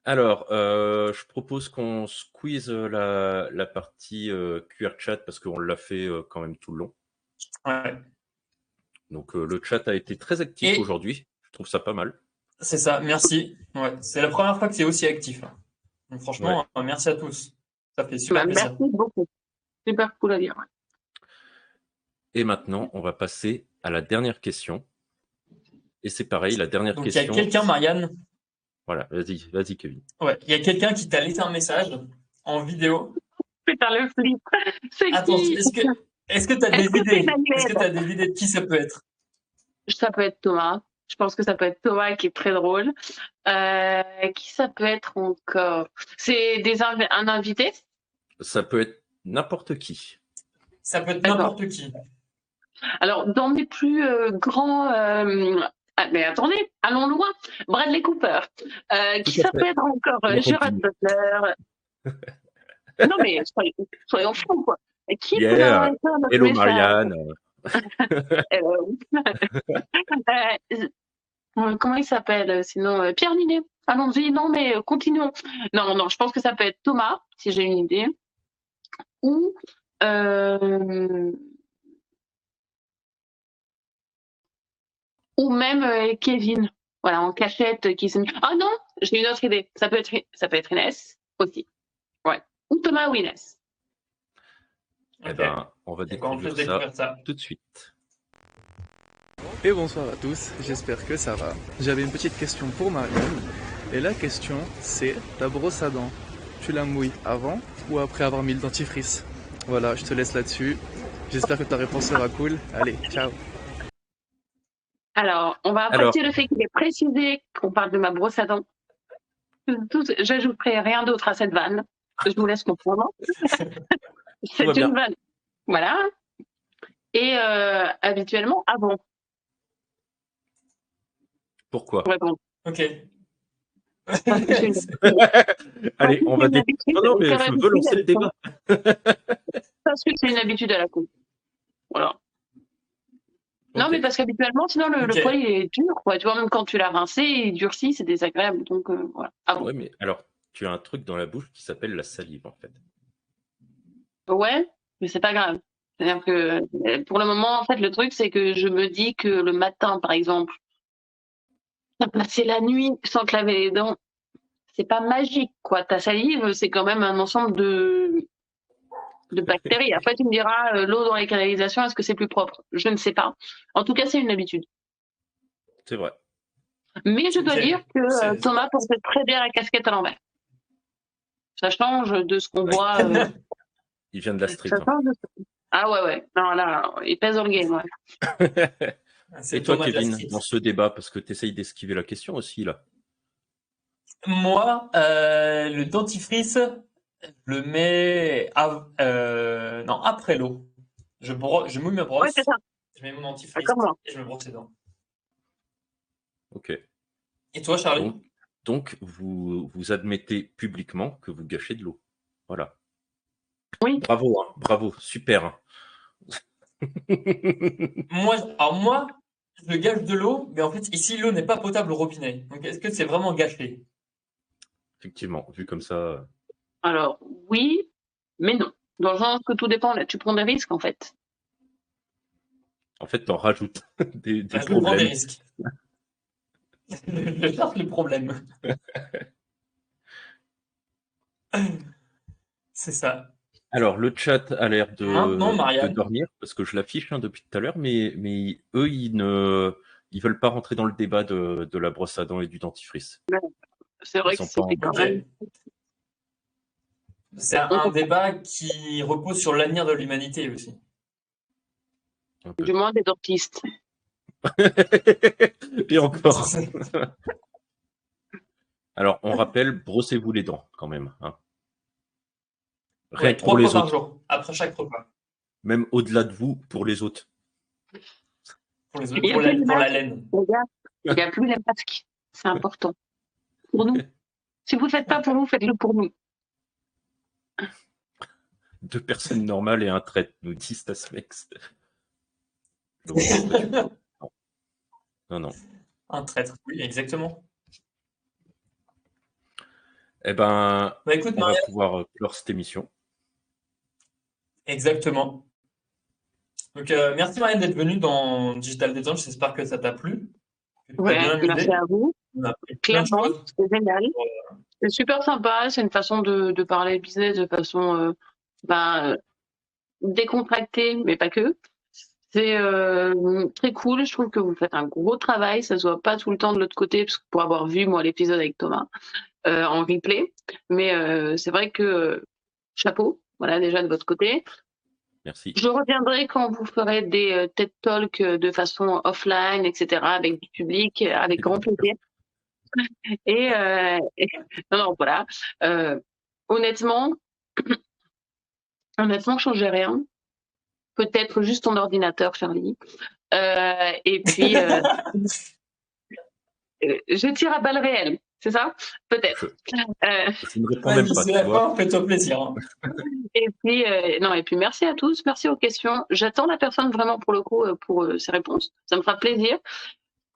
Alors, euh, je propose qu'on squeeze la, la partie euh, QR chat parce qu'on l'a fait euh, quand même tout le long. Ouais. Donc euh, le chat a été très actif Et- aujourd'hui. Je trouve ça pas mal. C'est ça, merci. Ouais, c'est la première fois que c'est aussi actif. hein. Donc franchement, euh, merci à tous. Ça fait super Bah, plaisir. merci beaucoup. Super cool à dire. ouais. Et maintenant, on va passer à la dernière question. Et c'est pareil, la dernière Donc il y a question. quelqu'un, Marianne, Voilà, vas-y, vas-y, Kevin. ouais, il y a quelqu'un qui t'a laissé un message en vidéo. Putain, le flip. C'est Attends, qui est-ce que est-ce que tu as Est-ce des idées? Est-ce que tu as des idées de qui ça peut être? Ça peut être Thomas. Je pense que ça peut être Thomas qui est très drôle. Euh, qui ça peut être encore? C'est des inv- un invité? Ça peut être n'importe qui. Ça peut être D'accord. n'importe qui. Alors, dans mes plus euh, grands. euh, ah, mais attendez, allons loin. Bradley Cooper. Euh, qui ça peut être encore euh, Gerard. Butler. non, mais soyons, soyons francs, quoi. Qui peut Yeah. notre Hello message Marianne. Euh, euh, comment il s'appelle sinon Pierre Ninet. Allons-y, non mais continuons. Non, non, je pense que ça peut être Thomas, si j'ai une idée. Ou euh, ou même euh, Kevin. Voilà, en cachette euh, qui se Ah non, j'ai une autre idée. Ça peut être ça peut être Inès aussi. Ouais. Ou Thomas ou Inès. Eh Ok. ben, on va D'accord, on ça découvrir ça. tout de suite. Et bonsoir à tous, j'espère que ça va. J'avais une petite question pour Marianne. Et la question, c'est ta brosse à dents, tu la mouilles avant ou après avoir mis le dentifrice? Voilà, je te laisse là-dessus. J'espère que ta réponse sera cool. Allez, ciao Alors, on va Alors- apprécier le fait qu'il ait précisé qu'on parle de ma brosse à dents. Tout- J'ajouterai rien d'autre à cette vanne. Je vous laisse comprendre. C'est bien. une vanne. Voilà. Et euh, habituellement, avant. Pourquoi? Ok. Parce que c'est une- Allez, on va dé- habitude- Non, non, mais je veux lancer à le débat. Parce que c'est une habitude à la con. Voilà. Non, mais parce qu'habituellement, sinon, le, poil, il est dur, quoi. Tu vois, même quand tu l'as rincé, il durcit, c'est désagréable. Donc, euh, voilà. Ah bon Ouais, mais alors, tu as un truc dans la bouche qui s'appelle la salive, en fait. Ouais, mais c'est pas grave. C'est-à-dire que euh, pour le moment, en fait, le truc, c'est que je me dis que le matin, par exemple, passer la nuit sans te laver les dents, c'est pas magique, quoi. Ta salive, c'est quand même un ensemble de, de bactéries. Après, tu me diras, euh, l'eau dans les canalisations, est-ce que c'est plus propre? Je ne sais pas. En tout cas, c'est une habitude. C'est vrai. Mais je dois dire que euh, Thomas portait très bien la casquette à l'envers. Ça change de ce qu'on voit. euh, Il vient de la street. ça hein. change de ce- Ah ouais, ouais. Non, là, il pèse dans le game, ouais. C'est Et toi, Kevin, dans ce débat, parce que tu essayes d'esquiver la question aussi, là. Moi, euh, le dentifrice, le mets av- euh, non, après l'eau. Je, bro- je mouille ma brosse, Ouais, c'est ça. je mets mon dentifrice Comme moi. et je me brosse les dents. Ok. Et toi, Charlie? Donc, donc vous, vous admettez publiquement que vous gâchez de l'eau. Voilà. Oui. Bravo, hein, bravo, super. hein. Moi, alors moi, je gâche de l'eau, mais en fait, ici, l'eau n'est pas potable au robinet. Donc, est-ce que c'est vraiment gâché? Effectivement, vu comme ça. Alors, oui, mais non. Dans le sens que tout dépend, là, tu prends des risques, en fait. En fait, t'en rajoutes des, des Bah, je prends des problèmes. risques. je cherche les problèmes. C'est ça. Alors, le chat a l'air de, Maintenant, de Marianne. dormir parce que je l'affiche hein, depuis tout à l'heure, mais, mais eux, ils ne ils veulent pas rentrer dans le débat de, de la brosse à dents et du dentifrice. C'est vrai Ils que c'était quand même. C'est un, débat qui repose sur l'avenir de l'humanité aussi. Du moins des dentistes. et encore. Alors, on rappelle, brossez-vous les dents quand même. hein. Rien Ouais, que trois pour les fois par autres, jour, après chaque repas. même au-delà de vous, pour les autres. Pour, les, Il y a pour, la, pour la laine. Il n'y a plus les masques. C'est important. Pour nous. Si vous ne faites pas pour nous, faites-le pour nous. Deux personnes normales et un traite, nous dit Stasmex. Donc, non. non. Un traître, oui, exactement. Eh ben, Bah écoute, on va Marianne, pouvoir euh, clore cette émission. exactement. Donc, euh, merci Marianne d'être venue dans Digital Détente. J'espère que ça t'a plu. que tu t'es Ouais, merci à vous. On a appris plein de Clairement, choses. c'est génial. C'est super sympa. C'est une façon de, de parler business de façon euh, ben, euh, décontractée, mais pas que. C'est euh, très cool. Je trouve que vous faites un gros travail. Ça se voit pas tout le temps de l'autre côté, parce que pour avoir vu moi l'épisode avec Thomas euh, en replay. Mais euh, c'est vrai que chapeau. Voilà déjà de votre côté. Merci. Je reviendrai quand vous ferez des euh, TED Talks de façon offline, etc., avec du public, avec grand plaisir. Et, euh, et- non, non, voilà. Euh, honnêtement, honnêtement, je changeais rien. Peut-être juste ton ordinateur, Charlie. Euh, et puis, euh, euh, je tire à balles réelles, c'est ça? Peut-être. Euh, Je ne réponds même pas, tu vois. fais-toi plaisir. hein. Et puis, euh, non, et puis merci à tous, merci aux questions. J'attends la personne vraiment pour le coup euh, pour euh, ses réponses. Ça me fera plaisir.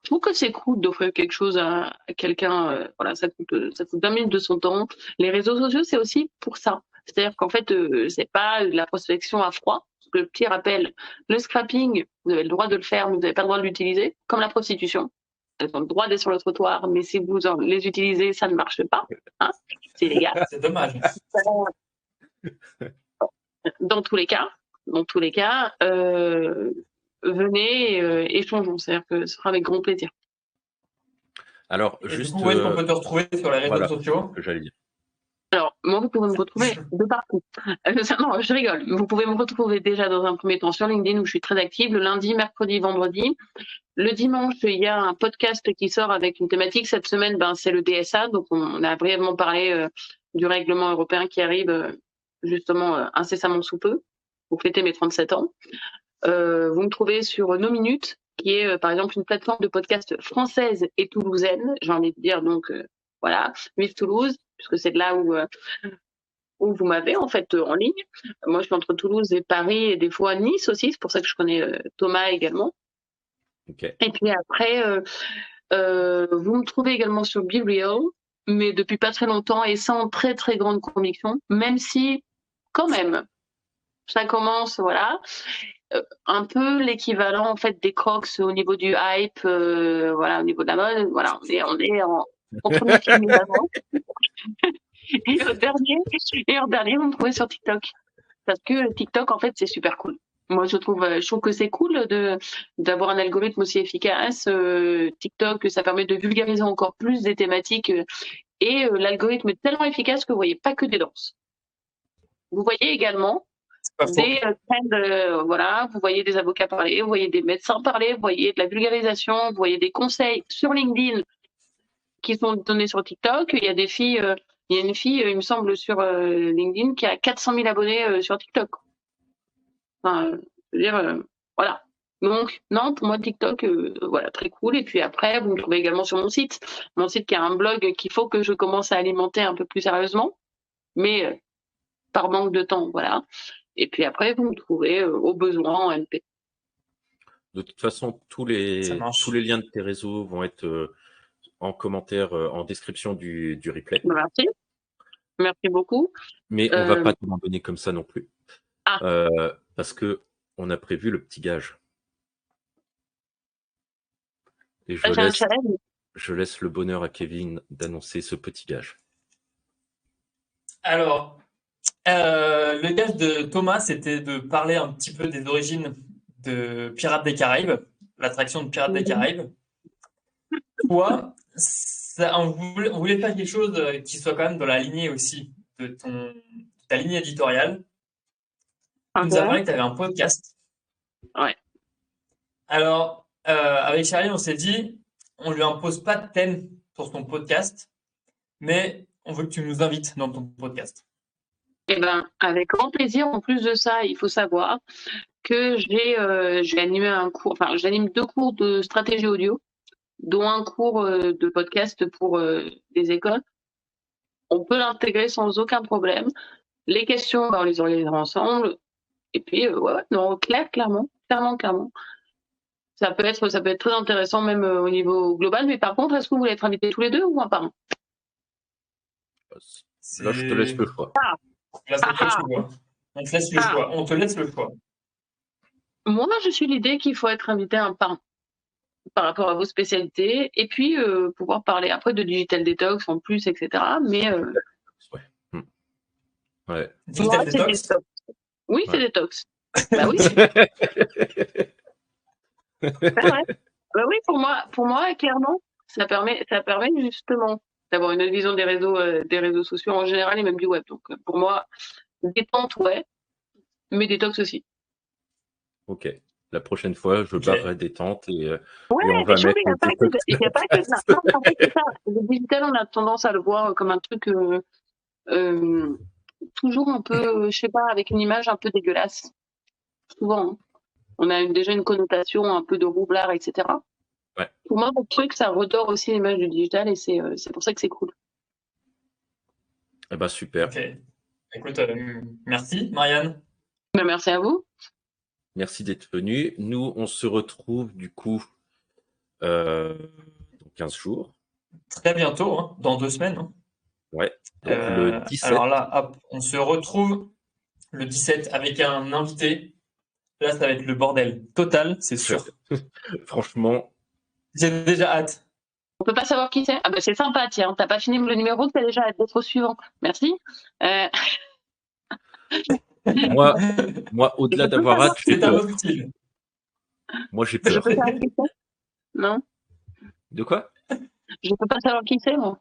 Je trouve que c'est cool d'offrir quelque chose à, à quelqu'un. euh, voilà, ça coûte, euh, ça coûte 20 minutes de son temps. Les réseaux sociaux, c'est aussi pour ça. C'est-à-dire qu'en fait, euh, c'est pas la prospection à froid. Le petit rappel, le scrapping, vous avez le droit de le faire, mais vous n'avez pas le droit de l'utiliser, comme la prostitution. Elles ont le droit d'être sur le trottoir, mais si vous en les utilisez, ça ne marche pas. Hein c'est illégal. C'est dommage. dans tous les cas, dans tous les cas, euh, venez euh, échangeons. C'est-à-dire que ce sera avec grand plaisir. Alors, Et juste. où est-ce qu'on euh, peut te retrouver sur les réseaux voilà. sociaux que j'allais dire. Alors, moi, vous pouvez me retrouver de partout. Euh, non, je rigole. Vous pouvez me retrouver déjà dans un premier temps sur LinkedIn où je suis très active le lundi, mercredi, vendredi. Le dimanche, il y a un podcast qui sort avec une thématique. Cette semaine, ben, c'est le DSA. Donc, on a brièvement parlé euh, du règlement européen qui arrive euh, justement euh, incessamment sous peu pour fêter mes 37 ans. Euh, vous me trouvez sur nos minutes qui est euh, par exemple une plateforme de podcast française et toulousaine, j'ai envie de dire donc euh, voilà, Vive Toulouse, puisque c'est de là où où vous m'avez en fait en ligne. Moi, je suis entre Toulouse et Paris et des fois Nice aussi. C'est pour ça que je connais Thomas également. Okay. Et puis après, vous me trouvez également sur Be Real, mais depuis pas très longtemps et sans très très grande conviction, même si quand même ça commence, voilà. Euh, un peu l'équivalent en fait des Crocs au niveau du hype, euh, voilà, au niveau de la mode. Voilà, on est, on est en, en premier et au dernier, et en dernier, on me trouvait sur TikTok. Parce que TikTok, en fait, c'est super cool. Moi, je trouve, je trouve que c'est cool de d'avoir un algorithme aussi efficace. Euh, TikTok, ça permet de vulgariser encore plus des thématiques et l'algorithme est tellement efficace que vous voyez pas que des danses. Vous voyez également euh, voilà, vous voyez des avocats parler, vous voyez des médecins parler, vous voyez de la vulgarisation, vous voyez des conseils sur LinkedIn qui sont donnés sur TikTok. Il y a des filles, euh, il y a une fille, il me semble, sur euh, LinkedIn qui a 400 000 abonnés sur TikTok. Enfin, je veux dire, voilà. Donc, non, moi, TikTok, voilà, très cool. Et puis après, vous me trouvez également sur mon site. Mon site qui a un blog qu'il faut que je commence à alimenter un peu plus sérieusement. Mais par manque de temps, voilà. Et puis après, vous me trouvez euh, au besoin en MP. De toute façon, tous les, tous les liens de tes réseaux vont être euh, en commentaire, euh, en description du, du replay. Merci. Merci beaucoup. Mais on ne va pas te donner comme ça non plus. Ah. parce que on a prévu le petit gage. Et je ah, laisse, je laisse le bonheur à Kevin d'annoncer ce petit gage. Alors, euh, le gage de Thomas, c'était de parler un petit peu des origines de Pirates des Caraïbes, l'attraction de Pirates des mhm. Caraïbes. Toi, on, voulait, faire quelque chose qui soit quand même dans la lignée aussi de, ton, ta ligne éditoriale. Tu nous as parlé que tu avais un podcast. Ouais. Alors, euh, avec Charlie, on s'est dit, on lui impose pas de thème pour son podcast, mais on veut que tu nous invites dans ton podcast. Eh ben, avec grand plaisir. En plus de ça, il faut savoir que j'ai euh, animé un cours, enfin, j'anime deux cours de stratégie audio, dont un cours euh, de podcast pour euh, des écoles. On peut l'intégrer sans aucun problème. Les questions, ben, on les organisera ensemble. Et puis, euh, ouais, non, clair, clairement, clairement, clairement. Ça peut être, ça peut être très intéressant même au niveau global. Mais par contre, est-ce que vous voulez être invités tous les deux ou un par un Là, je te laisse le choix. Ah. On te laisse le choix. On te laisse le choix. Moi, je suis l'idée qu'il faut être invité un par par rapport à vos spécialités et puis euh, pouvoir parler après de digital detox en plus, etc. Mais euh... ouais. ouais. Digital detox. Oui, c'est détox. bah oui. bah, bah oui, pour moi, pour moi, clairement, ça permet, ça permet justement d'avoir une vision des réseaux, euh, des réseaux sociaux en général et même du web. Donc euh, pour moi, détente, ouais, mais détox aussi. Ok. La prochaine fois, je barrerai détente et, euh, ouais, et on va mettre. Il n'y a, pas que ça. en fait, ça. Le digital, on a tendance à le voir comme un truc euh, toujours un peu, je sais pas, avec une image un peu dégueulasse. Souvent. Hein. On a déjà une connotation un peu de roublard, etc. Pour moi, mon truc, ça redore aussi l'image du digital et euh, c'est pour ça que c'est cool. Eh ben, super. Écoute, euh, merci, Marianne. Ben, merci à vous. Merci d'être venu. Nous, on se retrouve du coup euh, dans 15 jours. Très bientôt, hein, dans deux semaines. Hein. Ouais. le 17. Alors là, on se retrouve le 17 avec un invité. Là, ça va être le bordel total, c'est sûr. Franchement, j'ai déjà hâte. On peut pas savoir qui c'est. Ah bah c'est sympa, tiens. T'as pas fini le numéro, t'as déjà hâte d'être au suivant. Merci. Euh... moi, moi au-delà d'avoir hâte, c'est un Moi, j'ai peur. Je peux savoir qui c'est? Non. De quoi? Je peux pas savoir qui c'est, moi.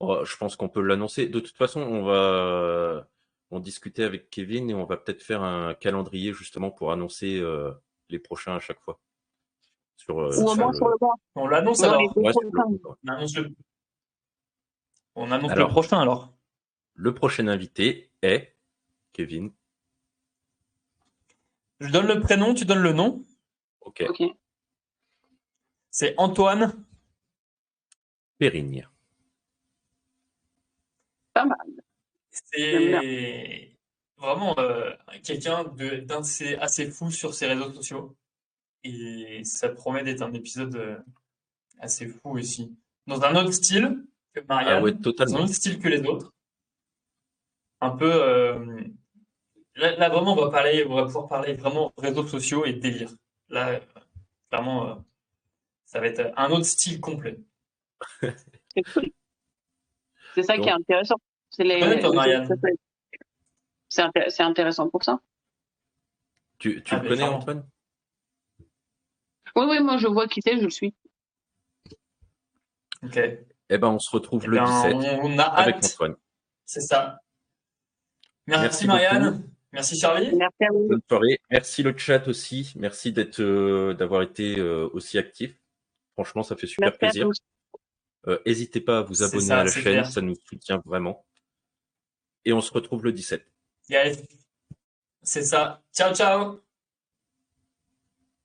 Oh, je pense qu'on peut l'annoncer. De toute façon, on va en discuter avec Kevin et on va peut-être faire un calendrier justement pour annoncer euh, les prochains à chaque fois. Euh, Ou au moins sur le On l'annonce alors. on annonce, le... prochain alors. Le prochain invité est Kevin. Je donne le prénom, tu donnes le nom. Ok. C'est Antoine. Périgne. Pas mal. C'est vraiment euh, quelqu'un de- d'assez assez fou sur ses réseaux sociaux. Et ça promet d'être un épisode euh, assez fou aussi. Dans un autre style que Marianne, Ah ouais, dans un autre style que les autres. Un peu. euh, là, là, vraiment, on va parler, on va pouvoir parler vraiment réseaux sociaux et délire. Là, clairement, euh, ça va être un autre style complet. C'est cool. C'est ça qui est intéressant. C'est les. Ouais, intéressant pour ça. Tu, tu Ah, le connais. Antoine? Oui, oui, moi je vois qui c'est, je le suis. Ok. Eh ben, on se retrouve Eh le bien, 17 on a avec hâte. Antoine. C'est ça. Merci, Merci Marianne. beaucoup. Merci Charlie. Merci à vous. Bonne soirée. Merci le chat aussi. Merci d'être, euh, d'avoir été euh, aussi actif. Franchement, ça fait super Merci plaisir. Euh, N'hésitez pas à vous abonner ça, à la chaîne, clair. ça nous soutient vraiment. Et on se retrouve le 17. Yes. C'est ça. Ciao, ciao.